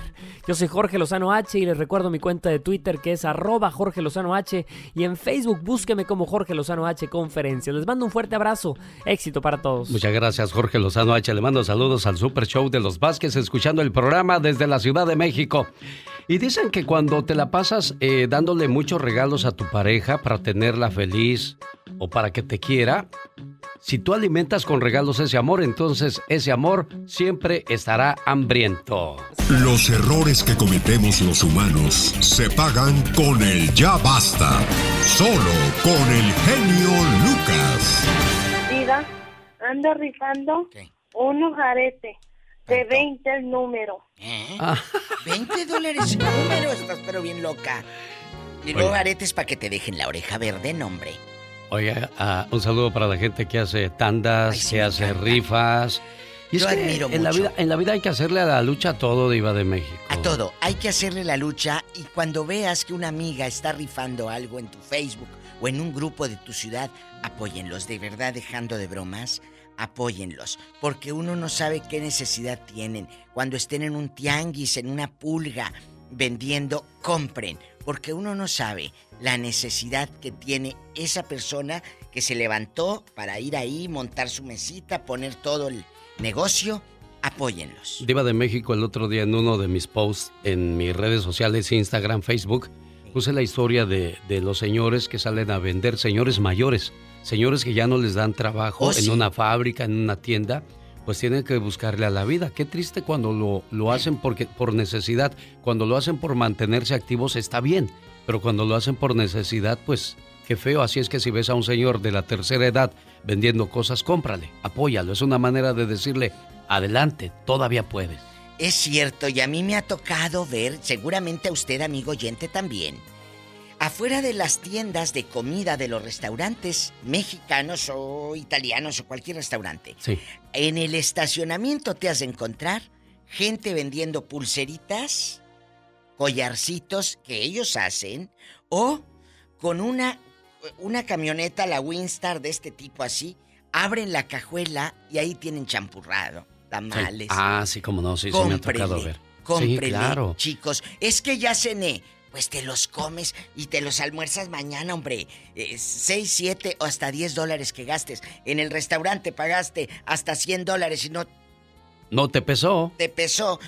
Yo soy Jorge Lozano H y les recuerdo mi cuenta de Twitter que es arroba Jorge Lozano H y en Facebook búsqueme como Jorge Lozano H Conferencias. Les mando un fuerte abrazo. Éxito para todos. Muchas gracias, Jorge Lozano H. Le mando saludos al Super Show de los Vázquez, escuchando el programa desde la Ciudad de México. Y dicen que cuando te la pasas eh, dándole muchos regalos a tu pareja para tenerla feliz o para que te quiera, si tú alimentas con regalos ese amor, entonces ese amor siempre estará hambriento. Los errores que cometemos los humanos se pagan con el ya basta. Solo con el genio Lucas. Diva, ando rifando unos aretes de 20 el número. ¿Eh? 20 dólares el número, estás pero bien loca. Y luego aretes para que te dejen la oreja verde, nombre. Oiga, ah, un saludo para la gente que hace tandas, que hace rifas. Y es Lo que admiro en la, mucho. vida, en la vida hay que hacerle a la lucha a todo, Diva de México. A todo, hay que hacerle la lucha y cuando veas que una amiga está rifando algo en tu Facebook o en un grupo de tu ciudad, apóyenlos, de verdad, dejando de bromas, apóyenlos, porque uno no sabe qué necesidad tienen. Cuando estén en un tianguis, en una pulga, vendiendo, compren, porque uno no sabe la necesidad que tiene esa persona que se levantó para ir ahí, montar su mesita, poner todo el negocio, apóyenlos. Diva de México, el otro día en uno de mis posts en mis redes sociales, Instagram, Facebook, puse la historia de, de los señores que salen a vender, señores mayores, señores que ya no les dan trabajo Oh, en una fábrica, en una tienda, pues tienen que buscarle a la vida. Qué triste cuando lo, lo hacen porque, por necesidad. Cuando lo hacen por mantenerse activos está bien, pero cuando lo hacen por necesidad, pues qué feo. Así es que si ves a un señor de la tercera edad vendiendo cosas, cómprale, apóyalo. Es una manera de decirle, adelante, todavía puedes. Es cierto, y a mí me ha tocado ver, seguramente a usted, amigo oyente, también, afuera de las tiendas de comida de los restaurantes mexicanos o italianos o cualquier restaurante. Sí. En el estacionamiento te has de encontrar gente vendiendo pulseritas, collarcitos que ellos hacen, o con una, una camioneta, la Winstar de este tipo así, abren la cajuela y ahí tienen champurrado, tamales. Ah, sí, como no, sí, sí me ha tocado Cómprele, ver. Cómprele, Sí, claro. chicos. Es que ya cené. Pues te los comes y te los almuerzas mañana, hombre. Eh, seis, siete o hasta 10 dólares que gastes. En el restaurante pagaste hasta 100 dólares y no No te pesó. te pesó.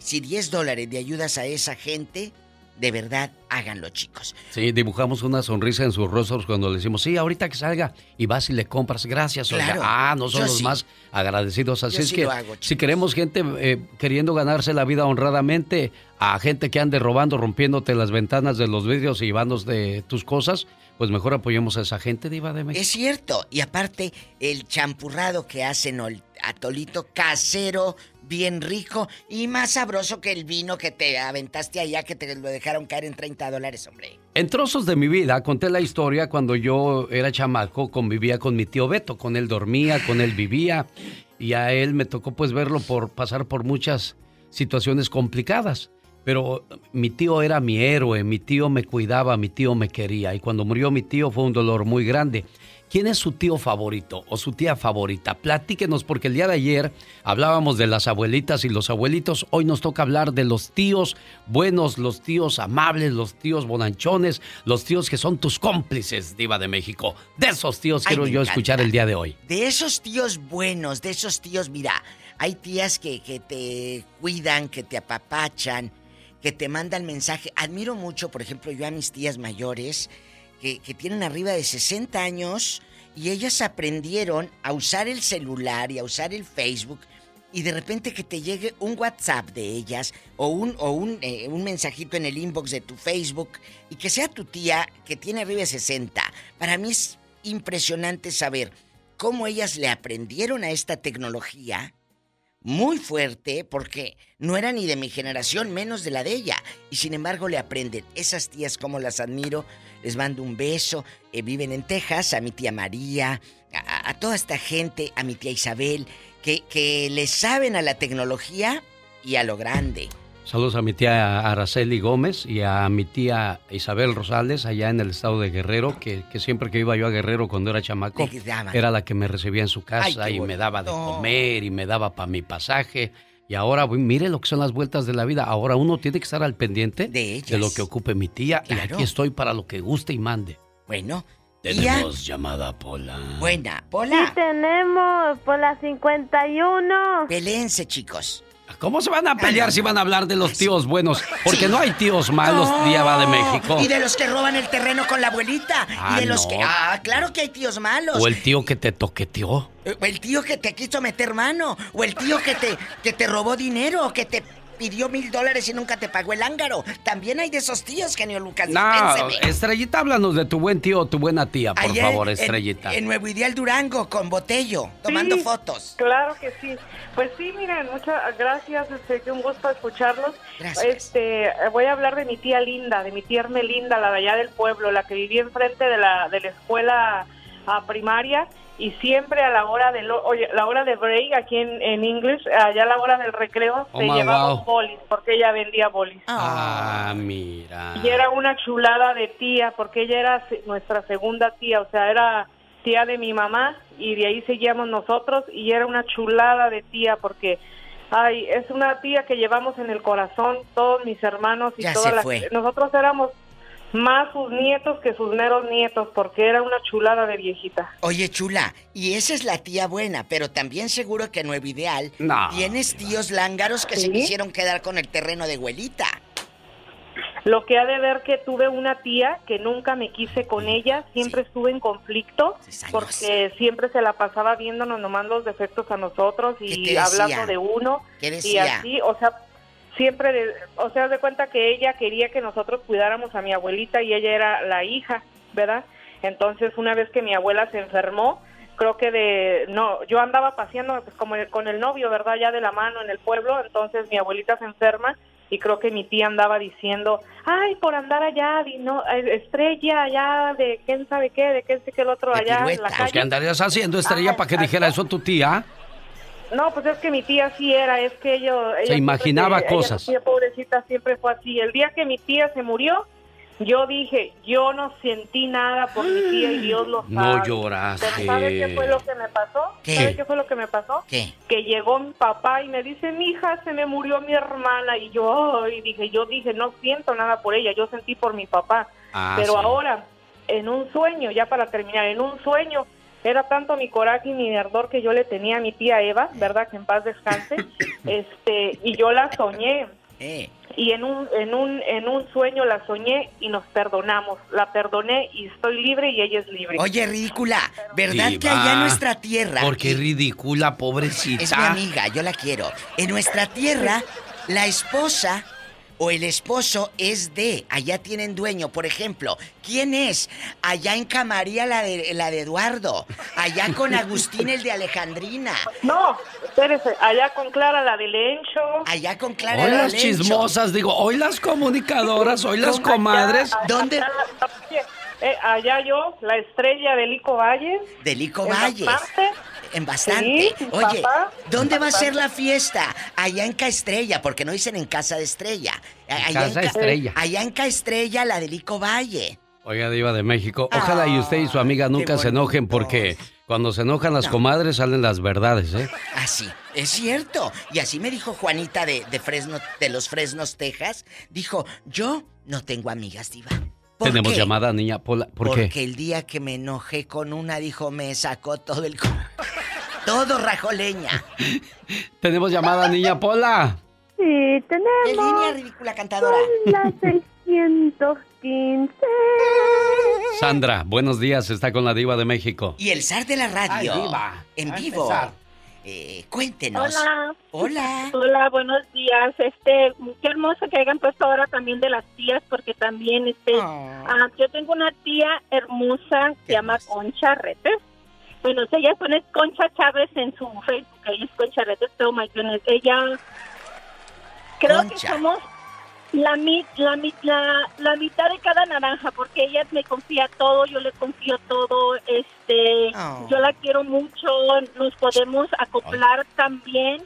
Si 10 dólares le ayudas a esa gente, de verdad, háganlo, chicos. Sí, dibujamos una sonrisa en sus rostros cuando le decimos, sí, ahorita que salga y vas y le compras, gracias. Claro, Ah, no son los sí. más agradecidos. Así Yo es sí que hago, si queremos gente eh, queriendo ganarse la vida honradamente, a gente que ande robando, rompiéndote las ventanas de los vidrios y llevándose tus cosas, pues mejor apoyemos a esa gente, Diva de México. Es cierto. Y aparte, el champurrado que hacen ol- atolito casero, bien rico y más sabroso que el vino que te aventaste allá, que te lo dejaron caer en 30 dólares, hombre. En trozos de mi vida conté la historia cuando yo era chamaco, convivía con mi tío Beto, con él dormía, con él vivía y a él me tocó pues verlo por pasar por muchas situaciones complicadas. Pero mi tío era mi héroe, mi tío me cuidaba, mi tío me quería y cuando murió mi tío fue un dolor muy grande. ¿Quién es su tío favorito o su tía favorita? Platíquenos porque el día de ayer hablábamos de las abuelitas y los abuelitos. Hoy nos toca hablar de los tíos buenos, los tíos amables, los tíos bonanchones, los tíos que son tus cómplices, diva de México. De esos tíos Ay, quiero yo encanta. escuchar el día de hoy. De esos tíos buenos, de esos tíos, mira, hay tías que, que te cuidan, que te apapachan, que te mandan mensaje. Admiro mucho, por ejemplo, yo a mis tías mayores, que, tienen arriba de 60 años, y ellas aprendieron a usar el celular y a usar el Facebook, y de repente que te llegue un WhatsApp de ellas, o un, o un, eh, un mensajito en el inbox de tu Facebook, y que sea tu tía que tiene arriba de 60. Para mí es impresionante saber cómo ellas le aprendieron a esta tecnología muy fuerte porque no era ni de mi generación, menos de la de ella. Y sin embargo le aprenden. Esas tías como las admiro, les mando un beso. Eh, viven en Texas, a mi tía María, a, a toda esta gente, a mi tía Isabel, que, que le saben a la tecnología y a lo grande. Saludos a mi tía Araceli Gómez y a mi tía Isabel Rosales allá en el estado de Guerrero, que, que siempre que iba yo a Guerrero cuando era chamaco, era la que me recibía en su casa Ay, y me daba de comer y me daba para mi pasaje. Y ahora, mire lo que son las vueltas de la vida. Ahora uno tiene que estar al pendiente de, lo que ocupe mi tía. Y aquí estoy para lo que guste y mande. Bueno, Tenemos llamada Pola. Buena, Pola. Sí tenemos, por la 51. Pelense, chicos. ¿Cómo se van a pelear si van a hablar de los tíos buenos? Porque no hay tíos malos, Diva de México. Y de los que roban el terreno con la abuelita. Ah, y de los no. que. Ah, claro que hay tíos malos. O el tío que te toqueteó. Eh, O el tío que te quiso meter mano. O el tío que te, que te robó dinero. O que te pidió mil dólares y nunca te pagó el ángaro. También hay de esos tíos, genio Lucas. No. Estrellita, háblanos de tu buen tío o tu buena tía, por Ayer favor, Estrellita. En, Nuevo Ideal Durango, con Botello, tomando Sí, fotos. Claro que sí. Pues sí, miren, muchas gracias, este, que un gusto escucharlos. Gracias. Este, voy a hablar de mi tía Linda, de mi tía Ermelinda, la de allá del pueblo, la que vivía enfrente de la, de la escuela ah, primaria y siempre a la hora de lo- oye, la hora de break aquí en, en English, allá a la hora del recreo, Oh, se llevaba wow. bolis, porque ella vendía bolis. Ah, mira. Y era una chulada de tía, porque ella era nuestra segunda tía, o sea, era tía de mi mamá y de ahí seguíamos nosotros y era una chulada de tía porque ay, es una tía que llevamos en el corazón todos mis hermanos y Ya todas se las fue. nosotros éramos más sus nietos que sus meros nietos porque era una chulada de viejita. Oye, chula, y esa es la tía buena, pero también seguro que en Nuevo Ideal No. tienes tíos lángaros que se quisieron quedar con el terreno de abuelita. Lo que ha de ver que tuve una tía que nunca me quise con ella, siempre estuve en conflicto porque siempre se la pasaba viéndonos nomás los defectos a nosotros y hablando de uno. Y así, o sea, siempre, de, o sea, de cuenta que ella quería que nosotros cuidáramos a mi abuelita y ella era la hija, ¿verdad? Entonces, una vez que mi abuela se enfermó, creo que de no yo andaba paseando pues, como con el novio verdad ya de la mano en el pueblo entonces mi abuelita se enferma y creo que mi tía andaba diciendo, ay, por andar allá, no, eh, estrella allá de quién sabe qué, de quién sé qué el otro allá en la calle. ¿Qué andarías haciendo, estrella, para que dijera eso tu tía? No, pues es que mi tía sí era, es que yo... Se imaginaba cosas. Ella, pobrecita, siempre fue así. El día que mi tía se murió, yo dije, yo no sentí nada por mi tía y Dios lo sabe. No lloraste. ¿Sabes qué fue lo que me pasó? ¿Qué? ¿Sabes qué fue lo que me pasó? ¿Qué? Que llegó mi papá y me dice, mi hija, se me murió mi hermana. Y yo, y dije, yo dije, no siento nada por ella, yo sentí por mi papá. Ah, Pero sí. ahora, en un sueño, ya para terminar, en un sueño, era tanto mi coraje y mi ardor que yo le tenía a mi tía Eva, ¿verdad? Que en paz descanse. este, y yo la soñé. Eh. Y en un, en un, en un sueño la soñé y nos perdonamos. La perdoné y estoy libre y ella es libre. Oye, ridícula, ¿verdad que allá en nuestra tierra... Porque ridícula, pobrecita. Es mi amiga, yo la quiero. En nuestra tierra, la esposa o el esposo es de, allá tienen dueño. Por ejemplo, ¿quién es? Allá en Camaría la de, la de Eduardo, allá con Agustín el de Alejandrina. No, espérese, allá con Clara la de Lencho. Allá con Clara Hoy la de las Lencho. chismosas, digo, hoy las comunicadoras, hoy las comadres. ¿Dónde? Eh, allá yo, la estrella de Lico Valles. De Lico bastante. En bastante. Sí, Oye, papá. ¿dónde va a ser la fiesta? Allá en Caestrella, porque no dicen en Casa de Estrella. Allá Casa en Ca- Estrella. Allá en Caestrella, la de Lico Valle. Oiga, Diva de México, ojalá y usted y su amiga nunca se enojen porque cuando se enojan las comadres salen las verdades, ¿eh? Así, es cierto. Y así me dijo Juanita de, de Fresno, de los Fresnos, Texas. Dijo, yo no tengo amigas, Diva. ¿Por Tenemos qué? llamada, niña Pola. ¿Por Porque qué? el día que me enojé con una, dijo, me sacó todo el... todo rajoleña. Tenemos llamada, niña Pola. Sí, tenemos. ¿Qué línea ridícula cantadora? La 615. Sandra, buenos días, está con la Diva de México. Y el zar de la radio. Ay, diva. En A vivo. empezar. Eh, cuéntenos. Hola. Hola. Hola, buenos días. Este, qué hermoso que hayan puesto ahora también de las tías, porque también, este, ah, yo tengo una tía hermosa, se llama Concha Retes. Bueno, ella pone Concha Chávez en su Facebook, ella es Concha Retes, oh my goodness. Ella, creo que somos la, la, la, la mitad de cada naranja, porque ella me confía todo, yo le confío todo, este, Oh. yo la quiero mucho, nos podemos acoplar también.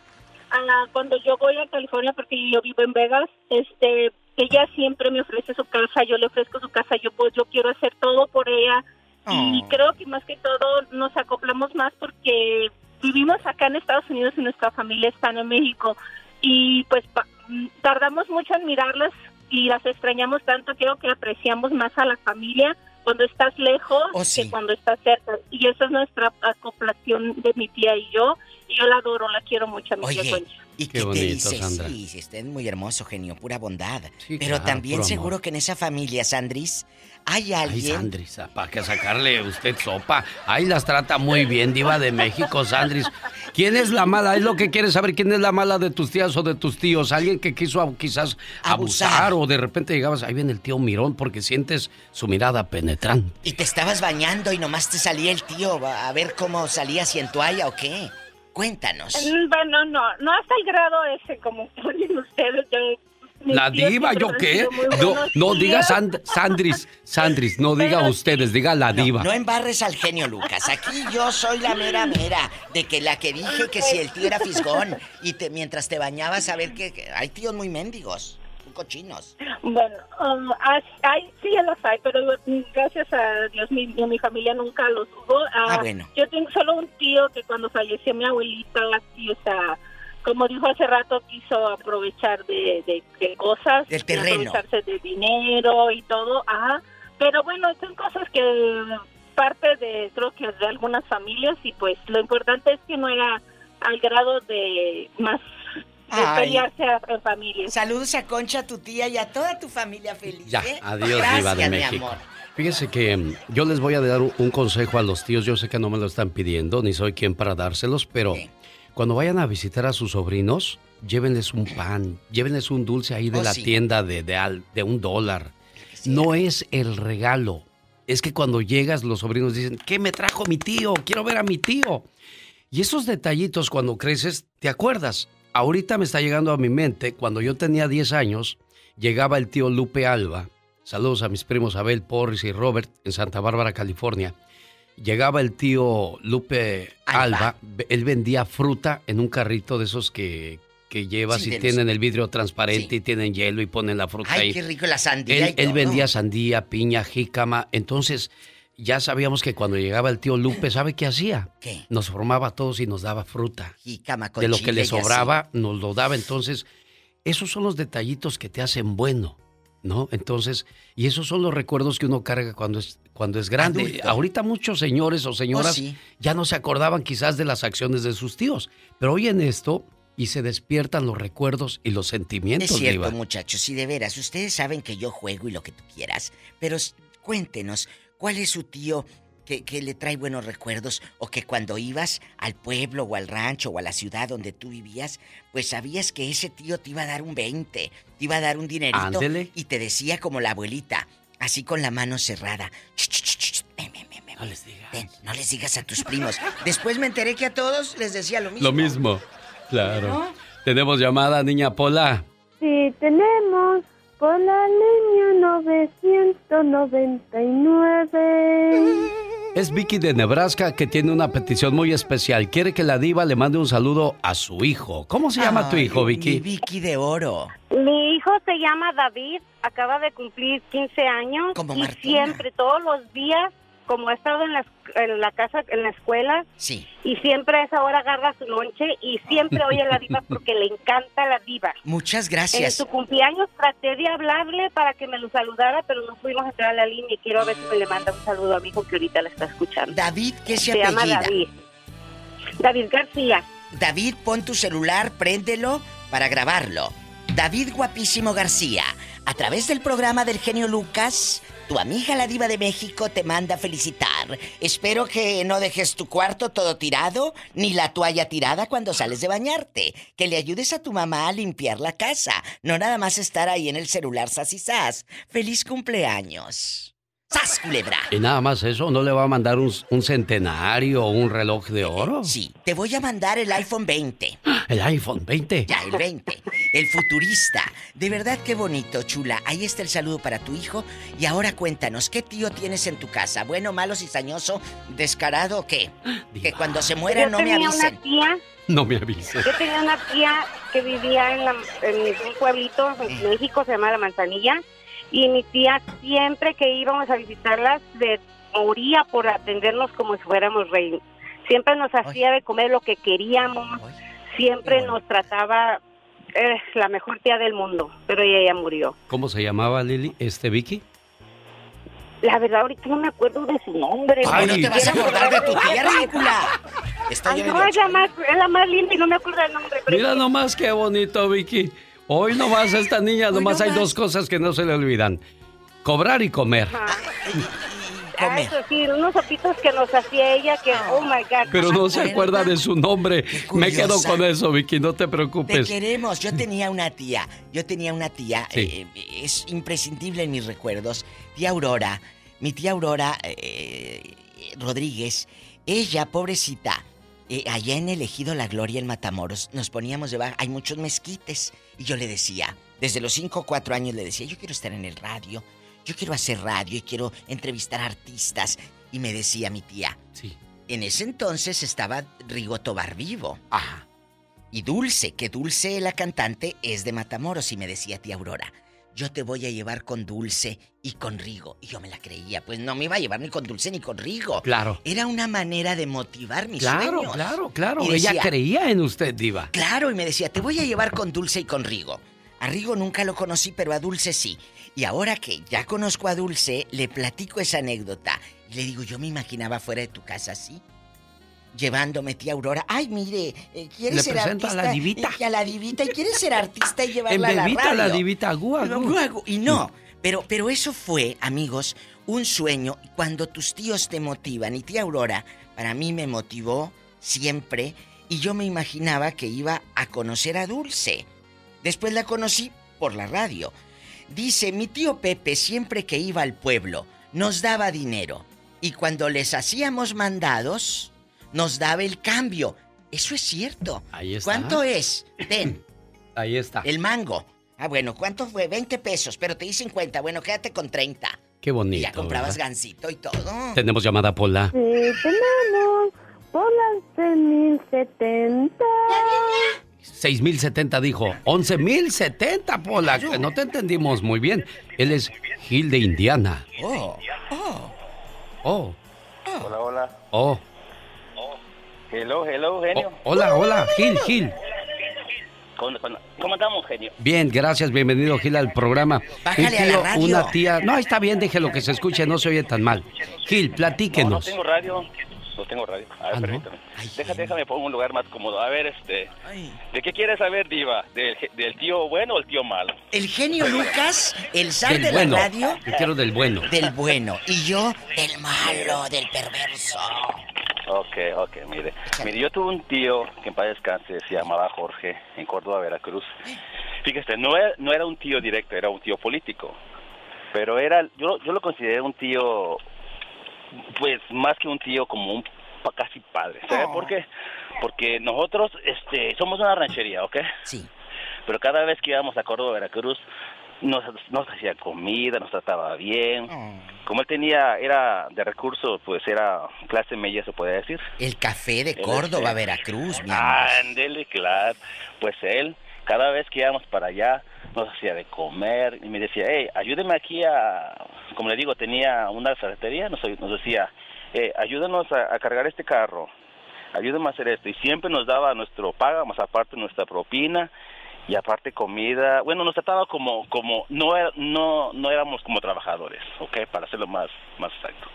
Ah, cuando yo voy a California, porque yo vivo en Vegas, este, ella siempre me ofrece su casa, yo le ofrezco su casa, yo pues yo quiero hacer todo por ella y Oh. creo que más que todo nos acoplamos más porque vivimos acá en Estados Unidos y nuestra familia está en México y pues pa- mm, tardamos mucho en mirarlas y las extrañamos tanto, creo que apreciamos más a la familia cuando estás lejos Oh, sí. que cuando estás cerca y esa es nuestra acoplación de mi tía y yo y yo la adoro, la quiero mucho a mi tía Oye, Concha. ¿y Qué qué, te bonito, dice? Sandra. Sí, sí, usted es muy hermoso, genio, pura bondad. Sí, Pero claro, también seguro amor. que en esa familia, Sandris, hay Ay, alguien... Sandris, para que sacarle usted sopa. Ay, las trata muy bien, Diva de México, Sandris. ¿Quién es la mala? Es lo que quieres saber. ¿Quién es la mala de tus tías o de tus tíos? Alguien que quiso quizás abusar, Abusar. o de repente llegabas, ahí viene el tío Mirón porque sientes su mirada penetrante. Y te estabas bañando y nomás te salía el tío a ver cómo salías y en toalla o qué. Cuéntanos. Mm, Bueno, no, no hasta el grado ese como ponen ustedes. Yo, La diva, ¿yo qué? No, no diga. Sand- Sandris, Sandris, no diga Pero ustedes, diga la diva. No embarres al genio, Lucas. Aquí yo soy la mera mera de que la que dije que si el tío era fisgón y te, mientras te bañabas a ver que, que hay tíos muy mendigos, muy cochinos. Bueno, um, hay, sí ya los hay, pero mm, gracias a Dios mi, mi familia nunca los hubo. Ah, bueno. Yo tengo solo un tío que cuando falleció mi abuelita, sí, o sea, como dijo hace rato, quiso aprovechar de, de- de cosas. Del terreno. Aprovecharse de dinero y todo. Ajá. Pero bueno, son cosas que parte de, creo que de algunas familias y pues lo importante es que no era al grado de más en familia. Saludos a Concha, a tu tía y a toda tu familia feliz. Ya, ¿eh? adiós, Gracias, Diva de mi México. amor. Fíjese que mm, yo les voy a dar un, un consejo a los tíos. Yo sé que no me lo están pidiendo, ni soy quien para dárselos, pero cuando vayan a visitar a sus sobrinos, llévenles un pan, llévenles un dulce ahí de Oh, la sí. tienda de, de, al- de un dólar. No es el regalo. Es que cuando llegas, los sobrinos dicen, ¿qué me trajo mi tío? Quiero ver a mi tío. Y esos detallitos cuando creces, ¿te acuerdas? Ahorita me está llegando a mi mente, cuando yo tenía 10 años, llegaba el tío Lupe Alba. Saludos a mis primos Abel, Porris y Robert en Santa Bárbara, California. Llegaba el tío Lupe Alba, él vendía fruta en un carrito de esos que, que llevas Sí, y los- tienen el vidrio transparente y tienen hielo y ponen la fruta Ay, ahí. qué rico la sandía. Él, y él todo. vendía sandía, piña, jícama. Entonces, ya sabíamos que cuando llegaba el tío Lupe, ¿sabe qué hacía? ¿Qué? Nos formaba a todos y nos daba fruta. Jícama con De lo que le sobraba, nos lo daba. Entonces, esos son los detallitos que te hacen bueno, ¿no? Entonces, y esos son los recuerdos que uno carga cuando es, cuando es grande. Adulto. Ahorita muchos señores o señoras Oh, sí. ya no se acordaban quizás de las acciones de sus tíos, pero hoy en esto y se despiertan los recuerdos y los sentimientos, Es cierto, Diva. muchachos, y de veras, ustedes saben que yo juego y lo que tú quieras, pero cuéntenos, ¿cuál es su tío que, que le trae buenos recuerdos o que cuando ibas al pueblo o al rancho o a la ciudad donde tú vivías, pues sabías que ese tío te iba a dar un 20, te iba a dar un dinerito Ándele. y te decía como la abuelita, así con la mano cerrada, "Ch, ch, ch, ch, ven, ven, ven, ven, No les digas. ven, no les digas a tus primos. Después me enteré que a todos les decía lo mismo. Lo mismo, claro. ¿No? Tenemos llamada, niña Pola. Sí, tenemos por la línea 999. Es Vicky de Nebraska que tiene una petición muy especial. Quiere que la diva le mande un saludo a su hijo. ¿Cómo se llama tu hijo, mi Vicky? Vicky de oro. Mi hijo se llama David, acaba de cumplir 15 años Como y Martina. siempre, todos los días, como ha estado en la, en la casa, en la escuela, Sí. y siempre a esa hora agarra su lonche y siempre oye la diva porque le encanta la diva. Muchas En gracias. su cumpleaños traté de hablarle para que me lo saludara, pero no pudimos entrar a la línea y quiero ver si me le manda un saludo a mi hijo que ahorita la está escuchando. David, ¿qué se Se llama? David. David García. David, pon tu celular, préndelo para grabarlo. David Guapísimo García, a través del programa del genio Lucas, tu amiga la diva de México te manda a felicitar. Espero que no dejes tu cuarto todo tirado, ni la toalla tirada cuando sales de bañarte. Que le ayudes a tu mamá a limpiar la casa, no nada más estar ahí en el celular sas y sas. ¡Feliz cumpleaños! ¡Sas, culebra! Y nada más eso, ¿no le va a mandar un, un centenario o un reloj de oro? Sí, te voy a mandar el iPhone 20. El iPhone 20. Ya, el 20. El futurista. De verdad qué bonito, chula. Ahí está el saludo para tu hijo. Y ahora cuéntanos, ¿qué tío tienes en tu casa? ¿Bueno, malo, cizañoso, descarado o qué? Que cuando se muera Yo no me tenía avisen. una tía No me avises. Yo tenía una tía que vivía en, la- en un pueblito en México, se llama La Manzanilla, y mi tía siempre que íbamos a visitarla se moría por atendernos como si fuéramos reyes. Siempre nos hacía de comer lo que queríamos, siempre nos trataba eh, la mejor tía del mundo, pero ella ya murió. ¿Cómo se llamaba Lili? ¿Este Vicky? La verdad ahorita no me acuerdo de su nombre. Ay, no te vas a acordar de tu tía ridícula. Estoy Ay, no, es la, más, es la más linda y no me acuerdo del nombre. pero Mira nomás qué bonito, Vicky. Hoy nomás a esta niña, nomás hay dos cosas que no se le olvidan. Cobrar y comer. Ah, eso sí, unos sopitos que nos hacía ella que, oh my God. Pero no se acuerda de su nombre. Me quedo con eso, Vicky, no te Te preocupes. queremos. Yo tenía una tía. Yo tenía una tía. Sí. eh, es imprescindible en mis recuerdos. Tía Aurora. Mi tía Aurora eh, Rodríguez. Ella, pobrecita. Eh, allá en el Ejido La Gloria, en Matamoros, nos poníamos debajo. Hay muchos mezquites. Y yo le decía, desde los 5 o 4 años le decía, yo quiero estar en el radio. Yo quiero hacer radio y quiero entrevistar artistas. Y me decía mi tía. Sí. En ese entonces estaba Rigo Tobar vivo. Ajá. Y Dulce, que Dulce, la cantante, es de Matamoros. Y me decía tía Aurora, yo te voy a llevar con Dulce y con Rigo. Y yo me la creía. Pues no me iba a llevar ni con Dulce ni con Rigo. Claro. Era una manera de motivar mis Claro, sueños. claro, claro. Y Ella creía en usted, Diva. Claro, y me decía, te voy a llevar con Dulce y con Rigo. A Rigo nunca lo conocí, pero a Dulce sí. Y ahora que ya conozco a Dulce, le platico esa anécdota. Y le digo, yo me imaginaba fuera de tu casa así. Llevándome tía Aurora. Ay, mire, eh, ¿quieres Le ser presento a artista? la divita. Y a la divita. ¿Y quieres ser artista y llevarla a la radio? la divita, agú, agú. Agú, agú. Y no, pero, pero eso fue, amigos, un sueño. Cuando tus tíos te motivan, y tía Aurora, para mí me motivó siempre, y yo me imaginaba que iba a conocer a Dulce. Después la conocí por la radio. Dice, mi tío Pepe siempre que iba al pueblo nos daba dinero y cuando les hacíamos mandados nos daba el cambio. Eso es cierto. Ahí está. ¿Cuánto es? Ten, Ahí está. el mango. Ah, bueno, ¿cuánto fue? 20 pesos, pero te di 50. Bueno, quédate con 30. Qué bonito. Y ya comprabas ¿verdad? gansito y todo. Tenemos llamada Pola. Sí, tenemos por las 1070. 6070 dijo. 11070, Pola. que No te entendimos muy bien. Él es Gil de Indiana. Oh, oh. Oh, Hola, hola. oh. Hello, hello, genio. Hola, hola, Gil, Gil. ¿Cómo, cómo- andamos, genio? Bien, gracias, bienvenido Gil al programa. Bájale Un a la tío, radio. una tía. No, está bien, déjelo que se escuche, no se oye tan mal. Gil, No, no platíquenos. tengo radio. No tengo radio. A ver, Ah, ¿no? permítame. Déjate, déjame pongo un lugar más cómodo. A ver, este. ¿De qué quieres saber, Diva? ¿Del, del tío bueno o el tío malo? El genio Lucas, el zar Del de bueno. la radio, Yo quiero del bueno. del bueno. Y yo, del malo, del perverso. Ok, ok, mire. Mire, yo tuve un tío que en paz descanse se llamaba Jorge, en Córdoba, Veracruz. Fíjese, no era, no era un tío directo, era un tío político. Pero era, yo, yo lo consideré un tío, pues más que un tío, como un casi padre. ¿Sabe por qué? Porque nosotros este, somos una ranchería, ¿ok? Sí. Pero cada vez que íbamos a Córdoba, Veracruz, nos, nos hacía comida, nos trataba bien. Como él tenía, era de recursos, pues era clase media, se puede decir. El café de Córdoba, este, Veracruz, mi amor. Ándele, claro. Pues él, cada vez que íbamos para allá, nos hacía de comer y me decía, hey, ayúdeme aquí a, como le digo, tenía una ferretería, nos, nos decía, eh, ayúdanos a, a cargar este carro, ayúdame a hacer esto. Y siempre nos daba nuestro paga, más aparte nuestra propina y aparte comida. Bueno, nos trataba como, como no, no, no éramos como trabajadores, ¿ok? Para hacerlo más, más exacto.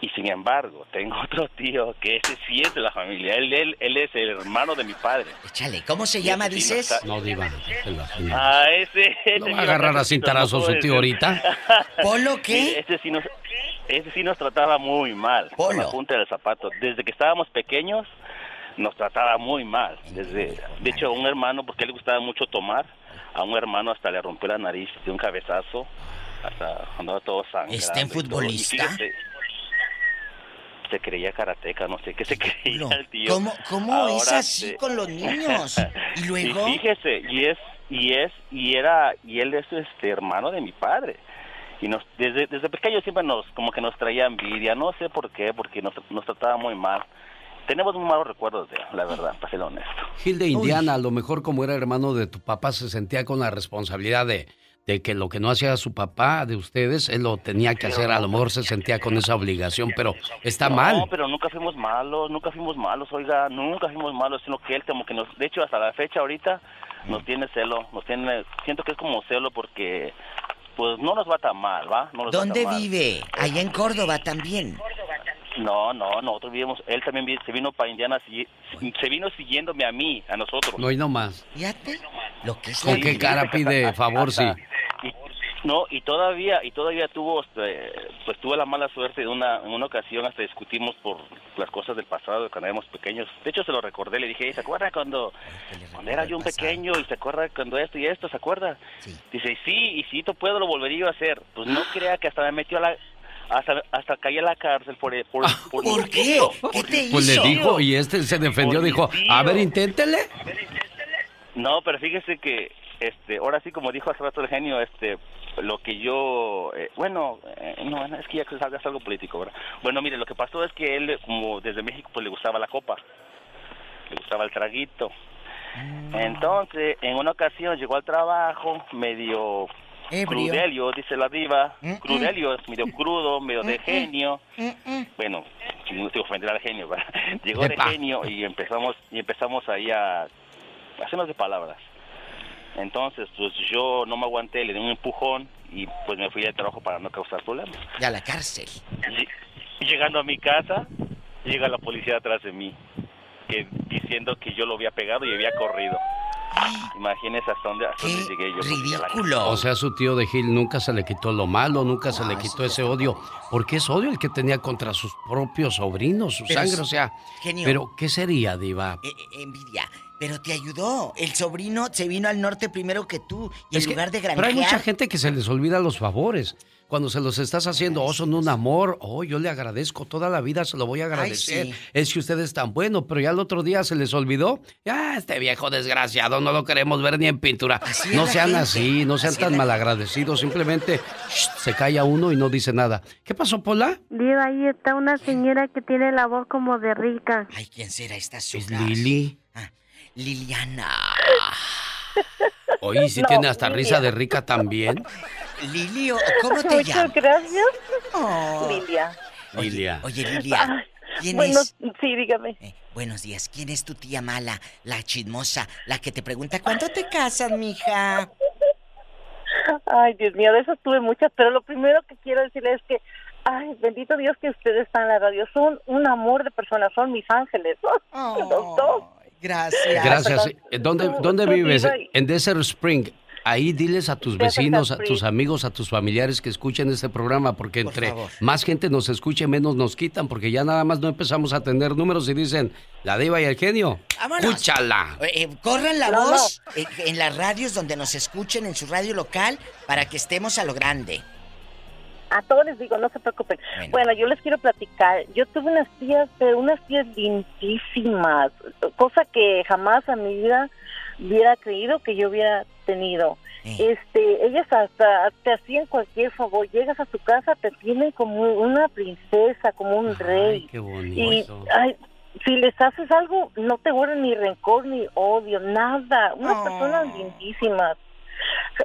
Y sin embargo, tengo otro tío que ese sí es de la familia. Él, él, él es el hermano de mi padre. Échale, ¿cómo se llama, dices? No, Diva. así. Ah, ese, ese ¿No va a agarrar a cintarazos no su tío ahorita? ¿Polo qué? Sí, ese sí nos, ese sí nos trataba muy mal. Con la punta del zapato. Desde que estábamos pequeños, nos trataba muy mal. Desde, de hecho, a un hermano, porque le gustaba mucho tomar, a un hermano hasta le rompió la nariz de un cabezazo, hasta andaba todo sangrando. ¿Está en futbolista? se creía karateca, no sé qué se creía el tío. ¿Cómo, cómo es así se- con los niños? Y luego... y fíjese, y es, y es, y era, y él es este hermano de mi padre. Y nos, desde, desde pequeños siempre nos, como que nos traía envidia, no sé por qué, porque nos, nos trataba muy mal. Tenemos muy malos recuerdos de él, la verdad, para ser honesto. Gil de Indiana, a lo mejor como era hermano de tu papá, se sentía con la responsabilidad de, de que lo que no hacía su papá de ustedes, él lo tenía que hacer. A lo mejor se sentía con esa obligación, pero está no, mal. pero nunca fuimos malos, nunca fuimos malos, oiga, nunca fuimos malos, sino que él como que nos, de hecho hasta la fecha ahorita nos tiene celo, nos tiene, siento que es como celo porque pues no nos va tan mal, ¿va? No nos va ¿Dónde tan mal. vive? Allá en Córdoba también. No, no, nosotros vivimos, él también vi- se vino para Indiana, si- se vino siguiéndome a mí, a nosotros. No, y no más. Fíjate lo que es ¿Con la qué cara pide favor, sí? Y- no, y todavía, y todavía tuvo, este, pues tuve la mala suerte de una, en una ocasión hasta discutimos por las cosas del pasado cuando éramos pequeños. De hecho se lo recordé, le dije, "Ey, ¿se acuerda cuando, cuando era yo un pequeño y se acuerda cuando esto y esto, ¿se acuerda? Dice, sí, y si tú puedo lo volvería yo a hacer. Pues no crea que hasta me metió a la, hasta, hasta caí a la cárcel por, por, por, ¿Por qué? ¿Qué te Pues le dijo, y este se defendió, dijo, a ver, inténtele. No, pero fíjese que, este, ahora sí, como dijo hace rato el genio, este, lo que yo, eh, bueno, eh, no, es que ya que es algo político, ¿verdad? Bueno, mire, lo que pasó es que él, como desde México, pues le gustaba la copa, le gustaba el traguito. Entonces, en una ocasión llegó al trabajo medio Ebrio. crudelio, dice la diva, Mm, mm. crudelio, es medio crudo, medio de Mm, mm. genio. Bueno, no te ofenderá al genio, ¿verdad? Llegó de genio y empezamos y empezamos ahí a hacernos de palabras. Entonces, pues yo no me aguanté, le di un empujón y pues me fui al trabajo para no causar problemas. Y a la cárcel. Lle- Llegando a mi casa, llega la policía atrás de mí, que, diciendo que yo lo había pegado y había corrido. Imagínese hasta dónde, hasta dónde llegué yo. Ridículo. O sea, su tío de Gil nunca se le quitó lo malo, nunca se le quitó ese odio. Porque es odio el que tenía contra sus propios sobrinos, su Pero sangre, es- o sea. genio. Pero, ¿qué sería, Diva? Eh, eh, envidia. Pero te ayudó. El sobrino se vino al norte primero que tú. Y Es en que- lugar de pero granjear... hay mucha gente que se les olvida los favores. Cuando se los estás haciendo, oh, son un amor, oh, yo le agradezco, toda la vida se lo voy a agradecer. sí. Es que usted es tan bueno, pero ya el otro día se les olvidó. Ya, este viejo desgraciado, no lo queremos ver ni en pintura. es no sean gente. así, no sean Así es tan la malagradecidos, simplemente shh, se calla uno y no dice nada. ¿Qué pasó, Pola? Diva, ahí está una señora que tiene la voz como de rica. Ay, ¿quién será esta Es sola? Lili. Liliana. Oye, sí No, tiene hasta Lilia. risa de rica también. Lili, ¿o ¿cómo te Muchas llamas? gracias. Oh. Lilia. Lilia. Oye, Lilia, ¿quién bueno, es? sí, dígame. Eh, buenos días. ¿Quién es tu tía mala, la chismosa, la que te pregunta cuándo te casas, mija? Ay, Dios mío, de esas tuve muchas, pero lo primero que quiero decirles es que, ay, bendito Dios que ustedes están en la radio. Son un amor de personas, son mis ángeles. Los dos. Gracias. Gracias. Eh, ¿Dónde, dónde Tú, vives? En Desert Spring. Ahí diles a tus vecinos, a tus amigos, a tus familiares que escuchen este programa, porque entre más gente nos escuche, menos nos quitan, porque ya nada más no empezamos a tener números y dicen, la diva y el genio, Vámonos. escúchala. Eh, eh, corran la No, voz eh, en las radios donde nos escuchen, en su radio local, para que estemos a lo grande. A todos les digo, no se preocupen. Bueno. yo les quiero platicar. Yo tuve unas tías, pero unas tías lindísimas, cosa que jamás a mi vida hubiera creído que yo hubiera tenido. Este, ellas hasta te hacían cualquier favor. Llegas a su casa, te tienen como una princesa, como un rey. Qué Y bonito. ay, si les haces algo, no te guardan ni rencor ni odio, nada. Unas personas lindísimas.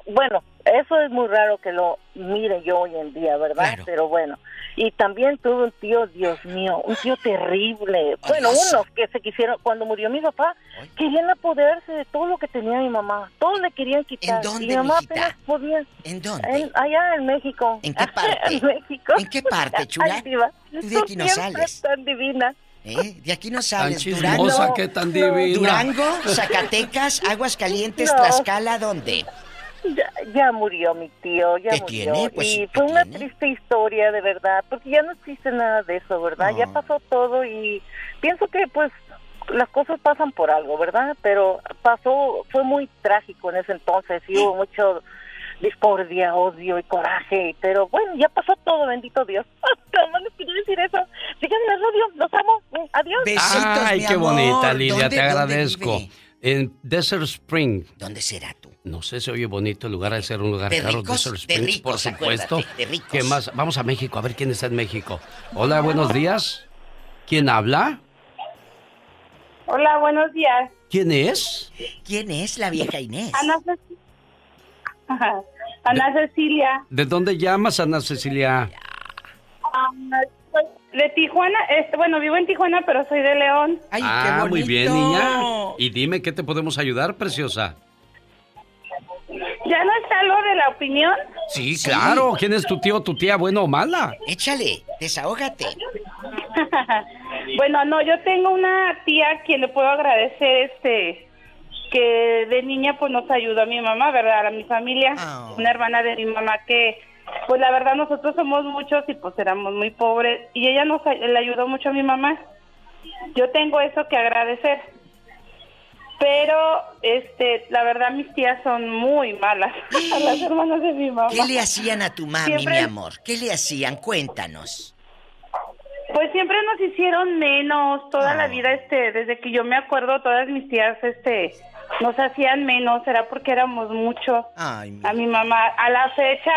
Bueno, eso es muy raro que lo mire yo hoy en día, ¿verdad? Pero bueno. Y también tuve un tío, Dios mío, un tío terrible. Bueno, unos que se quisieron, cuando murió mi papá, querían apoderarse de todo lo que tenía mi mamá. Todos le querían quitar. ¿En dónde, mi mamá mijita? apenas podía. ¿En dónde? En- allá en México. ¿En qué parte? en México. ¿En qué parte, chula? Ay, Tú de aquí no siempre sales. tan divina. ¿Eh? De aquí no sales. Durango, qué tan divina. Durango, Zacatecas, Aguascalientes, No. Tlaxcala, ¿dónde? Ya, ya murió mi tío, ya ¿Qué murió. tiene? Pues, y ¿qué fue una triste historia, de verdad, porque ya no existe nada de eso, ¿verdad? Ya pasó todo y pienso que, pues, las cosas pasan por algo, ¿verdad? Pero pasó, fue muy trágico en ese entonces y hubo mucho discordia, odio y coraje, pero bueno, ya pasó todo, bendito Dios. Más les quería decir eso. Sigan en la radio, los amo. Adiós. Ay, qué bonita, Lilia, ¿Dónde- te agradezco. En Desert Spring. ¿Dónde será tú? No sé, se oye bonito el lugar, de ser un lugar De caro, ricos, Desert de Springs, ricos, por supuesto. de ricos. ¿Qué más? Vamos a México, a ver quién está en México. Hola, buenos días. ¿Quién habla? Hola, buenos días. ¿Quién es? ¿Quién es la vieja Inés? Ana, Cec- Ana Cecilia. ¿De dónde llamas, Ana Cecilia? Ah, soy de Tijuana. Este, bueno, vivo en Tijuana, pero soy de León. ah, muy bien, niña. Y dime, ¿qué te podemos ayudar, preciosa? ¿Ya no está lo de la opinión? Sí, claro. ¿Quién es tu tío, tu tía, bueno o mala? Échale, desahógate. bueno, no, yo tengo una tía a quien le puedo agradecer este que de niña pues nos ayudó a mi mamá, ¿verdad? A mi familia, una hermana de mi mamá que pues la verdad nosotros somos muchos y pues éramos muy pobres y ella nos le ayudó mucho a mi mamá. Yo tengo eso que agradecer. Pero este, la verdad mis tías son muy malas, las hermanas de mi mamá. ¿Qué le hacían a tu mami, Siempre- mi amor? ¿Qué le hacían? Cuéntanos. Pues siempre nos hicieron menos toda la vida, este, desde que yo me acuerdo, todas mis tías, este, nos hacían menos, era porque éramos muchos. a mi mamá, a la fecha,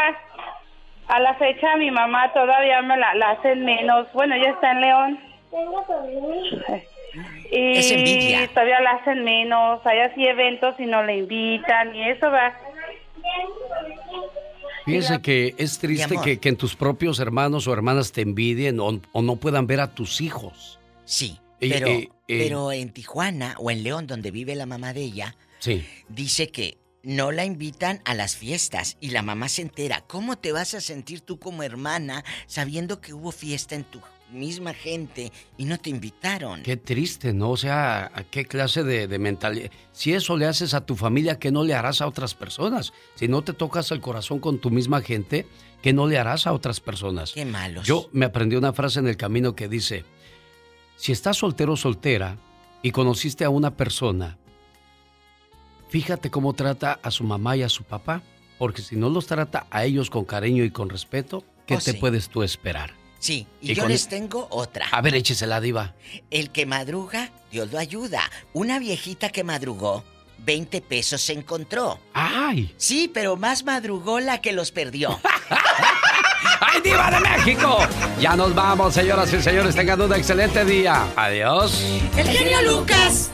a la fecha mi mamá todavía me la, la hacen menos. Bueno, ella está en León. Y Es envidia. todavía la hacen menos, hay así eventos y no le invitan y eso va. Fíjese que es triste que, que en tus propios hermanos o hermanas te envidien o, o no puedan ver a tus hijos. Sí, Pero, y- y- pero en Tijuana o en León, donde vive la mamá de ella, Sí. dice que no la invitan a las fiestas y la mamá se entera. ¿Cómo te vas a sentir tú como hermana sabiendo que hubo fiesta en tu misma gente y no te invitaron. Qué triste, ¿no? O sea, ¿a qué clase de, de mentalidad? Si eso le haces a tu familia, ¿qué no le harás a otras personas? Si no te tocas el corazón con tu misma gente, ¿qué no le harás a otras personas? Qué malos. Yo me aprendí una frase en el camino que dice, si estás soltero o soltera y conociste a una persona, fíjate cómo trata a su mamá y a su papá, porque si no los trata a ellos con cariño y con respeto, ¿qué Oh, te sí. puedes tú esperar? Sí, y, Y yo con- les tengo otra. A ver, échesela, diva. El que madruga, Dios lo ayuda. Una viejita que madrugó, 20 pesos se encontró. ¡Ay! Sí, pero más madrugó la que los perdió. ¡Ay, diva de México! Ya nos vamos, señoras y señores. Tengan un excelente día. Adiós. El genio Lucas.